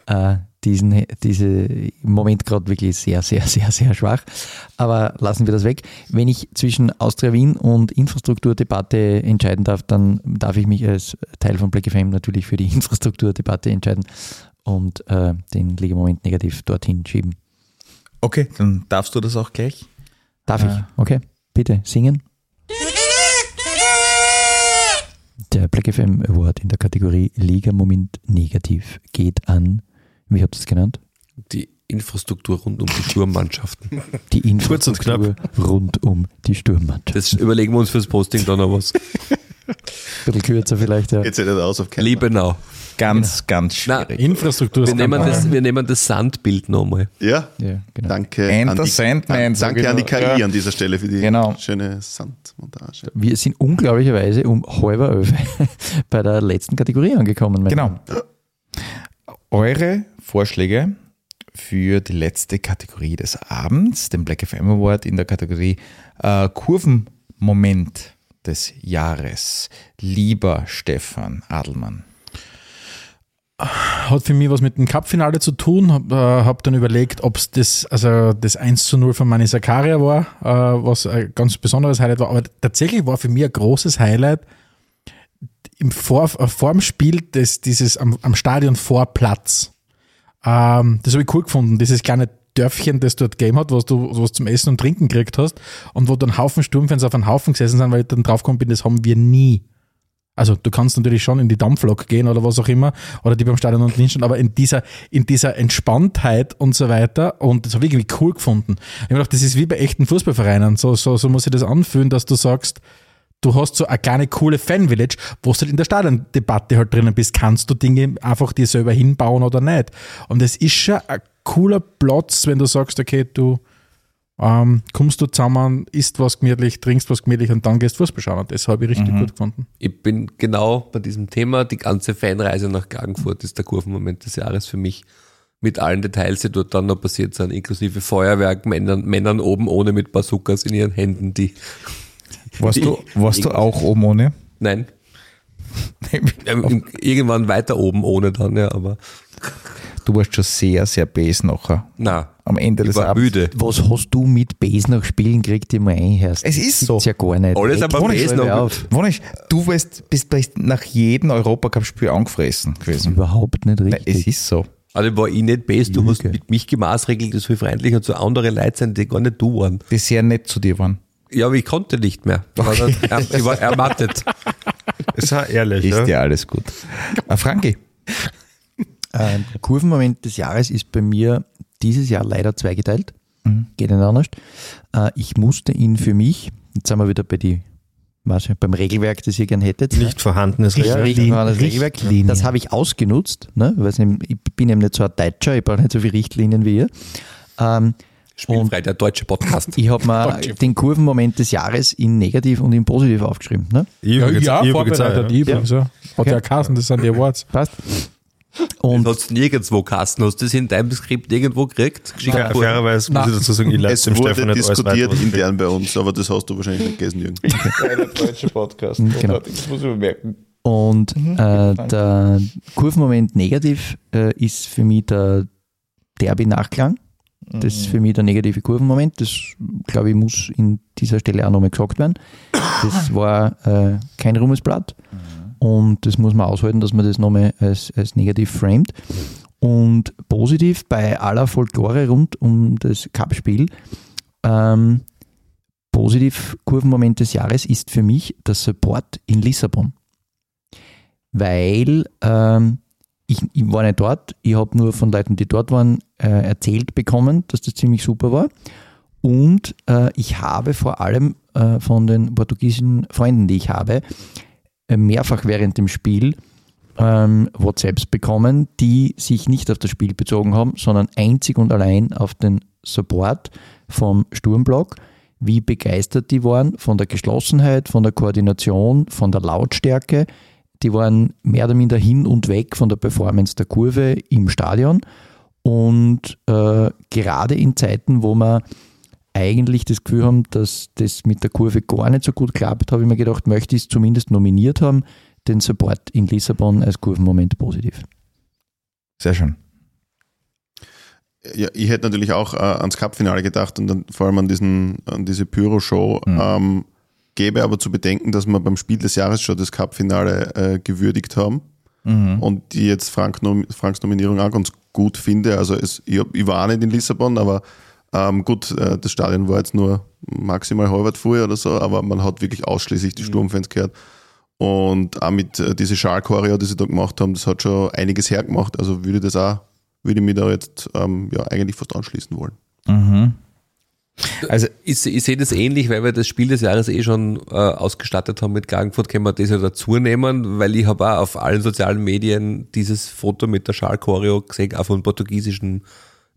Speaker 7: äh, diesen, diese Moment gerade wirklich sehr, sehr, sehr, sehr schwach. Aber lassen wir das weg. Wenn ich zwischen Austria Wien und Infrastrukturdebatte entscheiden darf, dann darf ich mich als Teil von Black FM natürlich für die Infrastrukturdebatte entscheiden und äh, den Liga-Moment negativ dorthin schieben.
Speaker 2: Okay, dann darfst du das auch gleich.
Speaker 7: Darf
Speaker 2: Ah.
Speaker 7: ich? Okay, bitte singen. Der Black FM Award in der Kategorie Liga Moment Negativ geht an, wie habt ihr es genannt?
Speaker 6: Die Infrastruktur rund um die Sturmmannschaften.
Speaker 7: Die
Speaker 3: Kurz und knapp.
Speaker 7: Infrastruktur rund um die Sturmmannschaft.
Speaker 6: Das überlegen wir uns fürs Posting dann noch was.
Speaker 7: bisschen kürzer vielleicht, ja.
Speaker 5: Geht sich nicht aus auf keinen
Speaker 6: Liebenau.
Speaker 2: Ganz, ganz
Speaker 6: Na,
Speaker 2: schwierig.
Speaker 4: Infrastruktur
Speaker 6: Wir nehmen, das, wir nehmen das Sandbild nochmal.
Speaker 5: Ja,
Speaker 7: ja genau.
Speaker 5: danke. An die,
Speaker 2: Sandman,
Speaker 5: an, danke
Speaker 2: ich
Speaker 5: an die. KI
Speaker 2: Ja.
Speaker 5: an dieser Stelle für die
Speaker 2: Genau.
Speaker 5: schöne Sandmontage.
Speaker 7: Wir sind unglaublicherweise um halber elf bei der letzten Kategorie angekommen.
Speaker 2: Genau. Eure Vorschläge für die letzte Kategorie des Abends, den Black FM Award in der Kategorie äh, Kurvenmoment des Jahres. Lieber Stefan Adelmann.
Speaker 4: Hat für mich was mit dem Cup-Finale zu tun. Hab, äh, hab dann überlegt, ob es das, also das 1 zu 0 von Mani Zakaria war, äh, was ein ganz besonderes Highlight war. Aber tatsächlich war für mich ein großes Highlight im Vor, äh, vor dem Spiel des, dieses am, am Stadion Vorplatz. Ähm, das habe ich cool gefunden, dieses kleine Dörfchen, das dort gegeben hat, was du was zum Essen und Trinken gekriegt hast und wo dann Haufen Sturmfans auf einen Haufen gesessen sind, weil ich dann draufgekommen bin, das haben wir nie. Also du kannst natürlich schon in die Dampflok gehen oder was auch immer oder die beim Stadion unten hinstehen, aber in dieser, in dieser Entspanntheit und so weiter und das habe ich irgendwie cool gefunden. Ich habe gedacht, das ist wie bei echten Fußballvereinen, so, so, so muss sich das anfühlen, dass du sagst, du hast so eine kleine coole Fan-Village, wo du halt in der Stadiondebatte halt drinnen bist, kannst du Dinge einfach dir selber hinbauen oder nicht. Und es ist schon ein cooler Platz, wenn du sagst, okay, du ähm, kommst du zusammen, isst was gemütlich, trinkst was gemütlich und dann gehst Fußball schauen. Und das habe ich richtig gut gefunden.
Speaker 6: Ich bin genau bei diesem Thema, die ganze Fanreise nach Klagenfurt ist der Kurvenmoment des Jahres für mich. Mit allen Details, die dort dann noch passiert sind, inklusive Feuerwerk, Männern, Männern oben ohne mit Bazookas in ihren Händen, die.
Speaker 2: Warst,
Speaker 6: die-
Speaker 2: du, warst du auch oben ohne?
Speaker 6: Nein, ähm, irgendwann weiter oben ohne dann, ja, aber
Speaker 2: Du warst schon sehr, sehr base nachher.
Speaker 6: na,
Speaker 2: Am Ende
Speaker 6: ich
Speaker 2: des
Speaker 6: war
Speaker 2: Abends.
Speaker 6: müde.
Speaker 7: Was hast du mit Base nach Spielen gekriegt, die mal einhörst?
Speaker 2: Es ist
Speaker 7: Das
Speaker 2: so.
Speaker 7: ja gar nicht.
Speaker 6: Alles aber
Speaker 7: auf.
Speaker 2: Wonisch, du bist, bist bist nach jedem Europacup-Spiel angefressen gewesen.
Speaker 7: Überhaupt nicht
Speaker 2: Nein,
Speaker 7: richtig.
Speaker 2: es ist so.
Speaker 6: Also war ich nicht best, du hast mit mich gemaßregelt, das viel freundlicher zu andere Leute sein, die gar nicht du waren.
Speaker 2: Die sehr nett zu dir waren.
Speaker 6: Ja, aber ich konnte nicht mehr. Ich war, dann, er, ich war ermattet.
Speaker 3: Es war ehrlich,
Speaker 2: Ist
Speaker 3: ja.
Speaker 2: dir alles gut. Äh, Franki,
Speaker 7: Äh, Kurvenmoment des Jahres ist bei mir dieses Jahr leider zweigeteilt.
Speaker 2: Mhm.
Speaker 7: Geht nicht anders. Äh, ich musste ihn für mich, jetzt sind wir wieder bei die, was, beim Regelwerk, das ihr gern hättet.
Speaker 3: Nicht vorhandenes
Speaker 7: Ja, das Regelwerk. Das habe ich ausgenutzt, ne? weil ich bin eben nicht so ein Deutscher, ich brauche nicht so viele Richtlinien wie ihr. Ähm,
Speaker 6: Spielfrei, der deutsche Podcast.
Speaker 7: ich habe mir den Kurvenmoment des Jahres in negativ und in positiv aufgeschrieben. Ne?
Speaker 3: Ich übrigens auch,
Speaker 4: vorbereitet,
Speaker 3: ja.
Speaker 4: ja. Hat ja Kassen, das sind die Awards.
Speaker 7: Passt.
Speaker 6: Und
Speaker 7: Und
Speaker 6: hast nirgendwo Kasten, hast du das in deinem Skript irgendwo gekriegt? Geschickt worden?
Speaker 3: fairerweise muss ich dazu sagen, ich
Speaker 5: Es
Speaker 3: dem
Speaker 5: wurde
Speaker 3: Stefan nicht alles
Speaker 5: diskutiert
Speaker 3: weiter.
Speaker 5: intern bei uns, aber das hast du wahrscheinlich nicht gelesen, Jürgen.
Speaker 2: der deutsche Podcast.
Speaker 7: Genau.
Speaker 2: Das muss ich bemerken.
Speaker 7: Und äh, der Kurvenmoment negativ äh, ist für mich der Derby-Nachklang. Das ist für mich der negative Kurvenmoment. Das, glaube ich, muss in dieser Stelle auch nochmal gesagt werden. Das war äh, kein Ruhmesblatt. Und das muss man aushalten, dass man das nochmal als, als negativ framed. Und positiv bei aller Folklore rund um das Cup-Spiel, ähm, positiv Kurvenmoment des Jahres ist für mich der Support in Lissabon weil ähm, ich, ich war nicht dort, ich habe nur von Leuten, die dort waren, äh, erzählt bekommen, dass das ziemlich super war. Und äh, ich habe vor allem äh, von den portugiesischen Freunden, die ich habe, mehrfach während dem Spiel ähm, WhatsApps bekommen, die sich nicht auf das Spiel bezogen haben, sondern einzig und allein auf den Support vom Sturmblock, wie begeistert die waren von der Geschlossenheit, von der Koordination, von der Lautstärke. Die waren mehr oder minder hin und weg von der Performance der Kurve im Stadion. Und äh, gerade in Zeiten, wo wir eigentlich das Gefühl haben, dass das mit der Kurve gar nicht so gut klappt, habe ich mir gedacht, möchte ich es zumindest nominiert haben, den Support in Lissabon als Kurvenmoment positiv.
Speaker 2: Sehr schön.
Speaker 5: Ja, ich hätte natürlich auch äh, ans Cup-Finale gedacht und dann vor allem an, diesen, an diese Pyro-Show.
Speaker 2: Mhm.
Speaker 5: Ähm, gäbe aber zu bedenken, dass wir beim Spiel des Jahres schon das Cup-Finale äh, gewürdigt haben
Speaker 2: Mhm.
Speaker 5: und die jetzt Frank Nom Franks Nominierung auch ganz gut finde. Also es, ich, ich war auch nicht in Lissabon, aber ähm, gut, äh, das Stadion war jetzt nur maximal halbert voll oder so, aber man hat wirklich ausschließlich die Sturmfans gehört. Und auch mit äh, diese Schal-Choreo, die sie da gemacht haben, das hat schon einiges hergemacht. Also würde ich das auch, würde ich mich da jetzt ähm, ja, eigentlich fast anschließen wollen.
Speaker 2: Mhm. Also
Speaker 6: Ich, ich sehe das ähnlich, weil wir das Spiel des Jahres eh schon äh, ausgestattet haben mit Klagenfurt, können wir das ja dazu nehmen, weil ich habe auch auf allen sozialen Medien dieses Foto mit der Schal-Choreo gesehen, auch von portugiesischen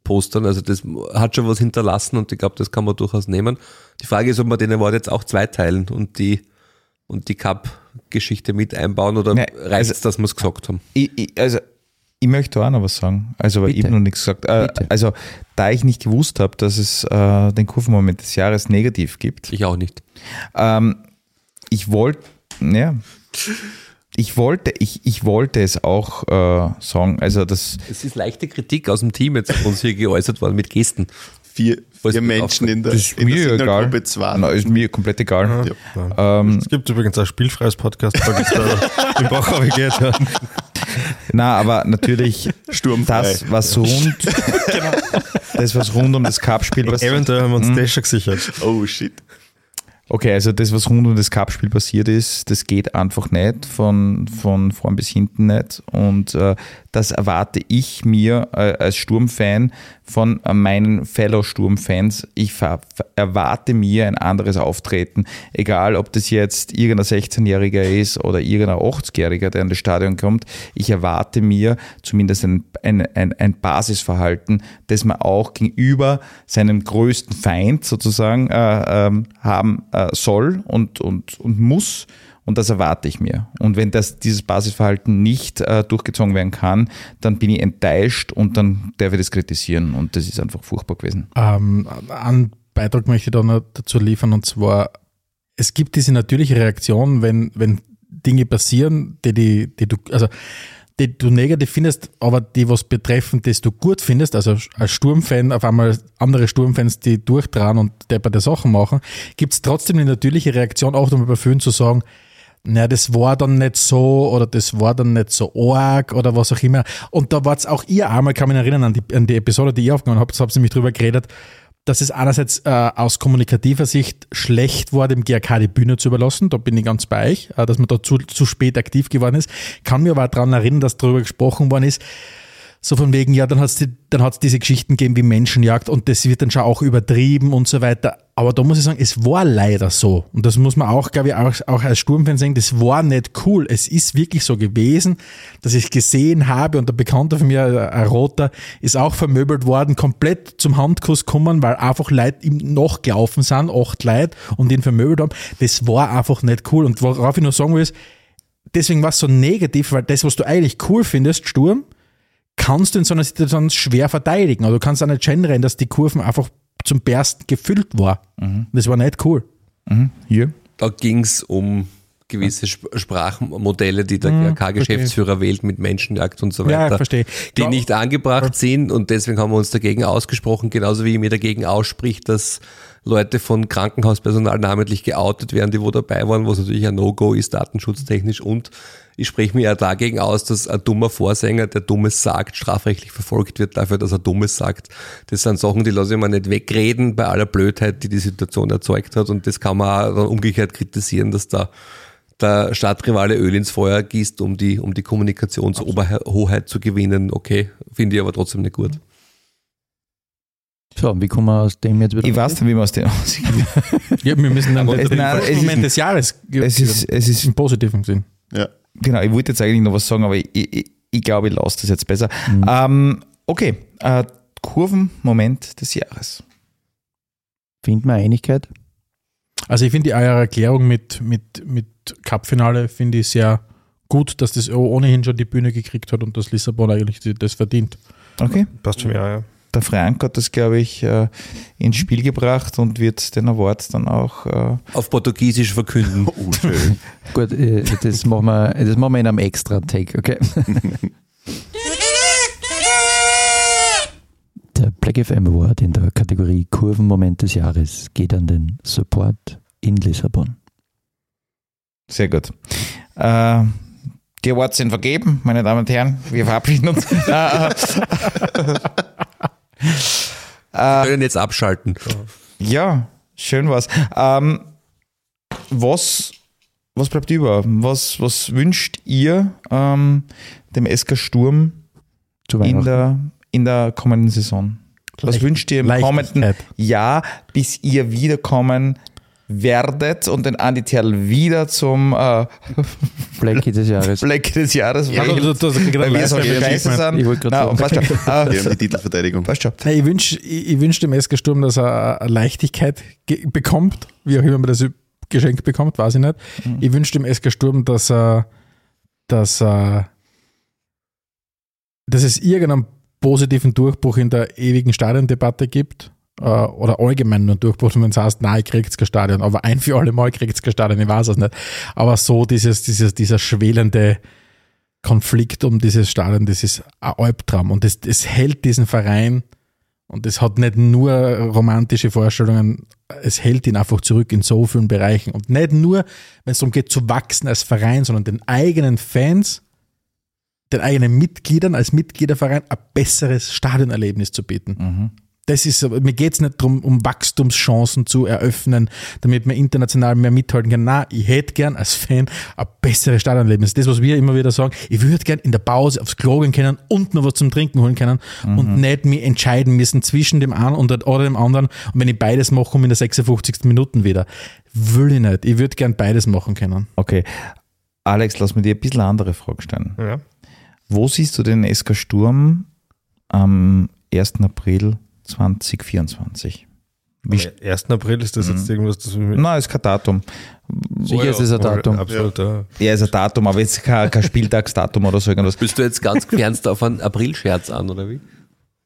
Speaker 6: Postern. Also das hat schon was hinterlassen und ich glaube, das kann man durchaus nehmen. Die Frage ist, ob wir den Award jetzt auch zweiteilen und die und die Cup-Geschichte mit einbauen oder
Speaker 2: Nee,
Speaker 6: reicht es,
Speaker 2: also-
Speaker 6: dass wir es gesagt haben?
Speaker 2: ich, ich, also ich möchte auch noch was sagen. Also, ich
Speaker 7: Bitte.
Speaker 2: habe noch nichts gesagt. Äh, also, da ich nicht gewusst habe, dass es äh, den Kurvenmoment des Jahres negativ gibt,
Speaker 6: Ich auch nicht.
Speaker 2: ähm, ich wollte, ja, ich wollte, ich, ich wollte es auch äh, sagen. Also, das,
Speaker 6: Es ist leichte Kritik aus dem Team jetzt von uns hier geäußert worden mit Gesten.
Speaker 5: Vier, vier Menschen in der,
Speaker 2: das ist
Speaker 5: in der
Speaker 2: mir egal.
Speaker 5: Signalgruppe 2.
Speaker 2: Na, ist mir komplett egal.
Speaker 5: Ja.
Speaker 2: Ähm,
Speaker 3: Es gibt übrigens ein spielfreies Podcast, im Bach geht. Ja.
Speaker 2: Na, aber natürlich
Speaker 5: Sturmfrei.
Speaker 2: das, was rund, das, was rund um das Cup-Spiel passiert.
Speaker 3: Eventuell haben wir uns das schon gesichert.
Speaker 5: Oh shit.
Speaker 2: Okay, also das, was rund um das Cup-Spiel passiert ist, das geht einfach nicht, von, von vorn bis hinten nicht. Und äh, das erwarte ich mir äh, als Sturmfan von äh, meinen Fellow-Sturmfans. Ich ver erwarte mir ein anderes Auftreten, egal ob das jetzt irgendein 16-Jähriger ist oder irgendein 80-Jähriger, der in das Stadion kommt. Ich erwarte mir zumindest ein, ein, ein, ein Basisverhalten, das man auch gegenüber seinem größten Feind sozusagen äh, ähm, haben äh, soll und, und, und muss. Und das erwarte ich mir. Und wenn das, dieses Basisverhalten nicht äh, durchgezogen werden kann, dann bin ich enttäuscht und dann darf ich das kritisieren. Und das ist einfach furchtbar gewesen.
Speaker 4: Ähm, einen Beitrag möchte ich da noch dazu liefern und zwar, es gibt diese natürliche Reaktion, wenn, wenn Dinge passieren, die, die, die du, also die du negativ findest, aber die was betreffen, das du gut findest, also als Sturmfan auf einmal andere Sturmfans, die durchtragen und depperte Sachen machen, gibt es trotzdem eine natürliche Reaktion, auch nochmal bei vielen zu sagen, na, das war dann nicht so oder das war dann nicht so arg oder was auch immer. Und da war's auch ihr einmal, kann mich erinnern an die, an die Episode, die ihr aufgenommen habt, da habt ihr nämlich drüber geredet, dass es einerseits äh, aus kommunikativer Sicht schlecht war, dem GRK die Bühne zu überlassen. Da bin ich ganz bei euch, äh, dass man da zu, zu spät aktiv geworden ist. Kann mir aber daran erinnern, dass darüber gesprochen worden ist, so von wegen, ja, dann hat es die, dann hat's diese Geschichten gegeben wie Menschenjagd und das wird dann schon auch übertrieben und so weiter. Aber da muss ich sagen, es war leider so. Und das muss man auch, glaube ich, auch, auch als Sturmfan sagen, das war nicht cool. Es ist wirklich so gewesen, dass ich gesehen habe und der Bekannte von mir, ein Roter, ist auch vermöbelt worden, komplett zum Handkuss gekommen, weil einfach Leute ihm nachgelaufen sind, acht Leute und ihn vermöbelt haben. Das war einfach nicht cool. Und worauf ich nur sagen will, ist, deswegen war es so negativ, weil das, was du eigentlich cool findest, Sturm, kannst du in so einer Situation schwer verteidigen. Oder du kannst auch nicht gendern, dass die Kurven einfach zum Bersten gefüllt war. Das war nicht cool.
Speaker 2: Hier.
Speaker 6: Da ging es um gewisse Sp Sprachmodelle, die der
Speaker 4: Hm,
Speaker 6: GRK-Geschäftsführer wählt mit Menschenjagd und so
Speaker 4: Ja,
Speaker 6: weiter.
Speaker 4: verstehe.
Speaker 6: Die
Speaker 4: Klar.
Speaker 6: nicht angebracht sind und deswegen haben wir uns dagegen ausgesprochen, genauso wie ich mir dagegen ausspricht, dass Leute von Krankenhauspersonal namentlich geoutet werden, die wo dabei waren, was natürlich ein No-Go ist, datenschutztechnisch und ich spreche mir ja dagegen aus, dass ein dummer Vorsänger, der Dummes sagt, strafrechtlich verfolgt wird dafür, dass er Dummes sagt. Das sind Sachen, die lasse ich mir nicht wegreden bei aller Blödheit, die die Situation erzeugt hat und das kann man auch dann umgekehrt kritisieren, dass da der Stadtrivale Öl ins Feuer gießt, um die, um die Kommunikationsoberhoheit zu gewinnen. Okay, finde ich aber trotzdem nicht gut.
Speaker 7: So, wie kommen wir aus dem jetzt wieder?
Speaker 2: Ich weiß nicht, wie man aus dem aussieht.
Speaker 4: Ja, wir müssen dann
Speaker 2: es- nein, es ist-
Speaker 4: Moment des Jahres
Speaker 2: Es ist, es ist
Speaker 4: im positiven Sinn.
Speaker 5: Ja.
Speaker 2: Genau, ich wollte jetzt eigentlich noch was sagen, aber ich, ich, ich glaube, ich lasse das jetzt besser.
Speaker 7: Mhm.
Speaker 2: Ähm, okay, äh, Kurvenmoment des Jahres.
Speaker 7: Finden wir Einigkeit?
Speaker 4: Also ich finde die eure Erklärung mit, mit, mit Cup-Finale finde ich sehr gut, dass das ohnehin schon die Bühne gekriegt hat und dass Lissabon eigentlich das verdient.
Speaker 2: Okay,
Speaker 3: Passt schon, ja, ja.
Speaker 2: Der Frank hat das, glaube ich, äh, ins Spiel gebracht und wird den Award dann auch. Äh,
Speaker 6: Auf Portugiesisch verkünden.
Speaker 5: Oh, schön.
Speaker 7: Gut, äh, das machen wir, das machen wir in einem extra Take, okay? Der Black FM Award in der Kategorie Kurvenmoment des Jahres geht an den Support in Lissabon.
Speaker 2: sehr gut. Äh, die Awards sind vergeben, meine Damen und Herren. Wir verabschieden uns. äh,
Speaker 6: Wir können jetzt abschalten.
Speaker 2: Ja, schön war's. Ähm, was, was bleibt über? Was, was wünscht ihr ähm, dem SK Sturm
Speaker 7: Zu
Speaker 2: in der, in der kommenden Saison? Was
Speaker 4: Leicht-
Speaker 2: wünscht ihr im kommenden Jahr, bis ihr wiederkommen werdet und den Andi Terl wieder zum äh,
Speaker 7: Blackie des Jahres.
Speaker 2: Black des Jahres
Speaker 4: Ja,
Speaker 2: wählt,
Speaker 4: du- du- du- du-
Speaker 2: weil wir so scheiße sind.
Speaker 7: Ich wollte
Speaker 2: Na,
Speaker 7: gerade
Speaker 2: passt schon.
Speaker 5: Wir haben
Speaker 2: Äh,
Speaker 5: die Titelverteidigung.
Speaker 2: passt schon.
Speaker 4: Ich wünsche ich, wünsch dem SK Sturm, dass er eine Leichtigkeit ge- bekommt, wie auch immer man das geschenkt bekommt, weiß ich nicht. Ich wünsche dem SK Sturm, dass er, dass er, dass es irgendeinen positiven Durchbruch in der ewigen Stadiondebatte gibt. Äh, Oder allgemein nur Durchbruch, wenn es heißt, nein, ich kriegt's kein Stadion, aber ein für alle Mal kriegt's Stadion, ich weiß es nicht. Aber so dieses, dieses, dieser schwelende Konflikt um dieses Stadion, das ist ein Albtraum und das, das hält diesen Verein und es hat nicht nur romantische Vorstellungen, es hält ihn einfach zurück in so vielen Bereichen. Und nicht nur, wenn es darum geht, zu wachsen als Verein, sondern den eigenen Fans, den eigenen Mitgliedern als Mitgliederverein ein besseres Stadionerlebnis zu bieten. Das ist, mir geht es nicht darum, um Wachstumschancen zu eröffnen, damit man international mehr mithalten kann. Nein, ich hätte gern als Fan ein besseres Stadionerlebnis. Das, was wir immer wieder sagen, ich würde gern in der Pause aufs Klo gehen können und noch was zum Trinken holen können und nicht mich entscheiden müssen zwischen dem einen und oder dem anderen. Und wenn ich beides mache, komme ich in der 56. Minuten wieder. Will ich nicht. Ich würde gern beides machen können.
Speaker 2: Okay. Alex, lass mir dir ein bisschen eine andere Frage stellen.
Speaker 3: Ja.
Speaker 2: Wo siehst du den SK Sturm am 1. April 2024? Wie
Speaker 3: Am 1. April ist das jetzt irgendwas, das wir
Speaker 2: Nein, ist kein Datum.
Speaker 7: Sicher ist es ein Datum.
Speaker 3: Absolut, ja.
Speaker 2: Ja, ist ein Datum, aber jetzt kein, kein Spieltagsdatum oder so irgendwas.
Speaker 6: Bist du jetzt ganz gefernst auf einen Aprilscherz an, oder wie?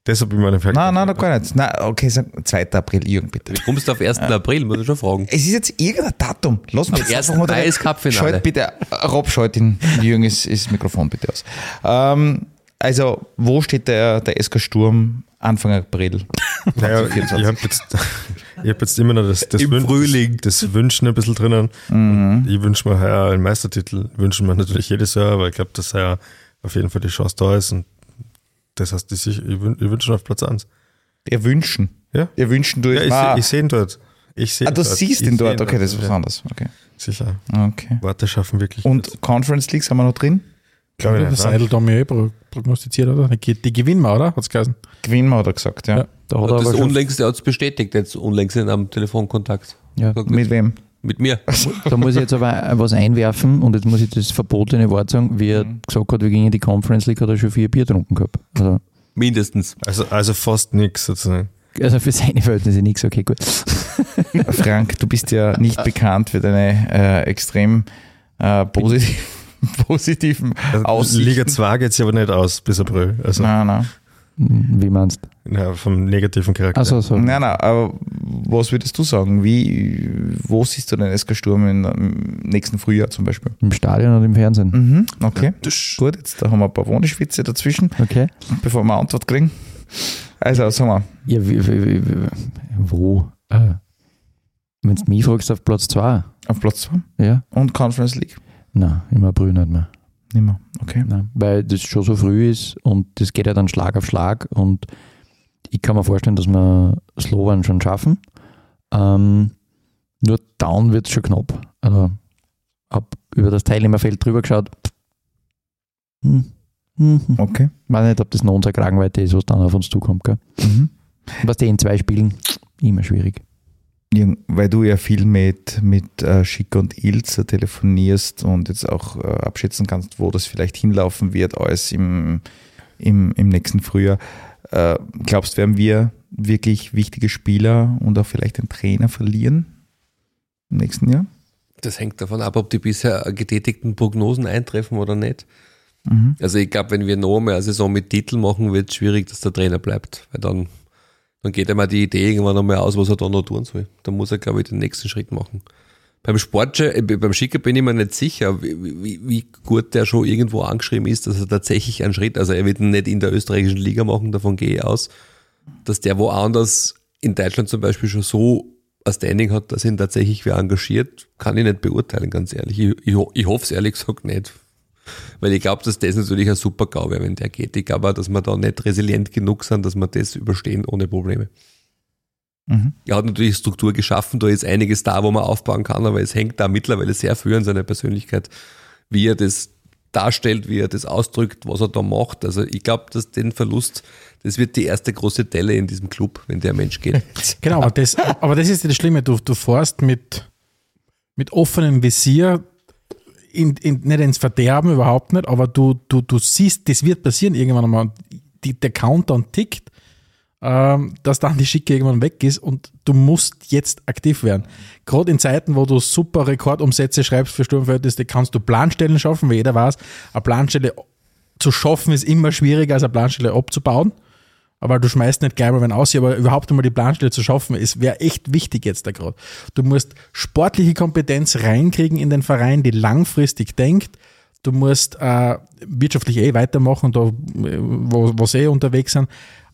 Speaker 3: Deshalb bin ich meine Frage.
Speaker 2: Nein, nein, noch gar nicht. Nein, okay, sag 2. April, Jürgen, bitte.
Speaker 6: Wie kommst du auf 1. April? Muss ich schon fragen.
Speaker 2: Es ist jetzt irgendein Datum. Lass mich jetzt
Speaker 6: 1.
Speaker 2: einfach mal
Speaker 6: Cup-Finale.
Speaker 2: Schalt bitte, Rob, schalt den Jürgen ist, ist das Mikrofon bitte aus. Ähm, also, wo steht der, der SK Sturm Anfang April?
Speaker 3: Naja, ich
Speaker 2: 2024?
Speaker 3: habe jetzt, ich hab jetzt immer noch das, das,
Speaker 6: Im
Speaker 3: Wün-
Speaker 6: Frühling.
Speaker 3: das, das Wünschen ein bisschen drinnen. Und Ich wünsche mir heuer einen Meistertitel. Wünschen wir natürlich jedes Jahr, aber ich glaube, dass heuer auf jeden Fall die Chance da ist. Und das heißt, ich, ich, wün- ich wünsche schon auf Platz 1.
Speaker 2: Ihr wünschen.
Speaker 3: Ja,
Speaker 2: Ihr wünschen durch.
Speaker 3: ja ich,
Speaker 2: ah,
Speaker 3: seh- ich sehe ihn dort. Ich sehe
Speaker 2: ah, du siehst ihn dort. Okay, das ist was anderes. Okay.
Speaker 3: Sicher.
Speaker 2: okay.
Speaker 3: Worte schaffen wirklich.
Speaker 2: Und Conference League sind wir noch drin?
Speaker 3: Glaube ich
Speaker 4: Der
Speaker 3: nicht.
Speaker 4: Seidel da mir eh pro- prognostiziert, oder? Die, gewinnen wir, oder? Hat's geheißen.
Speaker 2: Gewinnen wir, hat er gesagt, ja.
Speaker 4: Ja.
Speaker 7: Da hat er
Speaker 6: Das unlängst, er hat es bestätigt, jetzt unlängst in einem Telefonkontakt.
Speaker 7: ja,
Speaker 2: Mit wem?
Speaker 6: Mit mir.
Speaker 7: da muss ich jetzt aber was einwerfen und jetzt muss ich das verbotene Wort sagen. Wie er gesagt hat, wir gingen in die Conference League, hat er schon vier Bier getrunken gehabt. Also,
Speaker 6: Mindestens.
Speaker 3: Also, also fast nichts sozusagen.
Speaker 7: also für seine Verhältnisse nichts, okay, gut.
Speaker 2: Frank, du bist ja nicht bekannt für deine äh, extrem äh, positiv, positiven
Speaker 3: Also,
Speaker 2: Aussichten.
Speaker 3: Liga 2 geht sich aber nicht aus bis April. Also
Speaker 2: Nein, nein.
Speaker 7: Wie meinst du?
Speaker 3: ja, vom negativen Charakter.
Speaker 7: Also so.
Speaker 2: Nein, nein, aber was würdest du sagen? Wie, wo siehst du den SK Sturm im nächsten Frühjahr zum Beispiel?
Speaker 7: Im Stadion oder im Fernsehen?
Speaker 2: Mhm, okay. Gut, jetzt da haben wir ein paar Wohneschwitze dazwischen,
Speaker 7: Okay.
Speaker 2: bevor wir eine Antwort kriegen. Also, sagen wir,
Speaker 7: Ja, wie, wie, wie, wie, wo? Ah. Wenn du mich fragst, auf Platz 2.
Speaker 2: auf Platz 2
Speaker 7: Ja?
Speaker 2: und Conference League.
Speaker 7: Nein, im April nicht mehr.
Speaker 2: Nicht mehr. Okay.
Speaker 7: Nein, weil das schon so früh ist und das geht ja dann Schlag auf Schlag und ich kann mir vorstellen, dass wir Slowan schon schaffen. Ähm, nur down wird es schon knapp. Also hab über das Teilnehmerfeld drüber geschaut. Hm. Hm. hm.
Speaker 2: Okay.
Speaker 7: Weiß nicht, ob das noch unsere Kragenweite ist, was dann auf uns zukommt. Gell?
Speaker 2: Mhm.
Speaker 7: Was die in zwei Spielen, immer schwierig.
Speaker 2: Weil du ja viel mit, mit äh, Schick und Ilse telefonierst und jetzt auch äh, abschätzen kannst, wo das vielleicht hinlaufen wird, alles im, im, im nächsten Frühjahr. Äh, glaubst, werden wir wirklich wichtige Spieler und auch vielleicht einen Trainer verlieren im nächsten Jahr?
Speaker 6: Das hängt davon ab, ob die bisher getätigten Prognosen eintreffen oder nicht.
Speaker 2: Mhm.
Speaker 6: Also ich glaube, wenn wir noch einmal eine Saison mit Titel machen, wird es schwierig, dass der Trainer bleibt. Weil dann, dann geht auch die Idee irgendwann einmal aus, was er da noch tun soll. Da muss er, glaube ich, den nächsten Schritt machen. Beim Sport, äh, beim Schicker bin ich mir nicht sicher, wie, wie, wie gut der schon irgendwo angeschrieben ist, dass er tatsächlich einen Schritt, also er wird ihn nicht in der österreichischen Liga machen, davon gehe ich aus, dass der woanders in Deutschland zum Beispiel schon so ein Standing hat, dass ihn tatsächlich wer engagiert, kann ich nicht beurteilen, ganz ehrlich. Ich, ich, ich hoffe es ehrlich gesagt nicht. Weil ich glaube, dass das natürlich ein super GAU wäre, wenn der geht. Ich glaube dass wir da nicht resilient genug sind, dass wir das überstehen ohne Probleme.
Speaker 2: Mhm.
Speaker 6: Er hat natürlich Struktur geschaffen, da ist einiges da, wo man aufbauen kann, aber es hängt da mittlerweile sehr viel an seiner Persönlichkeit, wie er das darstellt, wie er das ausdrückt, was er da macht. Also ich glaube, dass den Verlust, das wird die erste große Delle in diesem Club, wenn der Mensch geht.
Speaker 4: Genau, aber das, aber das ist das Schlimme. Du, du fährst mit, mit offenem Visier in, in, nicht ins Verderben, überhaupt nicht, aber du, du, du siehst, das wird passieren irgendwann einmal. Die, der Countdown tickt, ähm, dass dann die Schicke irgendwann weg ist und du musst jetzt aktiv werden. Gerade in Zeiten, wo du super Rekordumsätze schreibst für Sturmverhältnisse, kannst du Planstellen schaffen, weil jeder weiß, eine Planstelle zu schaffen ist immer schwieriger als eine Planstelle abzubauen. Aber du schmeißt nicht gleich mal wenn aus, aber überhaupt einmal die Planstelle zu schaffen, ist wäre echt wichtig jetzt da gerade. Du musst sportliche Kompetenz reinkriegen in den Verein, die langfristig denkt. Du musst äh, wirtschaftlich eh weitermachen, da, äh, wo, wo sie eh unterwegs sind.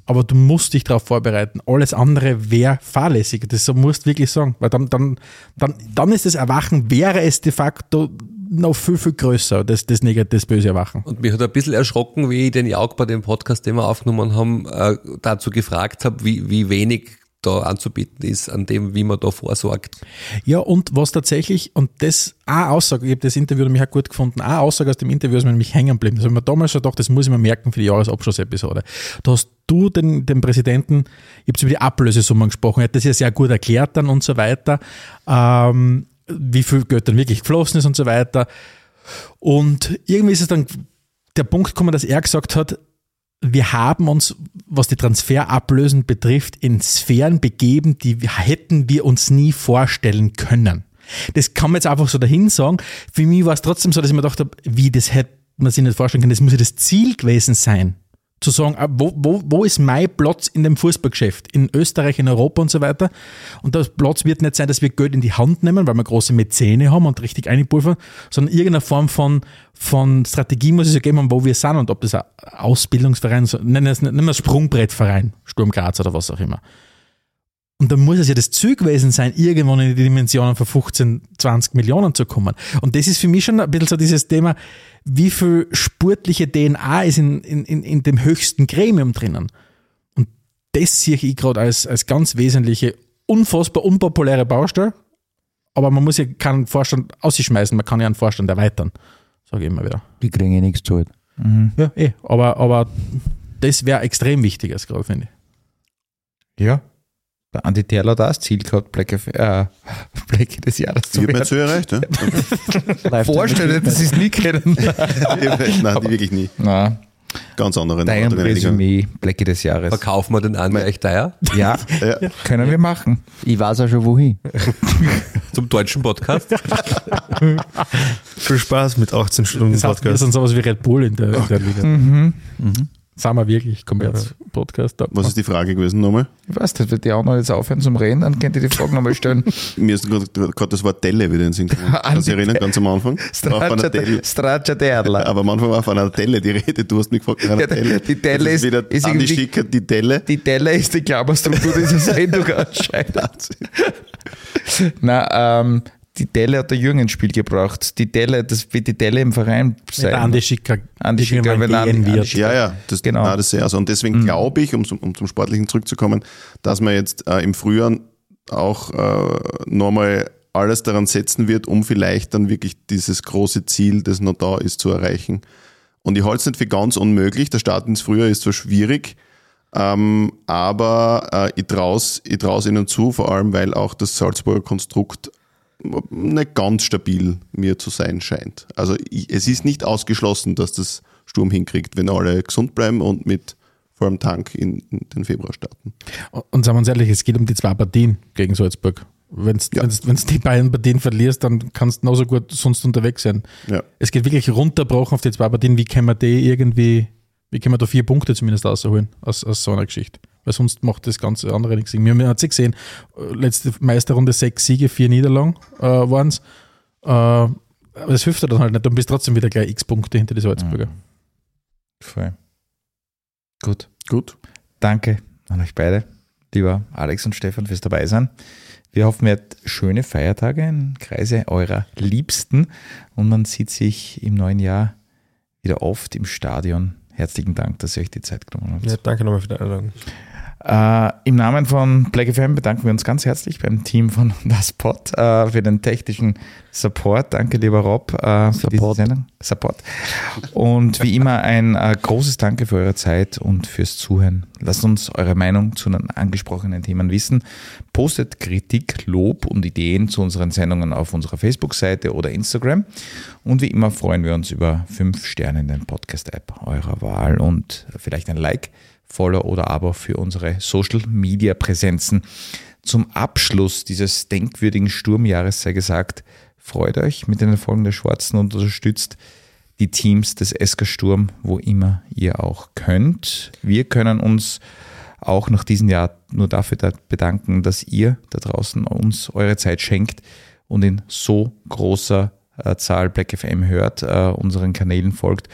Speaker 4: Aber du musst dich darauf vorbereiten. Alles andere wäre fahrlässig. Das musst du wirklich sagen. Weil dann, dann, dann, dann ist das Erwachen, wäre es de facto noch viel, viel größer, das, das, negative, das böse Erwachen.
Speaker 6: Und mich hat ein bisschen erschrocken, wie ich den Jauk bei dem Podcast, den wir aufgenommen haben, äh, dazu gefragt habe, wie, wie wenig da anzubieten ist, an dem, wie man da vorsorgt.
Speaker 4: Ja, und was tatsächlich, und das, eine Aussage, ich habe das Interview nämlich auch gut gefunden, eine Aussage aus dem Interview ist mir nämlich hängen geblieben. Das habe ich mir damals schon gedacht, das muss ich mir merken für die Jahresabschlussepisode. Da hast du den, den Präsidenten, ich habe über die Ablösesummen gesprochen, er hat das ja sehr gut erklärt dann und so weiter, ähm, wie viel Geld dann wirklich geflossen ist und so weiter. Und irgendwie ist es dann der Punkt gekommen, dass er gesagt hat, wir haben uns, was die Transferablösen betrifft, in Sphären begeben, die hätten wir uns nie vorstellen können. Das kann man jetzt einfach so dahin sagen. Für mich war es trotzdem so, dass ich mir gedacht habe, wie das hätte man sich nicht vorstellen können. Das muss ja das Ziel gewesen sein zu sagen, ah, wo, wo, wo ist mein Platz in dem Fußballgeschäft? In Österreich, in Europa und so weiter. Und der Platz wird nicht sein, dass wir Geld in die Hand nehmen, weil wir große Mäzene haben und richtig einpulvern, sondern irgendeine Form von, von Strategie muss es ja geben, wo wir sind und ob das ein Ausbildungsverein, nennen wir es nicht mehr Sprungbrettverein, Sturm Graz oder was auch immer. Und dann muss es ja das Ziel gewesen sein, irgendwann in die Dimensionen von 15, 20 Millionen zu kommen. Und das ist für mich schon ein bisschen so dieses Thema, wie viel sportliche DNA ist in, in, in dem höchsten Gremium drinnen. Und das sehe ich gerade als, als ganz wesentliche, unfassbar unpopuläre Baustelle. Aber man muss ja keinen Vorstand ausschmeißen, man kann ja einen Vorstand erweitern. Sage ich immer wieder.
Speaker 7: Die kriegen ja nichts zahlt.
Speaker 4: Ja, eh. Aber, aber das wäre extrem wichtig gerade, finde ich.
Speaker 2: Ja. Der Andi Terler hat auch das Ziel gehabt, Black, äh, Black des Jahres
Speaker 5: Ich
Speaker 2: zu
Speaker 5: habe mir
Speaker 2: werden.
Speaker 5: jetzt so erreicht, ja?
Speaker 2: Vorstellen, dass sie es nie kennen.
Speaker 5: Nein, die wirklich nie.
Speaker 2: Na,
Speaker 5: Ganz andere
Speaker 2: dein. Resümee, Blackie des Jahres.
Speaker 6: Verkaufen wir den Andi echt teuer
Speaker 2: Ja,
Speaker 5: Ja.
Speaker 2: können wir machen.
Speaker 7: Ich weiß auch schon wohin.
Speaker 6: zum deutschen Podcast.
Speaker 3: Viel Spaß mit 18 Stunden
Speaker 4: Das heißt,
Speaker 3: Podcast.
Speaker 4: sind sowas wie Red Bull in der, in der Liga.
Speaker 2: Mhm.
Speaker 4: Sind wir wirklich Kommerz-Podcast.
Speaker 5: Was ist die Frage gewesen nochmal?
Speaker 2: Ich weiß nicht, wenn die anderen jetzt aufhören zum Reden, dann könnt ihr die Frage nochmal stellen.
Speaker 5: Mir ist gerade gerade das Wort Delle wieder in den Sinn gekommen. Kannst du dich erinnern, ganz am Anfang? Delle.
Speaker 2: Stracciatella.
Speaker 5: Aber am Anfang war von einer Delle die Rede. Du hast mich gefragt, nach einer Delle.
Speaker 2: die Delle ist-
Speaker 5: wieder
Speaker 2: ist
Speaker 5: Andi
Speaker 2: irgendwie-
Speaker 5: Schicker, die Delle.
Speaker 2: Die Delle ist die Klammerstruktur dieser Sendung anscheinend. Na, ähm, die Delle hat der Jürgen ins Spiel gebracht. Die Delle, das wird die Delle im Verein sein.
Speaker 4: Der Andi Schicker.
Speaker 2: Andi Schicker, wenn Andi-
Speaker 5: Ja,
Speaker 4: wird.
Speaker 2: Schicker-
Speaker 5: ja, das,
Speaker 2: Genau.
Speaker 5: genau. das ich also. Und deswegen glaube ich, um, zum- um zum Sportlichen zurückzukommen, dass man jetzt äh, im Frühjahr auch äh, nochmal alles daran setzen wird, um vielleicht dann wirklich dieses große Ziel, das noch da ist, zu erreichen. Und ich halte es nicht für ganz unmöglich. Der Start ins Frühjahr ist zwar schwierig, ähm, aber äh, ich traue es ich trau's ihnen zu, vor allem weil auch das Salzburger Konstrukt nicht ganz stabil mir zu sein scheint. Also es ist nicht ausgeschlossen, dass das Sturm hinkriegt, wenn alle gesund bleiben und mit vollem Tank in, in den Februar starten.
Speaker 4: Und sagen wir uns ehrlich, es geht um die zwei Partien gegen Salzburg. Wenn du
Speaker 5: Ja.
Speaker 4: die beiden Partien verlierst, dann kannst du genauso gut sonst unterwegs sein.
Speaker 5: Ja.
Speaker 4: Es geht wirklich runterbrochen auf die zwei Partien. Wie können wir die irgendwie, wie können wir da vier Punkte zumindest rausholen aus, aus so einer Geschichte? Weil sonst macht das ganze andere nichts. Sinn. Wir haben ja jetzt gesehen, letzte Meisterrunde sechs Siege, vier Niederlagen äh, waren es. Äh, aber das hilft dir dann halt nicht. Dann bist du trotzdem wieder gleich x Punkte hinter die Salzburger.
Speaker 2: Voll. Gut.
Speaker 5: Gut.
Speaker 2: Danke an euch beide, lieber Alex und Stefan, fürs dabei sein. Wir hoffen, ihr habt schöne Feiertage im Kreise eurer Liebsten und man sieht sich im neuen Jahr wieder oft im Stadion. Herzlichen Dank, dass ihr euch die Zeit genommen habt.
Speaker 3: Ja, danke nochmal für die Einladung.
Speaker 2: Äh, Im Namen von Black FM bedanken wir uns ganz herzlich beim Team von Das Pod äh, für den technischen Support. Danke, lieber Rob, äh, für diese
Speaker 7: Support.
Speaker 2: Sendung. Support. Und wie immer ein äh, großes Danke für eure Zeit und fürs Zuhören. Lasst uns eure Meinung zu den angesprochenen Themen wissen. Postet Kritik, Lob und Ideen zu unseren Sendungen auf unserer Facebook-Seite oder Instagram. Und wie immer freuen wir uns über fünf Sterne in den Podcast-App eurer Wahl und vielleicht ein Like, Follow oder Abo für unsere Social-Media-Präsenzen. Zum Abschluss dieses denkwürdigen Sturmjahres sei gesagt, freut euch mit den Erfolgen der Schwarzen und unterstützt die Teams des SK Sturm, wo immer ihr auch könnt. Wir können uns auch nach diesem Jahr nur dafür da bedanken, dass ihr da draußen uns eure Zeit schenkt und in so großer äh, Zahl Black FM hört, äh, unseren Kanälen folgt,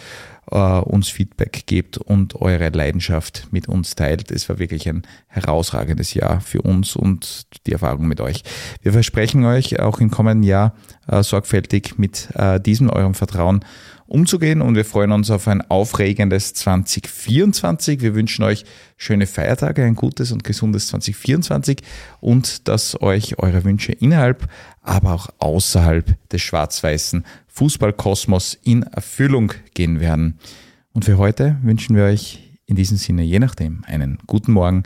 Speaker 2: uns Feedback gebt und eure Leidenschaft mit uns teilt. Es war wirklich ein herausragendes Jahr für uns und die Erfahrung mit euch. Wir versprechen euch auch im kommenden Jahr äh, sorgfältig mit äh, diesem eurem Vertrauen umzugehen und wir freuen uns auf ein aufregendes 2024. Wir wünschen euch schöne Feiertage, ein gutes und gesundes 2024 und dass euch eure Wünsche innerhalb, aber auch außerhalb des schwarz-weißen Fußballkosmos in Erfüllung gehen werden. Und für heute wünschen wir euch in diesem Sinne je nachdem einen guten Morgen,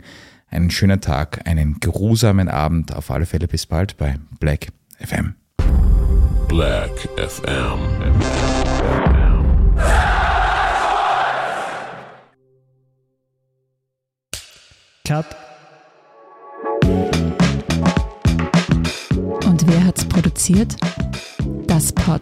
Speaker 2: einen schönen Tag, einen geruhsamen Abend, auf alle Fälle bis bald bei Black FM.
Speaker 1: Black FM.
Speaker 8: Cut.
Speaker 9: Und wer hat's produziert? Das Pod.